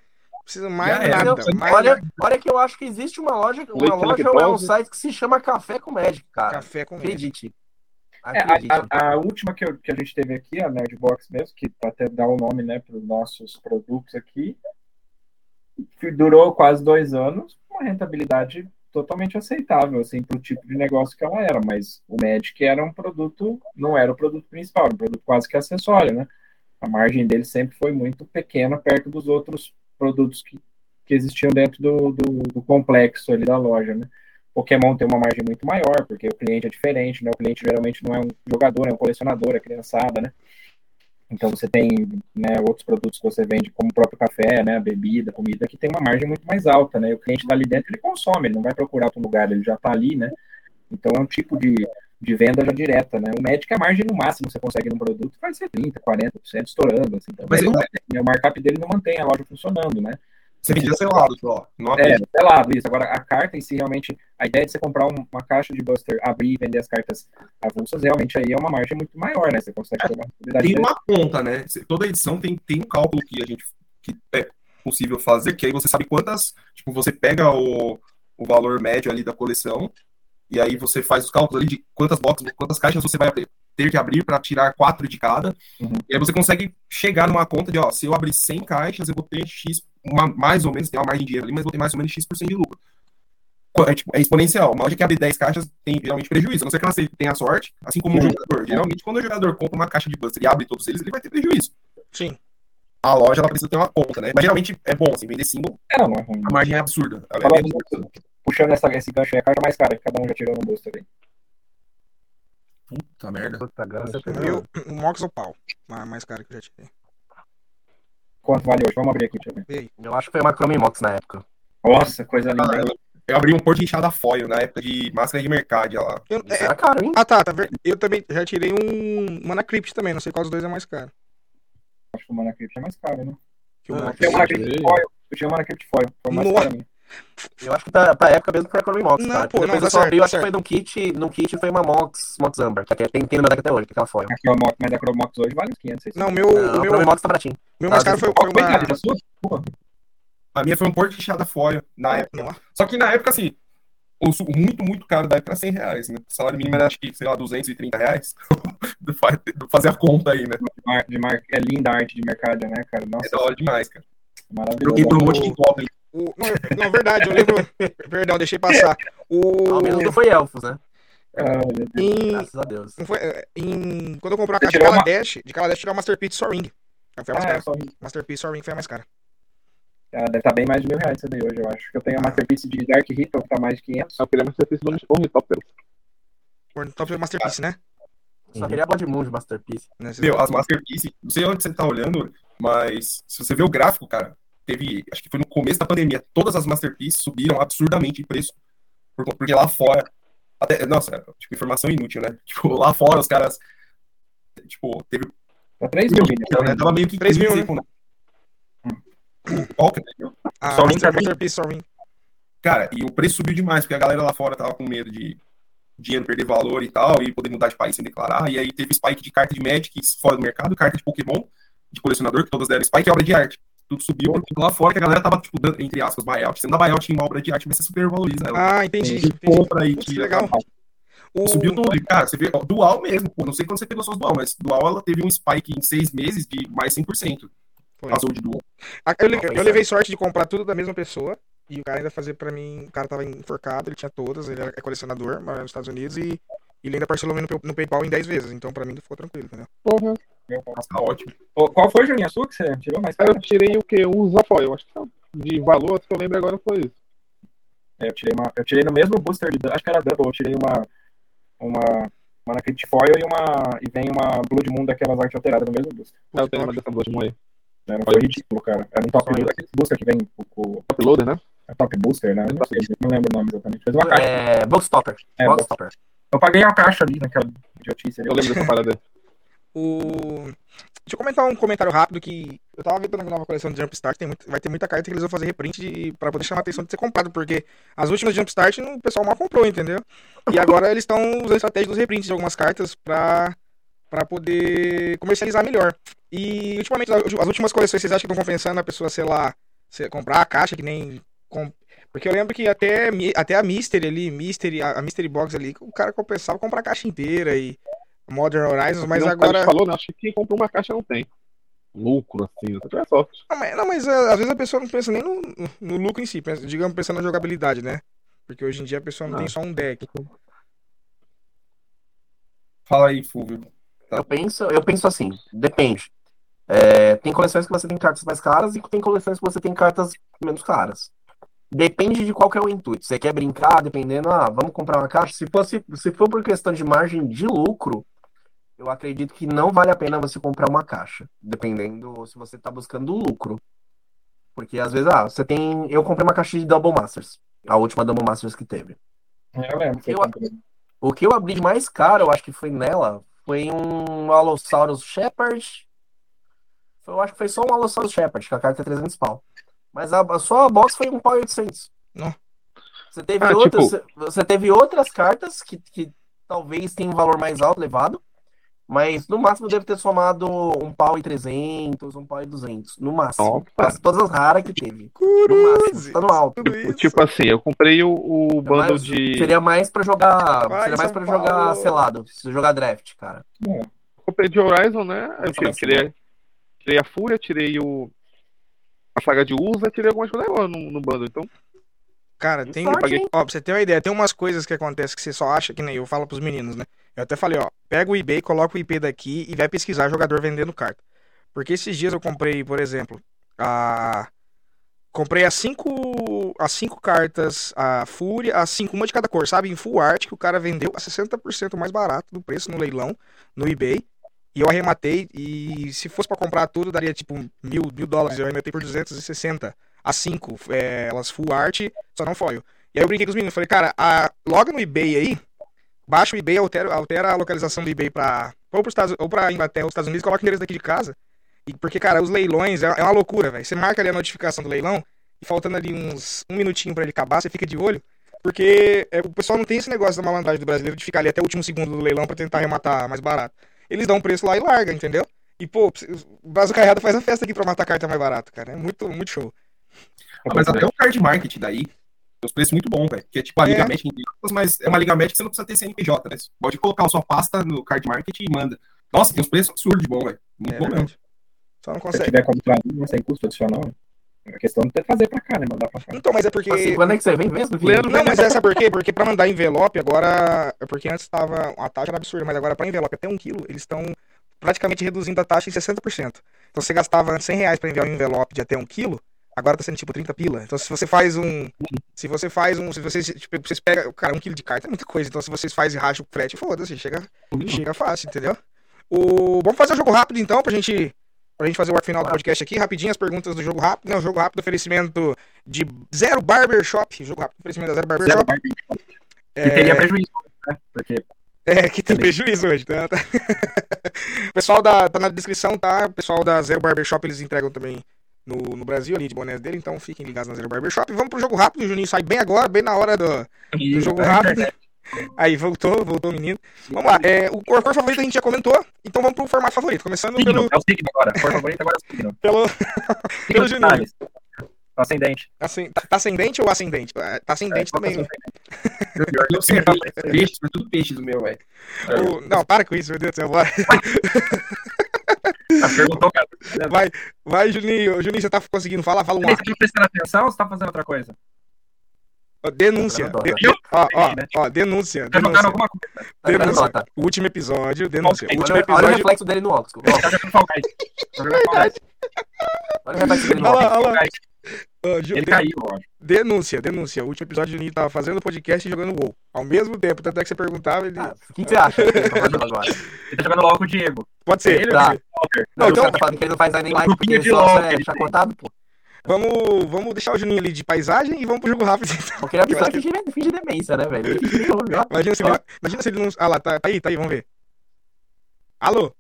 [SPEAKER 1] precisa mais
[SPEAKER 5] é.
[SPEAKER 1] nada.
[SPEAKER 6] Eu-
[SPEAKER 1] mais
[SPEAKER 6] olha, olha que eu acho que existe uma loja, uma
[SPEAKER 4] Leite
[SPEAKER 6] loja ou é um site que se chama Café com Magic, cara.
[SPEAKER 1] café com.
[SPEAKER 6] Acredite.
[SPEAKER 2] É,
[SPEAKER 6] Acredite.
[SPEAKER 2] a, a- a última que, eu- que a gente teve aqui, a Nerdbox mesmo, que até dá o nome né, para os nossos produtos aqui, que durou quase dois anos, uma rentabilidade totalmente aceitável assim, para o tipo de negócio que ela era, mas o Magic era um produto, não era o produto principal, era um produto quase que acessório, né? A margem dele sempre foi muito pequena perto dos outros produtos que, que existiam dentro do, do, do complexo ali da loja, né? Pokémon tem uma margem muito maior, porque o cliente é diferente, né? O cliente geralmente não é um jogador, é um colecionador, é criançada, né? Então você tem né, outros produtos que você vende, como o próprio café, né? Bebida, comida, que tem uma margem muito mais alta, né? O cliente está ali dentro, ele consome, ele não vai procurar outro lugar, ele já está ali, né? Então é um tipo de, de venda já direta, né? O Magic, a margem no máximo que você consegue num produto vai ser 30%, 40% estourando. Assim, então,
[SPEAKER 5] Mas
[SPEAKER 2] ele
[SPEAKER 5] ele-
[SPEAKER 2] não é, o markup dele não mantém a loja funcionando, né?
[SPEAKER 5] Você vendia selado só. Não
[SPEAKER 2] É,
[SPEAKER 5] abre.
[SPEAKER 2] selado isso. Agora, a carta em si, realmente, a ideia de você comprar um- uma caixa de Buster, abrir e vender as cartas avulsas, realmente aí é uma margem muito maior, né? Você consegue ter uma
[SPEAKER 5] Tem uma conta, né? Toda edição tem, tem um cálculo que a gente que é possível fazer, que aí você sabe quantas. Tipo, você pega o, o valor médio ali da coleção, e aí você faz os cálculos ali de quantas boxes, quantas caixas você vai abrir- ter que abrir para tirar quatro de cada.
[SPEAKER 2] Uhum.
[SPEAKER 5] E aí você consegue chegar numa conta de, ó, se eu abrir 100 caixas, eu vou ter X, uma, mais ou menos, tem uma margem de dinheiro ali, mas vou ter mais ou menos X% de lucro. É, tipo, é exponencial. Uma loja que abre 10 caixas tem geralmente prejuízo. A não ser que ela tenha sorte, assim como o
[SPEAKER 2] Uhum.
[SPEAKER 5] jogador. Geralmente, quando o jogador compra uma caixa de Buster e abre todos eles, ele vai ter prejuízo.
[SPEAKER 1] Sim.
[SPEAKER 5] A loja ela precisa ter uma conta, né? Mas geralmente é bom, assim, vender single,
[SPEAKER 2] É, não, é ruim.
[SPEAKER 5] a margem é absurda. Ela é
[SPEAKER 2] do- puxando essa, esse gancho aí, a carta mais cara, que cada um já tirou no Buster aí.
[SPEAKER 5] Puta merda.
[SPEAKER 6] Puta, agora você
[SPEAKER 1] O Mox ou pau. A mais cara que eu já tirei.
[SPEAKER 2] Quanto vale hoje? Vamos abrir aqui, deixa eu ver.
[SPEAKER 6] Eu acho que foi uma Chrome Mox na época.
[SPEAKER 2] Nossa, coisa linda.
[SPEAKER 5] Ah, eu, eu abri um porto de inchada foil na época de máscara de mercado lá.
[SPEAKER 1] Eu- é-
[SPEAKER 6] era caro, hein?
[SPEAKER 1] ah, tá, tá. ver- Eu também já tirei um Mana Crypt também. Não sei qual dos dois é mais caro.
[SPEAKER 2] Acho que o Mana Crypt é mais caro, né?
[SPEAKER 6] Ah,
[SPEAKER 1] Mana
[SPEAKER 2] Tem o Mana
[SPEAKER 1] Crypt.
[SPEAKER 2] Foil. Eu tinha o Mana Crypt Foil. Foi o mais
[SPEAKER 1] Nossa.
[SPEAKER 2] caro a mim.
[SPEAKER 6] Eu acho que pra, pra época mesmo foi a Chrome Mox,
[SPEAKER 1] Não,
[SPEAKER 6] cara.
[SPEAKER 1] pô,
[SPEAKER 6] Depois
[SPEAKER 1] não,
[SPEAKER 6] eu
[SPEAKER 1] tá
[SPEAKER 6] só
[SPEAKER 1] certo,
[SPEAKER 6] abri, eu
[SPEAKER 1] tá
[SPEAKER 6] acho que foi num kit, num kit foi uma Mox, Mox Amber, que até tem, tem no meu deck até hoje, que é aquela foil.
[SPEAKER 2] A Chromox, mas a Chromox hoje vale uns 500, 600.
[SPEAKER 1] Não, meu,
[SPEAKER 6] Não,
[SPEAKER 1] o
[SPEAKER 6] a
[SPEAKER 1] meu,
[SPEAKER 6] Chrome Mox tá baratinho.
[SPEAKER 1] meu mais
[SPEAKER 6] Ah,
[SPEAKER 1] caro foi, foi uma.
[SPEAKER 2] cara? A sua? Porra.
[SPEAKER 5] A minha foi um porto inchada foil na época. Só que na época, assim, o su- muito, muito caro da época era 100 reais, né? O salário mínimo era, acho que, sei lá, 230 reais. Fa- Fazer a conta aí, né?
[SPEAKER 2] De mar, de mar, é linda a arte de mercado, né, cara? Nossa,
[SPEAKER 5] É da hora demais, cara.
[SPEAKER 2] maravilhoso.
[SPEAKER 5] Joguei por um monte de Goblin.
[SPEAKER 1] O, não, não, verdade, eu lembro. Perdão, deixei passar. O.
[SPEAKER 6] Ao menos não foi Elfos, né?
[SPEAKER 2] Ah.
[SPEAKER 1] Em,
[SPEAKER 6] Graças a Deus.
[SPEAKER 1] foi, é, em, quando eu comprei uma
[SPEAKER 2] Você
[SPEAKER 1] caixa de
[SPEAKER 2] tirou uma-
[SPEAKER 1] Kaladesh, de Kaladesh tirou uma Masterpiece Só Ring. Foi a mais
[SPEAKER 2] Ah, é,
[SPEAKER 1] cara.
[SPEAKER 2] só...
[SPEAKER 1] Masterpiece Só Ring foi a mais cara.
[SPEAKER 2] ah, deve estar bem mais de mil reais isso daí hoje, eu acho. que Eu tenho a Masterpiece de Dark Ritual, que tá mais de 500.
[SPEAKER 4] Eu queria mais ter do Ornitopter.
[SPEAKER 1] Top foi Masterpiece, né?
[SPEAKER 6] Só queria Blood Moon de Masterpiece.
[SPEAKER 1] Nesse-
[SPEAKER 5] Meu, as Masterpiece, não sei onde você tá olhando, mas se você ver o gráfico, cara, teve, acho que foi no começo da pandemia, todas as Masterpiece subiram absurdamente de preço. Por- Porque lá fora, até, nossa, tipo, informação inútil, né? Tipo, lá fora os caras, tipo, teve,
[SPEAKER 2] Tá 3 mil, Vini.
[SPEAKER 5] né? Tava meio que
[SPEAKER 1] 3 mil,
[SPEAKER 5] né? Qual que é?
[SPEAKER 2] Só?
[SPEAKER 1] Masterpiece Só Ring.
[SPEAKER 5] Cara, e o preço subiu demais, porque a galera lá fora tava com medo de dinheiro perder valor e tal, e poder mudar de país sem declarar. E aí teve spike de carta de Magic fora do mercado, carta de Pokémon, de colecionador, que todas deram spike e obra de arte. Tudo subiu, porque lá fora que a galera tava, tipo, dando, entre aspas, buyout. Você não dá buyout em uma obra de arte, mas você super valoriza ela.
[SPEAKER 1] Ah, entendi. Entendi.
[SPEAKER 5] compra aí, tira.
[SPEAKER 1] legal. O...
[SPEAKER 5] Subiu tudo. E, cara, você vê, ó, dual mesmo, pô. Não sei quando você pegou suas dual, mas dual ela teve um spike em seis meses de mais 100%.
[SPEAKER 1] Foi.
[SPEAKER 5] Azul de dual.
[SPEAKER 1] Ah, Eu, le- eu levei sorte de comprar tudo da mesma pessoa. E o cara ainda fazia pra mim. O cara tava enforcado, ele tinha todas, ele é colecionador, mora nos Estados Unidos e, e ele ainda parcelou no, no PayPal em 10 vezes. Então pra mim ficou tranquilo, entendeu?
[SPEAKER 4] Porra.
[SPEAKER 5] Tá ótimo.
[SPEAKER 2] Ô, Qual foi, Juninho? A sua que você tirou mais
[SPEAKER 4] Aí
[SPEAKER 2] caro?
[SPEAKER 4] eu tirei o quê? Um Zafoil. Acho que só de valor, que eu lembro agora foi isso.
[SPEAKER 2] É, eu, tirei uma, eu tirei no mesmo booster, de, acho que era Double, eu tirei uma, uma Mana Crypt Foil e, uma, e vem uma Blood Moon daquelas artes alteradas no mesmo booster.
[SPEAKER 4] Aí eu tenho uma dessa Blood Moon aí.
[SPEAKER 2] Né? Não foi ridículo, cara. Era um top
[SPEAKER 6] Olha.
[SPEAKER 2] aquele booster que vem com com-
[SPEAKER 4] Top Loader, né?
[SPEAKER 2] é top booster, né? Não, sei, não lembro o nome exatamente. Fez uma caixa.
[SPEAKER 6] É, Boxtopper.
[SPEAKER 2] É,
[SPEAKER 6] Boxtopper.
[SPEAKER 2] Eu paguei a caixa ali naquela idiotice ali.
[SPEAKER 4] Eu lembro dessa parada aí.
[SPEAKER 1] O... Deixa eu comentar um comentário rápido que eu tava vendo na nova coleção de Jumpstart, tem muito, vai ter muita carta que eles vão fazer reprint de, pra poder chamar a atenção de ser comprado, porque as últimas Jumpstart o pessoal mal comprou, entendeu? E agora eles estão usando a estratégia dos reprints de algumas cartas pra, pra poder comercializar melhor. E ultimamente, as as últimas coleções, vocês acham que estão compensando a pessoa, sei lá, comprar a caixa que nem. Porque eu lembro que até, até a Mystery ali, Mystery, a, a Mystery Box ali, o cara compensava comprar a caixa inteira e Modern Horizons, mas
[SPEAKER 4] Não,
[SPEAKER 1] agora.
[SPEAKER 4] Falou, né? Acho que quem compra uma caixa não tem. Lucro, assim, tiver sorte.
[SPEAKER 1] Não, mas, não, mas é, às vezes a pessoa não pensa nem no, no lucro em si, pensa, digamos, pensando na jogabilidade, né? Porque hoje em dia a pessoa não
[SPEAKER 6] Ah.
[SPEAKER 1] tem só um deck.
[SPEAKER 5] Fala aí, Fulvio.
[SPEAKER 6] Eu penso, eu penso assim, depende. É, tem coleções que você tem cartas mais caras e tem coleções que você tem cartas menos caras. Depende de qual que é o intuito. Você quer brincar, dependendo, ah, vamos comprar uma caixa. Se fosse, se for por questão de margem de lucro, eu acredito que não vale a pena você comprar uma caixa, dependendo se você está buscando lucro. Porque às vezes, ah, você tem. Eu comprei uma caixa de Double Masters, a última Double Masters que teve.
[SPEAKER 2] É, Eu lembro. que
[SPEAKER 6] Eu-. O que eu abri de mais caro, eu acho que foi nela, foi um Allosaurus Shepherd. Eu acho que foi só um Allosaurus Shepherd, que a carta é 300 pau. Mas a, a sua box foi um pau e 800.
[SPEAKER 1] Não.
[SPEAKER 6] Você teve,
[SPEAKER 4] Ah,
[SPEAKER 6] outras,
[SPEAKER 4] tipo-
[SPEAKER 6] você teve outras cartas que, que talvez tenham um valor mais alto, elevado. Mas no máximo deve ter somado um pau e 300, um pau e 200. No máximo.
[SPEAKER 4] Nossa.
[SPEAKER 6] As- Todas as raras que teve. No máximo. Tá no alto.
[SPEAKER 1] Isso.
[SPEAKER 4] Tipo assim, eu comprei o, o bundle
[SPEAKER 6] Mas
[SPEAKER 4] de.
[SPEAKER 6] Seria mais pra jogar.
[SPEAKER 1] Vai,
[SPEAKER 6] seria mais
[SPEAKER 1] São
[SPEAKER 6] pra jogar selado. Se jogar draft, cara.
[SPEAKER 4] comprei de Horizon, né? Eu tirei, tirei, tirei a Fúria, tirei o. A saga de Usa, tirei algumas coisas agora no, no bundle. Então,
[SPEAKER 1] Cara, tem. Ó, pra você ter uma ideia, tem umas coisas que acontecem que você só acha que nem eu falo pros meninos, né? Eu até falei, ó, pega o eBay, coloca o IP daqui e vai pesquisar jogador vendendo carta. Porque esses dias eu comprei, por exemplo, a. Comprei as cinco. As cinco cartas, a Fúria, as cinco, uma de cada cor, sabe? Em full art, que o cara vendeu a 60% mais barato do preço no leilão, no eBay. E eu arrematei, e se fosse pra comprar tudo, daria tipo mil, mil dólares. Eu arrematei por 260. As cinco, é, elas full art, só não foil. E aí eu brinquei com os meninos, falei, cara, a, loga no eBay aí, baixa o eBay, altera, altera a localização do eBay pra, ou, pros Estados, ou pra Inglaterra ou Estados Unidos, coloca o endereço daqui de casa. E, porque, cara, os leilões é, é uma loucura, velho. Você marca ali a notificação do leilão, e faltando ali uns um minutinho pra ele acabar, você fica de olho. Porque é, o pessoal não tem esse negócio da malandragem do brasileiro de ficar ali até o último segundo do leilão pra tentar arrematar mais barato. Eles dão um preço lá e larga, entendeu? E, pô, o Brasil Carreada faz a festa aqui pra matar carta mais barato, cara. É muito, muito show.
[SPEAKER 5] Ah, mas até o card market daí, tem os preços muito bons, velho. Que é tipo a
[SPEAKER 1] É.
[SPEAKER 5] Liga Match, mas é uma Liga Match que você não precisa ter CNPJ, né? Você pode colocar a sua pasta no card market e manda. Nossa, tem uns preços absurdos de bom, velho. Muito
[SPEAKER 1] É
[SPEAKER 5] bom mesmo.
[SPEAKER 1] Só não
[SPEAKER 2] Se
[SPEAKER 1] consegue.
[SPEAKER 2] tiver como traduzir, não sem custo adicional, né? a questão de trazer pra cá, né? Mandar pra cá.
[SPEAKER 1] Então, mas é porque.
[SPEAKER 6] Assim, quando é que você vem mesmo, filho?
[SPEAKER 4] Leandro,
[SPEAKER 1] Não, mas essa por quê? Porque pra mandar envelope agora. É porque antes tava. A taxa era absurda, mas agora pra envelope até um quilo, eles estão praticamente reduzindo a taxa em 60%. Então você gastava antes 100 reais pra enviar um envelope de até um quilo, agora tá sendo tipo 30 pila. Então se você faz um. Se você faz um. Se vocês, tipo, vocês pegam. Cara, um quilo de carta é muita coisa. Então se vocês fazem e racham o frete, foda-se, chega, chega fácil, entendeu? O... Vamos fazer um jogo rápido então, pra gente. Pra gente fazer o final do podcast aqui, rapidinho as perguntas do jogo rápido, né? O jogo rápido, oferecimento de Zero Barbershop. Jogo rápido, oferecimento da Zero
[SPEAKER 2] Zero
[SPEAKER 1] Barbershop.
[SPEAKER 2] marketing.
[SPEAKER 1] É,
[SPEAKER 2] Que teria prejuízo, né? Porque
[SPEAKER 1] é, que tem prejuízo hoje, tá. O pessoal da, tá na descrição, tá? O pessoal da Zero Barbershop, eles entregam também no, no Brasil, ali de bonés dele, então fiquem ligados na Zero Barbershop. Vamos pro jogo rápido, o Juninho sai bem agora, bem na hora do, do jogo rápido. Aí, voltou, voltou o menino. Vamos lá, é, o cor, cor favorito a gente já comentou, então vamos pro formato favorito, começando
[SPEAKER 2] Signo,
[SPEAKER 1] pelo,
[SPEAKER 2] é o signo agora. Por favorito agora é o signo.
[SPEAKER 1] pelo, pelo Juninho.
[SPEAKER 2] Ascendente.
[SPEAKER 1] Assim, tá tá ascendente ou ascendente? Ah, Tá ascendente
[SPEAKER 2] é
[SPEAKER 1] também,
[SPEAKER 2] o
[SPEAKER 1] né?
[SPEAKER 5] Eu sei, é peixe, é tudo peixe do meu, velho.
[SPEAKER 1] O- Não, para com isso, meu Deus do céu, bora.
[SPEAKER 2] Perguntou, cara.
[SPEAKER 1] Vai, vai, Juninho. Juninho, você tá conseguindo falar? Fala um
[SPEAKER 2] Você tá prestando atenção ou você tá fazendo outra coisa?
[SPEAKER 1] Denúncia.
[SPEAKER 6] Tá
[SPEAKER 1] De- Ó, ó, ó, denúncia.
[SPEAKER 2] Tá jogando
[SPEAKER 1] denúncia.
[SPEAKER 2] alguma coisa?
[SPEAKER 6] Tá jogando
[SPEAKER 1] denúncia. O último episódio, denúncia. O
[SPEAKER 2] Olha-
[SPEAKER 1] último
[SPEAKER 6] Olha o
[SPEAKER 1] episódio.
[SPEAKER 6] reflexo dele no óculos. Ó,
[SPEAKER 2] Tá jogando Fall Guys. Tá jogando Fall Guys.
[SPEAKER 6] Olha o reflexo dele no
[SPEAKER 1] Olha lá,
[SPEAKER 6] óculos.
[SPEAKER 1] Ju-
[SPEAKER 2] Ele
[SPEAKER 1] de-
[SPEAKER 2] caiu, ó.
[SPEAKER 1] Denúncia, denúncia. O último episódio, o Juninho tava fazendo podcast e jogando WoW. Ao mesmo tempo, tanto é que você perguntava, ele.
[SPEAKER 6] Ah, O que que você acha que ele tá fazendo agora?
[SPEAKER 2] Ele tá jogando LOL com o Diego.
[SPEAKER 1] Pode ser.
[SPEAKER 2] Ele
[SPEAKER 6] Tá.
[SPEAKER 2] Walker?
[SPEAKER 1] Não,
[SPEAKER 6] Não,
[SPEAKER 1] então-
[SPEAKER 6] o cara tá falando que ele não faz nem live porque ele só
[SPEAKER 2] LOL,
[SPEAKER 6] é
[SPEAKER 2] ele-
[SPEAKER 6] chacotado, pô.
[SPEAKER 1] Vamos, vamos deixar o Juninho ali de paisagem e vamos pro jogo rápido. então.
[SPEAKER 6] Porque ele é uma pessoa que finge, finge demência, né, velho?
[SPEAKER 1] Imagina se, ele, imagina se ele não. Ah lá, tá, tá aí, tá aí, vamos ver. Alô?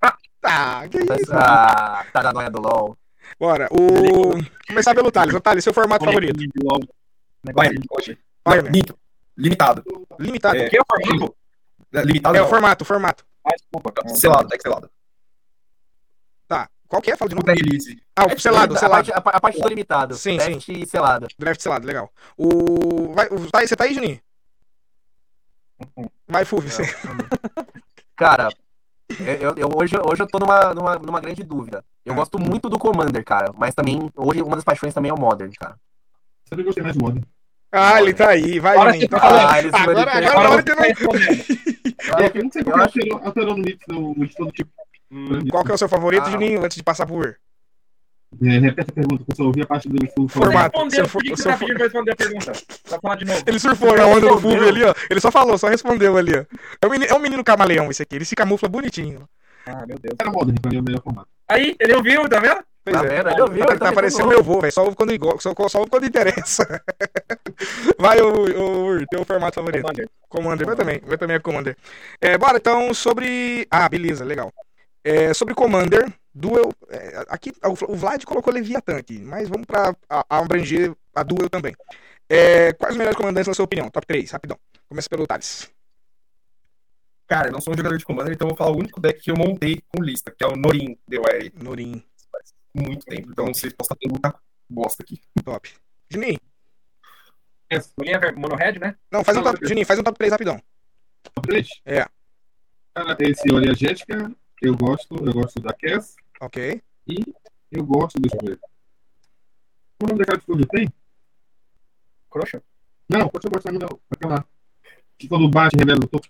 [SPEAKER 1] Tá, que isso?
[SPEAKER 6] Ah, tá na noia do LOL.
[SPEAKER 1] Bora. O... Começar pelo Thales. Ô, Thales, seu formato favorito.
[SPEAKER 5] Vai, hoje.
[SPEAKER 1] Vai.
[SPEAKER 5] Limitado.
[SPEAKER 1] Limitado.
[SPEAKER 5] É.
[SPEAKER 2] O que é o formato?
[SPEAKER 5] É, Limitado
[SPEAKER 1] É o
[SPEAKER 5] não.
[SPEAKER 1] formato, o formato.
[SPEAKER 2] Ah, desculpa.
[SPEAKER 5] Selado, deck selado.
[SPEAKER 1] Tá. Qual que é? Fala de novo.
[SPEAKER 5] Release.
[SPEAKER 1] Ah, o selado,
[SPEAKER 6] a
[SPEAKER 1] selado.
[SPEAKER 6] Parte, a, a parte do limitado.
[SPEAKER 1] Sim,
[SPEAKER 6] Teste e selado.
[SPEAKER 1] Draft selado, legal. O. Vai, o... Tá aí, você tá aí, Juninho? Vai, Fulvio.
[SPEAKER 6] Cara, eu, eu- eu- hoje, hoje eu tô numa, numa, numa grande dúvida. Eu
[SPEAKER 1] Ah.
[SPEAKER 6] gosto muito do Commander, cara. Mas também, hoje, uma das paixões também é o Modern, cara.
[SPEAKER 7] Sempre gostei mais do Modern.
[SPEAKER 1] Ah, ele tá aí. Vai,
[SPEAKER 2] Agora
[SPEAKER 1] Então.
[SPEAKER 6] Ah, ele
[SPEAKER 1] Agora, agora,
[SPEAKER 2] Agora
[SPEAKER 1] agora que
[SPEAKER 2] vai.
[SPEAKER 7] Eu não sei
[SPEAKER 6] eu acho-
[SPEAKER 7] alterou, alterou no mix, mix todo tipo.
[SPEAKER 1] Qual que é o seu favorito,
[SPEAKER 6] Ah.
[SPEAKER 1] Juninho, antes de passar por
[SPEAKER 7] É, repete a pergunta, que eu só ouvi a parte do sul.
[SPEAKER 1] Formato.
[SPEAKER 2] Respondeu, por que você tá
[SPEAKER 1] for-
[SPEAKER 2] responder a pergunta? Vai falar de novo.
[SPEAKER 1] Ele surfou na onda do. Fulvio ali, ó. Ele só falou, só respondeu ali, ó. É um menino, é um menino camaleão esse aqui. Ele se camufla bonitinho.
[SPEAKER 2] Ah, meu Deus.
[SPEAKER 7] Era mim é o melhor formato.
[SPEAKER 2] Aí, ele ouviu, tá vendo?
[SPEAKER 1] Pois
[SPEAKER 6] Tá
[SPEAKER 1] é.
[SPEAKER 6] vendo? Eu vi, eu
[SPEAKER 1] Tá
[SPEAKER 6] também
[SPEAKER 1] parecendo meu avô, velho. Só ouve quando, só, só quando interessa. Vai, o, teu formato favorito.
[SPEAKER 2] Commander.
[SPEAKER 1] Commander, meu também. Meu também é Commander. É, bora então sobre. Ah, beleza, legal. É, sobre Commander, Duel. é, aqui o Vlad colocou Leviathan aqui, mas vamos pra a- a abranger a Duel também. É, quais os melhores comandantes na sua opinião? Top 3, rapidão. Começa pelo Thales.
[SPEAKER 5] Cara, eu não sou um jogador de Commander, então eu vou falar o único deck que eu montei com lista, que é o Norin DOR.
[SPEAKER 1] Norin,
[SPEAKER 5] Faz muito tempo. Então vocês possam ter muita bosta aqui.
[SPEAKER 1] top. Juninho.
[SPEAKER 2] Linha ver- Mono Red, né?
[SPEAKER 1] Não, faz um top. Juninho, faz um top 3 rapidão.
[SPEAKER 7] Top 3?
[SPEAKER 1] É.
[SPEAKER 7] Cara, esse Olha Jéssica, eu gosto, eu gosto da Cass
[SPEAKER 1] Ok.
[SPEAKER 7] e eu gosto do ver. O nome daquela que tu tem?
[SPEAKER 2] Croxa.
[SPEAKER 7] Não, pode ser gostar não. Aquela. Que quando bate revela no topo.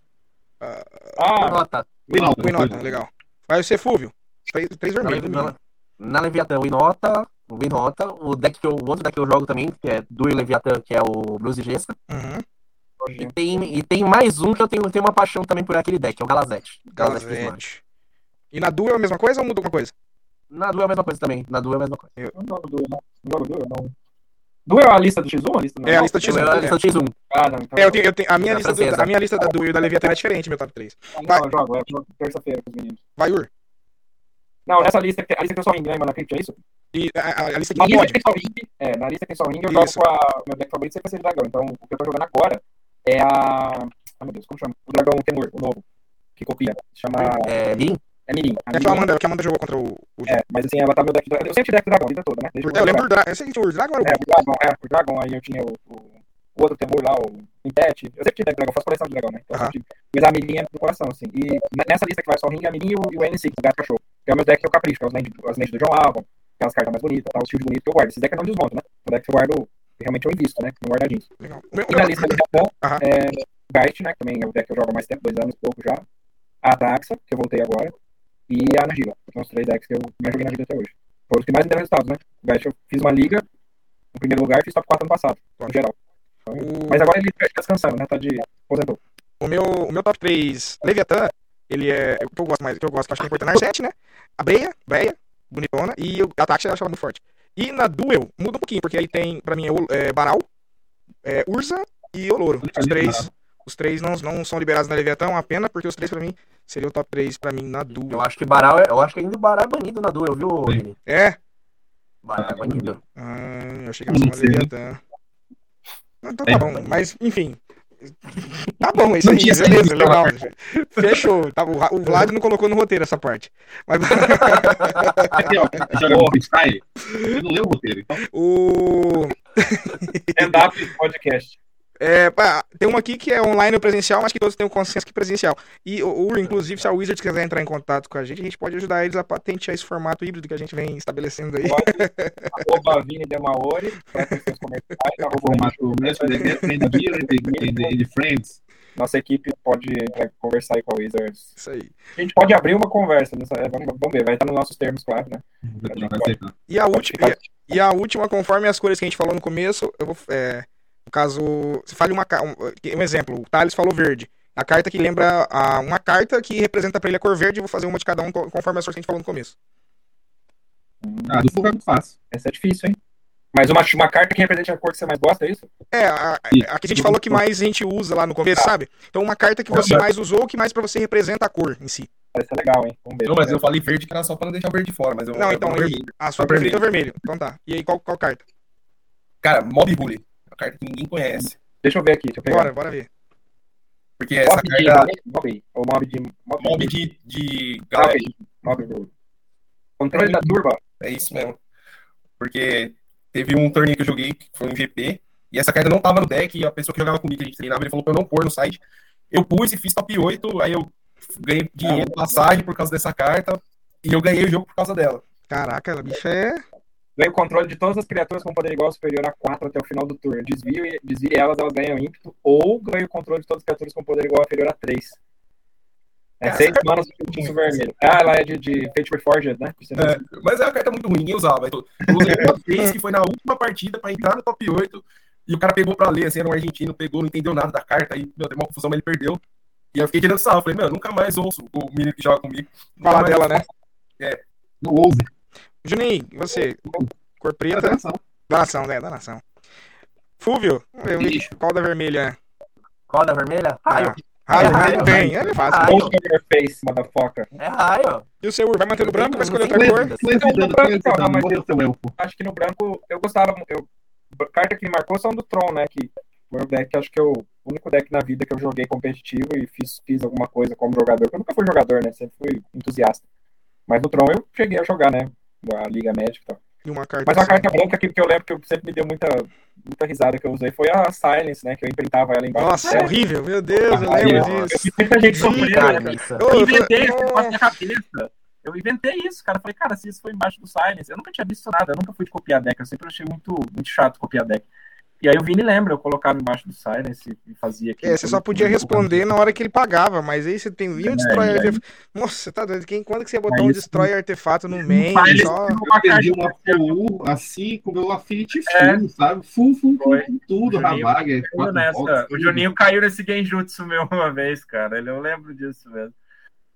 [SPEAKER 2] Ah,
[SPEAKER 6] Nota.
[SPEAKER 7] Winota.
[SPEAKER 1] Winota, legal. Vai ser Fúvio. Três, três
[SPEAKER 6] Na,
[SPEAKER 1] vermelhos.
[SPEAKER 6] na,
[SPEAKER 1] mínimo.
[SPEAKER 6] na Leviathan, Winota, o Winota, o deck que eu, o outro deck que eu jogo também, que é do Leviathan, que é o Blues e Gesta.
[SPEAKER 1] Uhum.
[SPEAKER 6] E tem, e tem mais um que eu tenho, tenho uma paixão também por aquele deck, é o Galazete. Galazete.
[SPEAKER 1] Galazete. E na Duel é a mesma coisa ou muda alguma coisa?
[SPEAKER 6] Na Duel é a mesma coisa também. Na Duel é a mesma coisa.
[SPEAKER 2] não jogo Duel, não. Não jogo Duel, não. Duel é a lista do X1 ou a lista
[SPEAKER 1] É a lista do X1.
[SPEAKER 6] Eu, eu,
[SPEAKER 1] é.
[SPEAKER 6] eu, X1.
[SPEAKER 2] Ah, não. Então
[SPEAKER 1] É, eu tenho, eu tenho, a, minha
[SPEAKER 6] É
[SPEAKER 1] lista do- a minha lista da Duel e da Leviathan é diferente, meu top 3.
[SPEAKER 2] Não, eu jogo, é, eu jogo terça-feira com os meninos.
[SPEAKER 1] Vai, Ur.
[SPEAKER 2] Não, nessa lista, a lista que eu só ring, né, mano? Na Crypt, é isso?
[SPEAKER 1] E a, a- a lista que
[SPEAKER 2] Na
[SPEAKER 1] não
[SPEAKER 2] lista
[SPEAKER 1] pode.
[SPEAKER 2] que tem só ring, é, na lista que tem só ring, eu jogo
[SPEAKER 1] Isso.
[SPEAKER 2] com a. Meu deck favorito sempre vai ser dragão. Então, o que eu tô jogando agora é a. Ai, meu Deus, como chama? O dragão Temur, o novo. Que copia. Chama.
[SPEAKER 6] É, Mirim?
[SPEAKER 2] É. A
[SPEAKER 1] É que a Amanda, que a Amanda jogou contra o. o
[SPEAKER 2] É, mas assim, ela tá no deck. Eu sempre tive deck do dragão a vida toda, né? Desde
[SPEAKER 1] É, eu lembro do Dragon. Esse aqui, o Dragon era o
[SPEAKER 2] É, o Dragon, é, o Dragon, aí eu tinha o, o, o outro Temur lá, o Impet. Eu sempre tive deck do dragão, faço coleção de dragão, né? Então, eu
[SPEAKER 1] Aham.
[SPEAKER 2] sempre tive. Mas a Mirim é do coração, assim. E nessa lista que vai só o Ring, a Mirim e o, e o N6, o gato cachorro. Que é o meu deck que eu capricho, que é os as lentes do John Alvon, aquelas cartas mais bonitas, tá, os shields bonitos que eu guardo. Esse deck eu não desmonto, né? O deck que eu guardo, que realmente eu invisto, né? No guardadinhos.
[SPEAKER 1] Legal. Meu,
[SPEAKER 2] E na
[SPEAKER 1] meu-
[SPEAKER 2] lista do Japão,
[SPEAKER 1] Aham.
[SPEAKER 2] é Gait, né? Que também é o deck que eu jogo há mais tempo, dois anos pouco já. A Ataxa, que eu voltei agora. E a Nagila. São os três decks que eu mais joguei na vida até hoje. Foram os que mais me deram resultados, né? O Gait eu fiz uma liga, no primeiro lugar, fiz top 4 ano passado, no geral. Então,
[SPEAKER 1] o-
[SPEAKER 2] Mas agora ele tá descansando, né? Tá de. aposentou.
[SPEAKER 1] O meu, o meu top 3 Leviathan, ele é. O que eu gosto mais, o que eu gosto, que eu acho que é importante, Narset, né? A Breia, Breia, bonitona, e o- a Taxa eu acho ela muito forte. E na Duel, muda um pouquinho, porque aí tem, pra mim, é, é Baral, é, Urza e Oloro. Os três, os três não, não são liberados na Leviathan, é uma pena, porque os três, pra mim, seria o top 3 pra mim na
[SPEAKER 6] Eu
[SPEAKER 1] Duel.
[SPEAKER 6] acho que Baral é, eu acho que ainda o Baral é banido na Duel, viu, Vini?
[SPEAKER 1] É?
[SPEAKER 6] Baral é banido.
[SPEAKER 1] Ah, eu achei que era só uma. Leviathan. Então tá
[SPEAKER 7] É.
[SPEAKER 1] bom, mas enfim. Tá bom, é isso aí, beleza, legal. Fechou. Tá, o, o Vlad não colocou no roteiro essa parte. Mas
[SPEAKER 7] Aqui, ó, joga no freestyle. Eu não leio o roteiro, então.
[SPEAKER 1] o.
[SPEAKER 2] Stand-up podcast.
[SPEAKER 1] É, pá, tem uma aqui que é online ou presencial, mas que todos têm o consenso que é presencial. E o, o- inclusive, se a Wizards quiser entrar em contato com a gente, a gente pode ajudar eles a patentear esse formato híbrido que a gente vem estabelecendo aí.
[SPEAKER 2] Arroba Vini Demaori.
[SPEAKER 7] Formato mesmo de Friends.
[SPEAKER 2] Nossa equipe pode é, conversar aí com a Wizards.
[SPEAKER 1] Isso aí.
[SPEAKER 2] A gente pode abrir uma conversa. Nessa, é, vamos, vamos ver, vai estar nos nossos termos, claro, né?
[SPEAKER 7] Vai aceitar.
[SPEAKER 1] E a, última, e, a, e a última, conforme as cores que a gente falou no começo, eu vou. É, no caso, se fale uma. Um, um exemplo, o Thales falou verde. A carta que lembra. A, uma carta que representa pra ele a cor verde, eu vou fazer uma de cada um co- conforme as cores que a gente falou no começo.
[SPEAKER 7] Ah, do fogo é muito fácil.
[SPEAKER 2] Essa é difícil, hein? Mas uma, uma carta que represente a cor que você mais gosta, é isso?
[SPEAKER 1] É, a, a, a que a gente falou que mais a gente usa lá no começo, sabe? Então, uma carta que você mais usou, que mais pra você representa a cor em si.
[SPEAKER 2] Essa é legal, hein? Vamos ver.
[SPEAKER 5] Não, mas eu falei verde que era só pra não deixar o verde fora, mas eu
[SPEAKER 1] Não,
[SPEAKER 5] eu
[SPEAKER 1] então,
[SPEAKER 5] vermelho.
[SPEAKER 1] a sua preferida é o vermelho. Então tá. E aí, qual, qual carta?
[SPEAKER 5] Cara, Mob Bully. Carta que ninguém conhece.
[SPEAKER 2] Deixa eu ver aqui, deixa eu pegar.
[SPEAKER 1] Bora, bora ver.
[SPEAKER 5] Porque essa
[SPEAKER 2] Mob de
[SPEAKER 5] carta.
[SPEAKER 2] Mob. Ou mob de. Mob,
[SPEAKER 5] Mob de, de galera.
[SPEAKER 2] Mob. Mob do- Controle da turba.
[SPEAKER 5] É isso mesmo. Porque teve um torneio que eu joguei, que foi um GP, e essa carta não tava no deck, e a pessoa que jogava comigo, que a gente treinava, ele falou pra eu não pôr no site. Eu pus e fiz top 8, aí eu ganhei dinheiro, passagem por causa dessa carta, e eu ganhei o jogo por causa dela.
[SPEAKER 1] Caraca, a bicha é.
[SPEAKER 2] Ganha o controle de todas as criaturas com poder igual ou superior a 4 até o final do turno. Desvio, desvie elas, elas ganham ímpeto. Ou ganha o controle de todas as criaturas com poder igual ou inferior a 3. É
[SPEAKER 5] Cara,
[SPEAKER 2] 6 manas com feitiço vermelho. Ah, ela é de, de Fate Reforged, né?
[SPEAKER 5] É, mas é uma carta muito ruim, ninguém usava. Eu eu usei uma vez que foi na última partida pra entrar no top 8, e o cara pegou pra ler, assim, era um argentino, pegou, não entendeu nada da carta, aí, meu, deu uma confusão, mas ele perdeu. E eu fiquei tirando sarro, falei, meu, nunca mais ouço o menino que joga comigo.
[SPEAKER 1] Falar
[SPEAKER 5] mais
[SPEAKER 1] dela, né?
[SPEAKER 7] Não ouve.
[SPEAKER 1] Juninho, e você? Cor preta?
[SPEAKER 7] Atenção.
[SPEAKER 1] Da nação, né? Da nação. Fúvio? Eu vi-
[SPEAKER 7] Ixi.
[SPEAKER 1] Qual da vermelha?
[SPEAKER 6] Qual da vermelha? Raio.
[SPEAKER 1] Raio,
[SPEAKER 6] É
[SPEAKER 1] raio
[SPEAKER 6] raio,
[SPEAKER 1] tem, é fácil.
[SPEAKER 6] Raio.
[SPEAKER 2] Your face, motherfucker.
[SPEAKER 6] É raio.
[SPEAKER 1] E o seu Ur, vai manter no branco ou vai escolher outra cor?
[SPEAKER 2] Então. Acho que no branco eu gostava. Eu, carta que me marcou são do Tron, né? Que foi o deck, acho que eu. O único deck na vida que eu joguei competitivo e fiz, fiz alguma coisa como jogador. porque Eu nunca fui jogador, né? Sempre fui entusiasta. Mas no Tron eu cheguei a jogar, né? A Liga Médica e tal.
[SPEAKER 1] E uma carta.
[SPEAKER 2] Mas a
[SPEAKER 1] assim.
[SPEAKER 2] carta branca aqui que eu lembro que eu sempre me deu muita, muita risada que eu usei foi a Silence, né? Que eu imprintava ela embaixo.
[SPEAKER 1] Nossa,
[SPEAKER 2] É,
[SPEAKER 1] horrível, meu Deus, eu
[SPEAKER 7] Ah,
[SPEAKER 1] lembro
[SPEAKER 2] eu
[SPEAKER 1] disso.
[SPEAKER 2] muita gente sofrendo,
[SPEAKER 6] Cara,
[SPEAKER 2] né?
[SPEAKER 6] isso.
[SPEAKER 2] Eu
[SPEAKER 1] eu
[SPEAKER 2] inventei negócio na minha cabeça. Eu inventei isso, cara. Eu falei, cara, se isso foi embaixo do Silence, eu nunca tinha visto nada, eu nunca fui de copiar deck, eu sempre achei muito, muito chato copiar deck. E aí o Vini lembra, eu colocava embaixo do Silence e fazia aquilo.
[SPEAKER 1] É, você só podia responder na hora que ele pagava, mas aí você tem um
[SPEAKER 2] É,
[SPEAKER 1] Destroy
[SPEAKER 2] é.
[SPEAKER 1] Artefato. Nossa, você tá doido? Quem, quando que você ia botar
[SPEAKER 2] Aí
[SPEAKER 1] um
[SPEAKER 2] isso-
[SPEAKER 1] Destroy Artefato no main? Só...
[SPEAKER 7] Eu perdi uma full, assim, com o meu Affinity
[SPEAKER 2] É.
[SPEAKER 7] full, sabe? Full, full, full,
[SPEAKER 2] Foi.
[SPEAKER 7] com tudo, boxes,
[SPEAKER 2] O. Juninho caiu nesse Genjutsu meu uma vez, cara. Ele, eu lembro disso mesmo.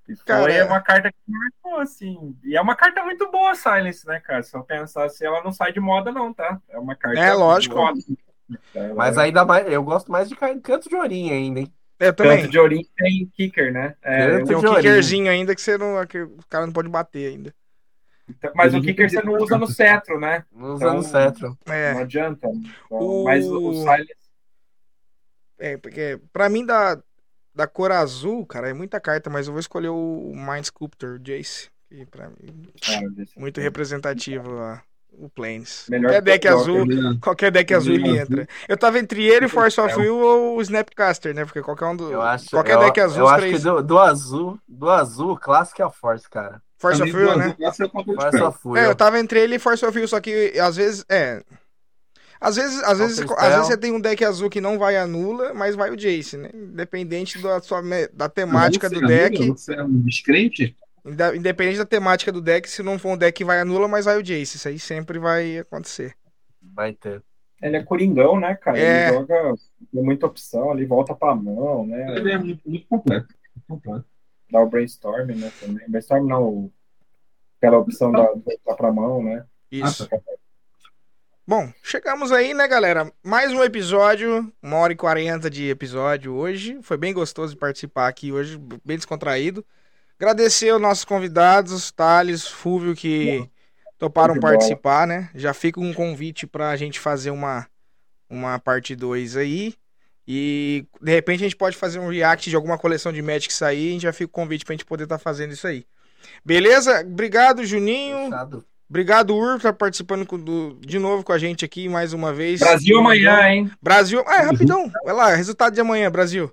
[SPEAKER 2] E foi
[SPEAKER 1] Cara,
[SPEAKER 2] uma carta que marcou, assim. E é uma carta muito boa, Silence, né, cara? Se eu pensar assim, ela não sai de moda, não, tá? É uma carta.
[SPEAKER 1] É, lógico.
[SPEAKER 2] foda. É,
[SPEAKER 6] Mas ainda mais, eu gosto mais de ca- canto de ourinho ainda, hein?
[SPEAKER 1] Eu também.
[SPEAKER 2] Canto de Orim tem kicker, né? É,
[SPEAKER 1] Tem um kickerzinho ainda que você não. que o cara não pode bater ainda.
[SPEAKER 2] eu- mas o kicker você não usa no cetro, né?
[SPEAKER 6] Usando
[SPEAKER 2] Então-
[SPEAKER 6] cetro.
[SPEAKER 2] Não
[SPEAKER 1] É,
[SPEAKER 2] adianta. Então,
[SPEAKER 1] O-
[SPEAKER 2] Mas o, o Silence.
[SPEAKER 1] é, porque pra mim da, da cor azul, cara, é muita carta, mas eu vou escolher o Mind Sculptor, o Jace. Que pra mim,
[SPEAKER 2] Ah, desse-
[SPEAKER 1] muito representativo lá. O Planes.
[SPEAKER 2] Melhor
[SPEAKER 1] Qualquer deck
[SPEAKER 2] o
[SPEAKER 1] azul,
[SPEAKER 7] Combina-
[SPEAKER 1] qualquer deck azul ele entra. Eu tava entre ele, Force of Will ou o Snapcaster, né? Porque qualquer um do.
[SPEAKER 6] Eu acho,
[SPEAKER 1] qualquer
[SPEAKER 6] eu,
[SPEAKER 1] deck azul,
[SPEAKER 6] eu acho
[SPEAKER 1] três.
[SPEAKER 6] que do, do azul, do azul, clássico é a Force, cara.
[SPEAKER 1] Force of Will, né?
[SPEAKER 7] azul, é o
[SPEAKER 6] Force of Will.
[SPEAKER 1] É, eu tava entre ele e Force of Will, só que às vezes. É. Às vezes, às vezes, às vezes você tem um deck azul que não vai anula, mas vai o Jace, né? Independente da sua da temática do
[SPEAKER 7] é
[SPEAKER 1] deck.
[SPEAKER 7] Você é um descrente?
[SPEAKER 1] Independente da temática do deck, se não for um deck que vai anula, mas vai o Jace. Isso aí sempre vai acontecer.
[SPEAKER 6] Vai ter.
[SPEAKER 2] Ele é coringão, né, cara?
[SPEAKER 1] É.
[SPEAKER 2] Ele joga tem muita opção, ele volta pra mão, né?
[SPEAKER 7] Ele é muito, muito completo. completo.
[SPEAKER 2] Dá o brainstorm, né? Também. Brainstorm não, aquela opção da voltar pra mão, né?
[SPEAKER 1] Isso.
[SPEAKER 7] Ah,
[SPEAKER 1] Bom, chegamos aí, né, galera? Mais um episódio, uma hora e quarenta de episódio hoje. Foi bem gostoso de participar aqui hoje, bem descontraído. Agradecer aos nossos convidados, Thales, Fúvio, que toparam
[SPEAKER 2] de bola.
[SPEAKER 1] participar, né? Já fica um convite pra gente fazer uma, uma parte 2 aí. E de repente a gente pode fazer um react de alguma coleção de Magic sair. A gente já fica o convite pra gente poder estar fazendo isso aí. Beleza? Obrigado, Juninho.
[SPEAKER 6] Fechado.
[SPEAKER 1] Obrigado, Ur, por estar participando com- do- de novo com a gente aqui mais uma vez.
[SPEAKER 2] Brasil amanhã, hein?
[SPEAKER 1] Brasil. Ah, é, rapidão. Vai lá, resultado de amanhã, Brasil.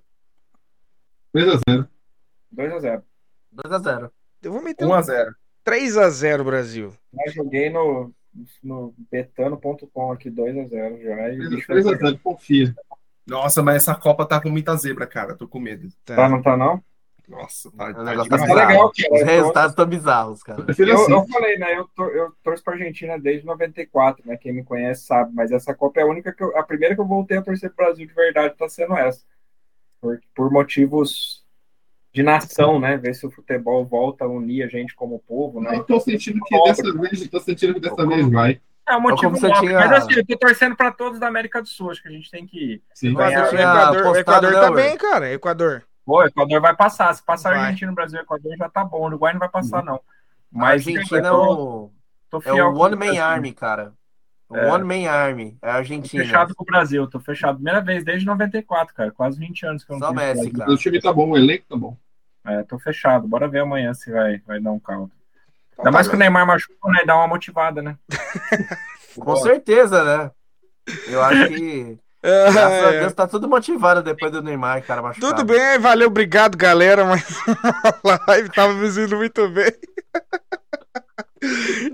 [SPEAKER 7] 3 a 0.
[SPEAKER 2] 2x0.
[SPEAKER 6] 2x0.
[SPEAKER 1] Eu vou meter um
[SPEAKER 5] 1x0.
[SPEAKER 1] 3x0, Brasil.
[SPEAKER 2] Já joguei no, no betano.com aqui 2x0 já. E o bicho vai
[SPEAKER 7] 3 a
[SPEAKER 2] pegar.
[SPEAKER 7] 0, confia.
[SPEAKER 5] Nossa, mas essa Copa tá com muita zebra, cara. Tô com medo.
[SPEAKER 1] Tá.
[SPEAKER 2] Tá, não tá não?
[SPEAKER 5] Nossa, tá.
[SPEAKER 6] O
[SPEAKER 5] tá
[SPEAKER 6] tá
[SPEAKER 2] tá legal, cara.
[SPEAKER 6] Os
[SPEAKER 2] Eu tô-
[SPEAKER 6] resultados estão bizarros, cara.
[SPEAKER 7] Eu
[SPEAKER 2] Eu,
[SPEAKER 7] assim.
[SPEAKER 2] eu falei, né? Eu, tor- eu torço pra Argentina desde 94, né? Quem me conhece sabe, mas essa Copa é a única que eu, a primeira que eu voltei a torcer pro Brasil de verdade tá sendo essa. Por, por motivos de nação, né? Ver se o futebol volta a unir a gente como povo, né?
[SPEAKER 7] Eu tô sentindo que dessa vez, tô sentindo que dessa vez vai.
[SPEAKER 2] É um motivo
[SPEAKER 6] como você
[SPEAKER 2] bom,
[SPEAKER 6] tinha-
[SPEAKER 2] mas assim, eu tô torcendo pra todos da América do Sul, acho que a gente tem que
[SPEAKER 7] Sim.
[SPEAKER 1] O
[SPEAKER 6] Você
[SPEAKER 1] o
[SPEAKER 6] tinha
[SPEAKER 1] Equador, o Equador
[SPEAKER 6] né,
[SPEAKER 1] tá bem, cara. Equador.
[SPEAKER 2] Pô, o Equador vai passar. Se passar
[SPEAKER 1] Vai.
[SPEAKER 2] Argentina, Brasil e Equador já tá bom. O Uruguai não vai passar, não.
[SPEAKER 6] A
[SPEAKER 2] Mas
[SPEAKER 6] Argentina é
[SPEAKER 2] eu tô,
[SPEAKER 6] o,
[SPEAKER 2] tô
[SPEAKER 6] é
[SPEAKER 2] fiel
[SPEAKER 6] o
[SPEAKER 2] com
[SPEAKER 6] One
[SPEAKER 2] o
[SPEAKER 6] Man. Army, cara. O
[SPEAKER 2] É.
[SPEAKER 6] One Man Army. É a
[SPEAKER 2] Tô
[SPEAKER 6] Argentina.
[SPEAKER 2] fechado com o Brasil, tô fechado. Primeira vez desde 94, cara. Quase 20 anos que eu não
[SPEAKER 6] Só Messi, cara.
[SPEAKER 7] O time tá bom, o elenco tá bom.
[SPEAKER 2] É, tô fechado. Bora ver amanhã se vai, vai dar um caldo.
[SPEAKER 1] Então
[SPEAKER 2] Ainda
[SPEAKER 1] tá
[SPEAKER 2] mais que o. Neymar machucou, né? Dá uma motivada, né?
[SPEAKER 6] Com certeza, né? Eu acho que, graças a
[SPEAKER 1] É,
[SPEAKER 6] Deus, tá tudo motivado depois do Neymar, cara, machucado.
[SPEAKER 1] Tudo bem, valeu, obrigado, galera. Mas a live tava me muito bem.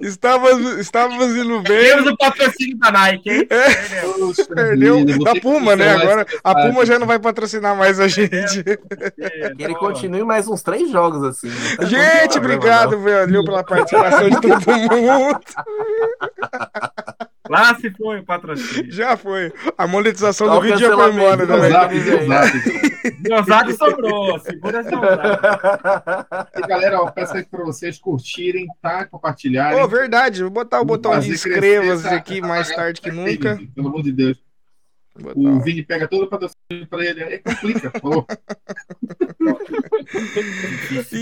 [SPEAKER 1] Estávamos, estávamos indo bem.
[SPEAKER 2] Temos o patrocínio da Nike, hein? Perdemos.
[SPEAKER 1] Perdeu da Puma, né? Agora a Puma já não vai patrocinar mais a gente.
[SPEAKER 6] Que ele continue mais uns três jogos assim. não tem
[SPEAKER 1] Gente, obrigado, valeu pela participação de todo mundo.
[SPEAKER 2] Lá se foi o patrocínio.
[SPEAKER 1] Já foi. A monetização do
[SPEAKER 6] o
[SPEAKER 1] vídeo já foi embora
[SPEAKER 6] cancelamento,
[SPEAKER 1] também.
[SPEAKER 4] Zap, zap.
[SPEAKER 2] Meu zap sobrou, segura essa zap.
[SPEAKER 4] E galera, ó, peço aqui pra vocês curtirem, tá? Compartilharem.
[SPEAKER 1] Ô, verdade, vou botar o botão de inscreva-se aqui mais tarde que
[SPEAKER 4] aí,
[SPEAKER 1] nunca.
[SPEAKER 4] Pelo amor de Deus. O. Vini pega todo o patrocínio pra ele, aí complica. Falou.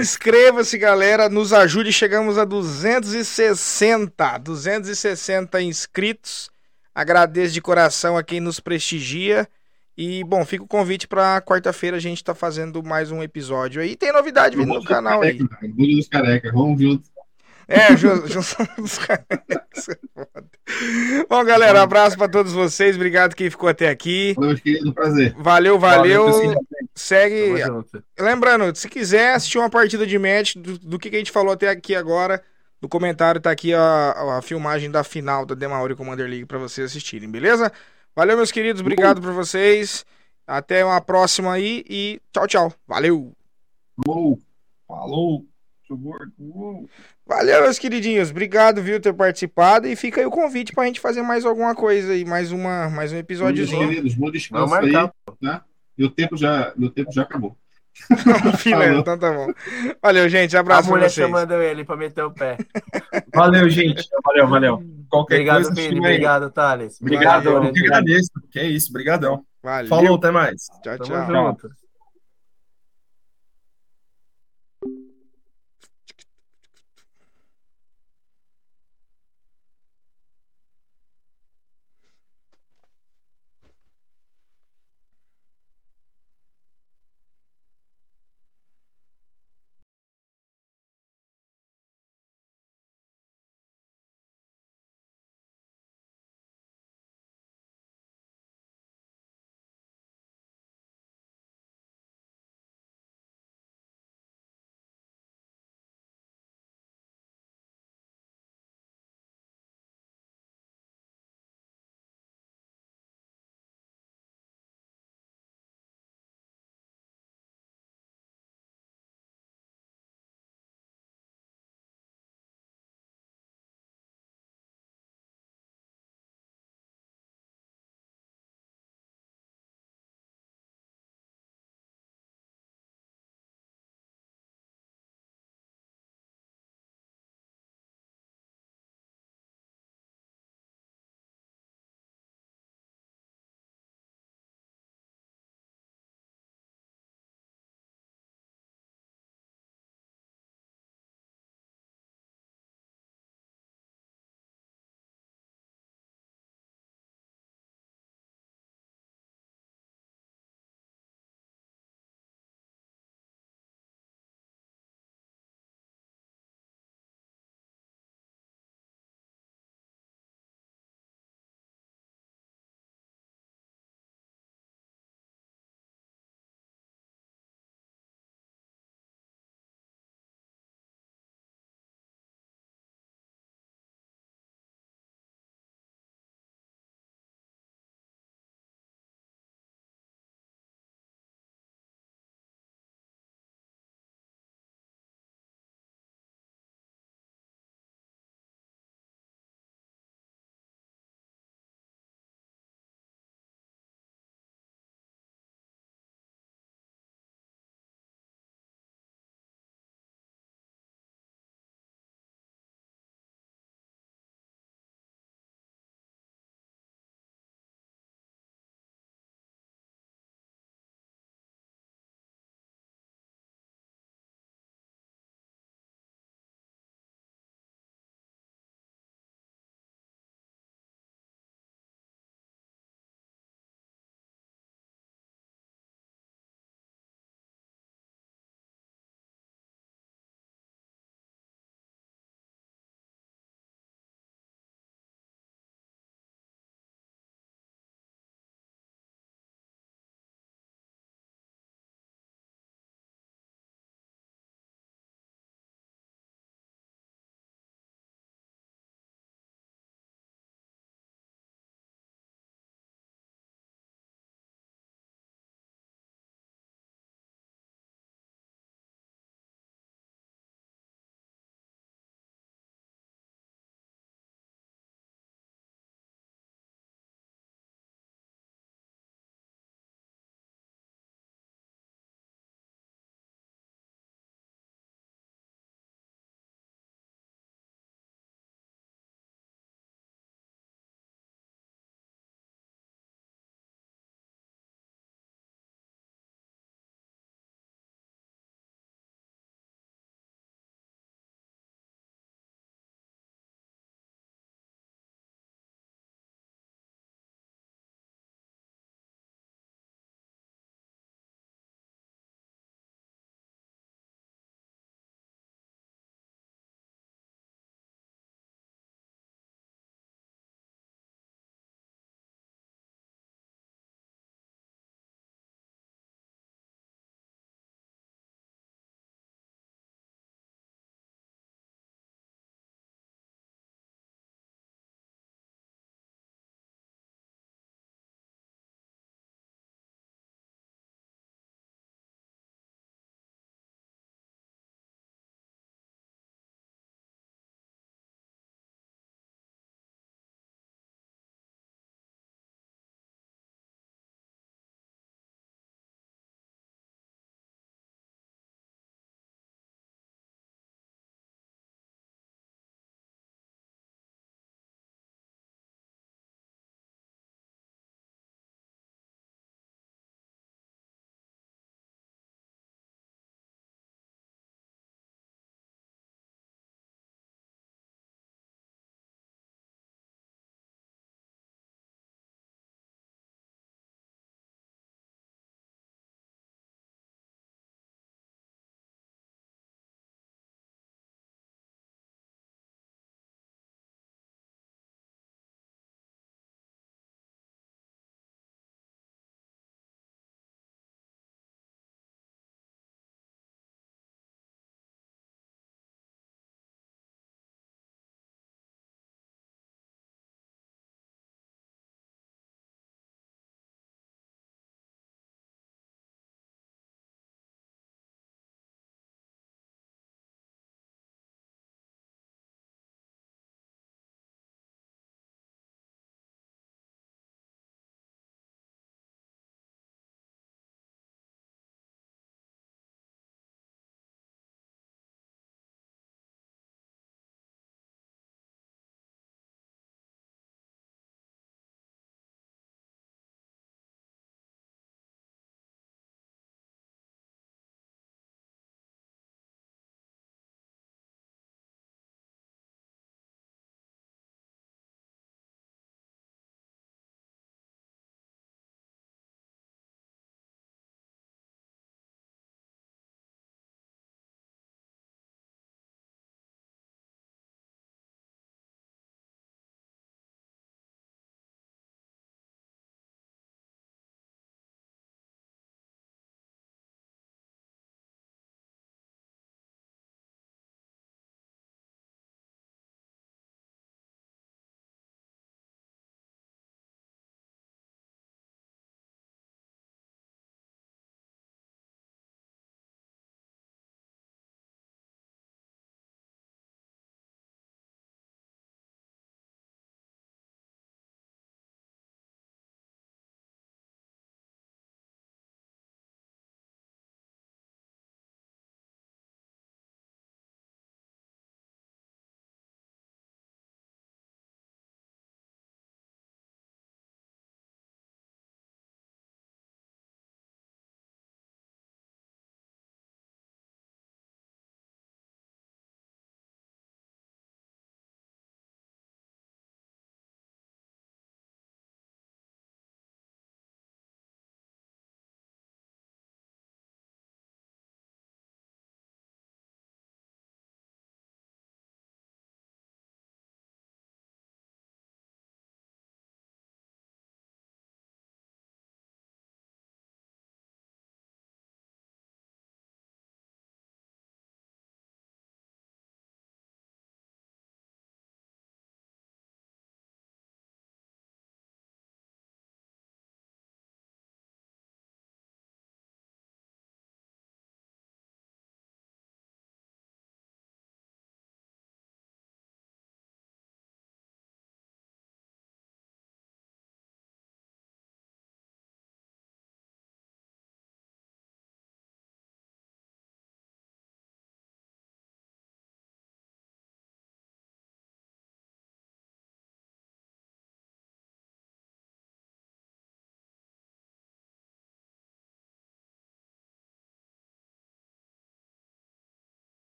[SPEAKER 1] Inscreva-se, galera, nos ajude. Chegamos a 260, 260 inscritos. Agradeço de coração a quem nos prestigia. E, bom, fica o convite para quarta-feira a gente tá fazendo mais um episódio aí. Tem novidade vindo no canal aí.
[SPEAKER 4] Bulho dos carecas, vamos juntos.
[SPEAKER 1] É, ju- junção dos caras. Bom, galera, abraço para todos vocês. Obrigado quem ficou até aqui.
[SPEAKER 4] Valeu, meus queridos, prazer.
[SPEAKER 1] Valeu, valeu. Segue. Lembrando, se quiser assistir uma partida de match do, do que, que a gente falou até aqui agora, no comentário tá aqui a, a filmagem da final da Demauri Commander League para vocês assistirem, beleza? Valeu, meus queridos. Obrigado por vocês. Até uma próxima aí e tchau, tchau. Valeu.
[SPEAKER 4] Uou.
[SPEAKER 2] Falou. Seu gordo. Uou.
[SPEAKER 1] Valeu, meus queridinhos. Obrigado, viu, ter participado. E fica aí o convite pra gente fazer mais alguma coisa aí, mais, uma, mais um episódiozinho.
[SPEAKER 4] queridos, bom descanso
[SPEAKER 6] Vamos
[SPEAKER 4] aí. Tá? Meu tempo já, meu tempo já acabou.
[SPEAKER 1] Filé, então tá bom. Valeu, gente.
[SPEAKER 6] A
[SPEAKER 1] Abraço pra
[SPEAKER 6] mulher
[SPEAKER 1] vocês.
[SPEAKER 6] chamando ele pra meter o pé.
[SPEAKER 2] Valeu, gente. Valeu, valeu. Qualquer
[SPEAKER 6] Obrigado,
[SPEAKER 2] coisa,
[SPEAKER 6] Vini. Obrigado, Thales.
[SPEAKER 2] Obrigado,
[SPEAKER 1] Valeu,
[SPEAKER 2] eu que agradeço. Que é isso, brigadão.
[SPEAKER 1] Valeu.
[SPEAKER 2] Falou, até mais.
[SPEAKER 1] Tchau,
[SPEAKER 6] Tamo
[SPEAKER 1] tchau.
[SPEAKER 6] junto.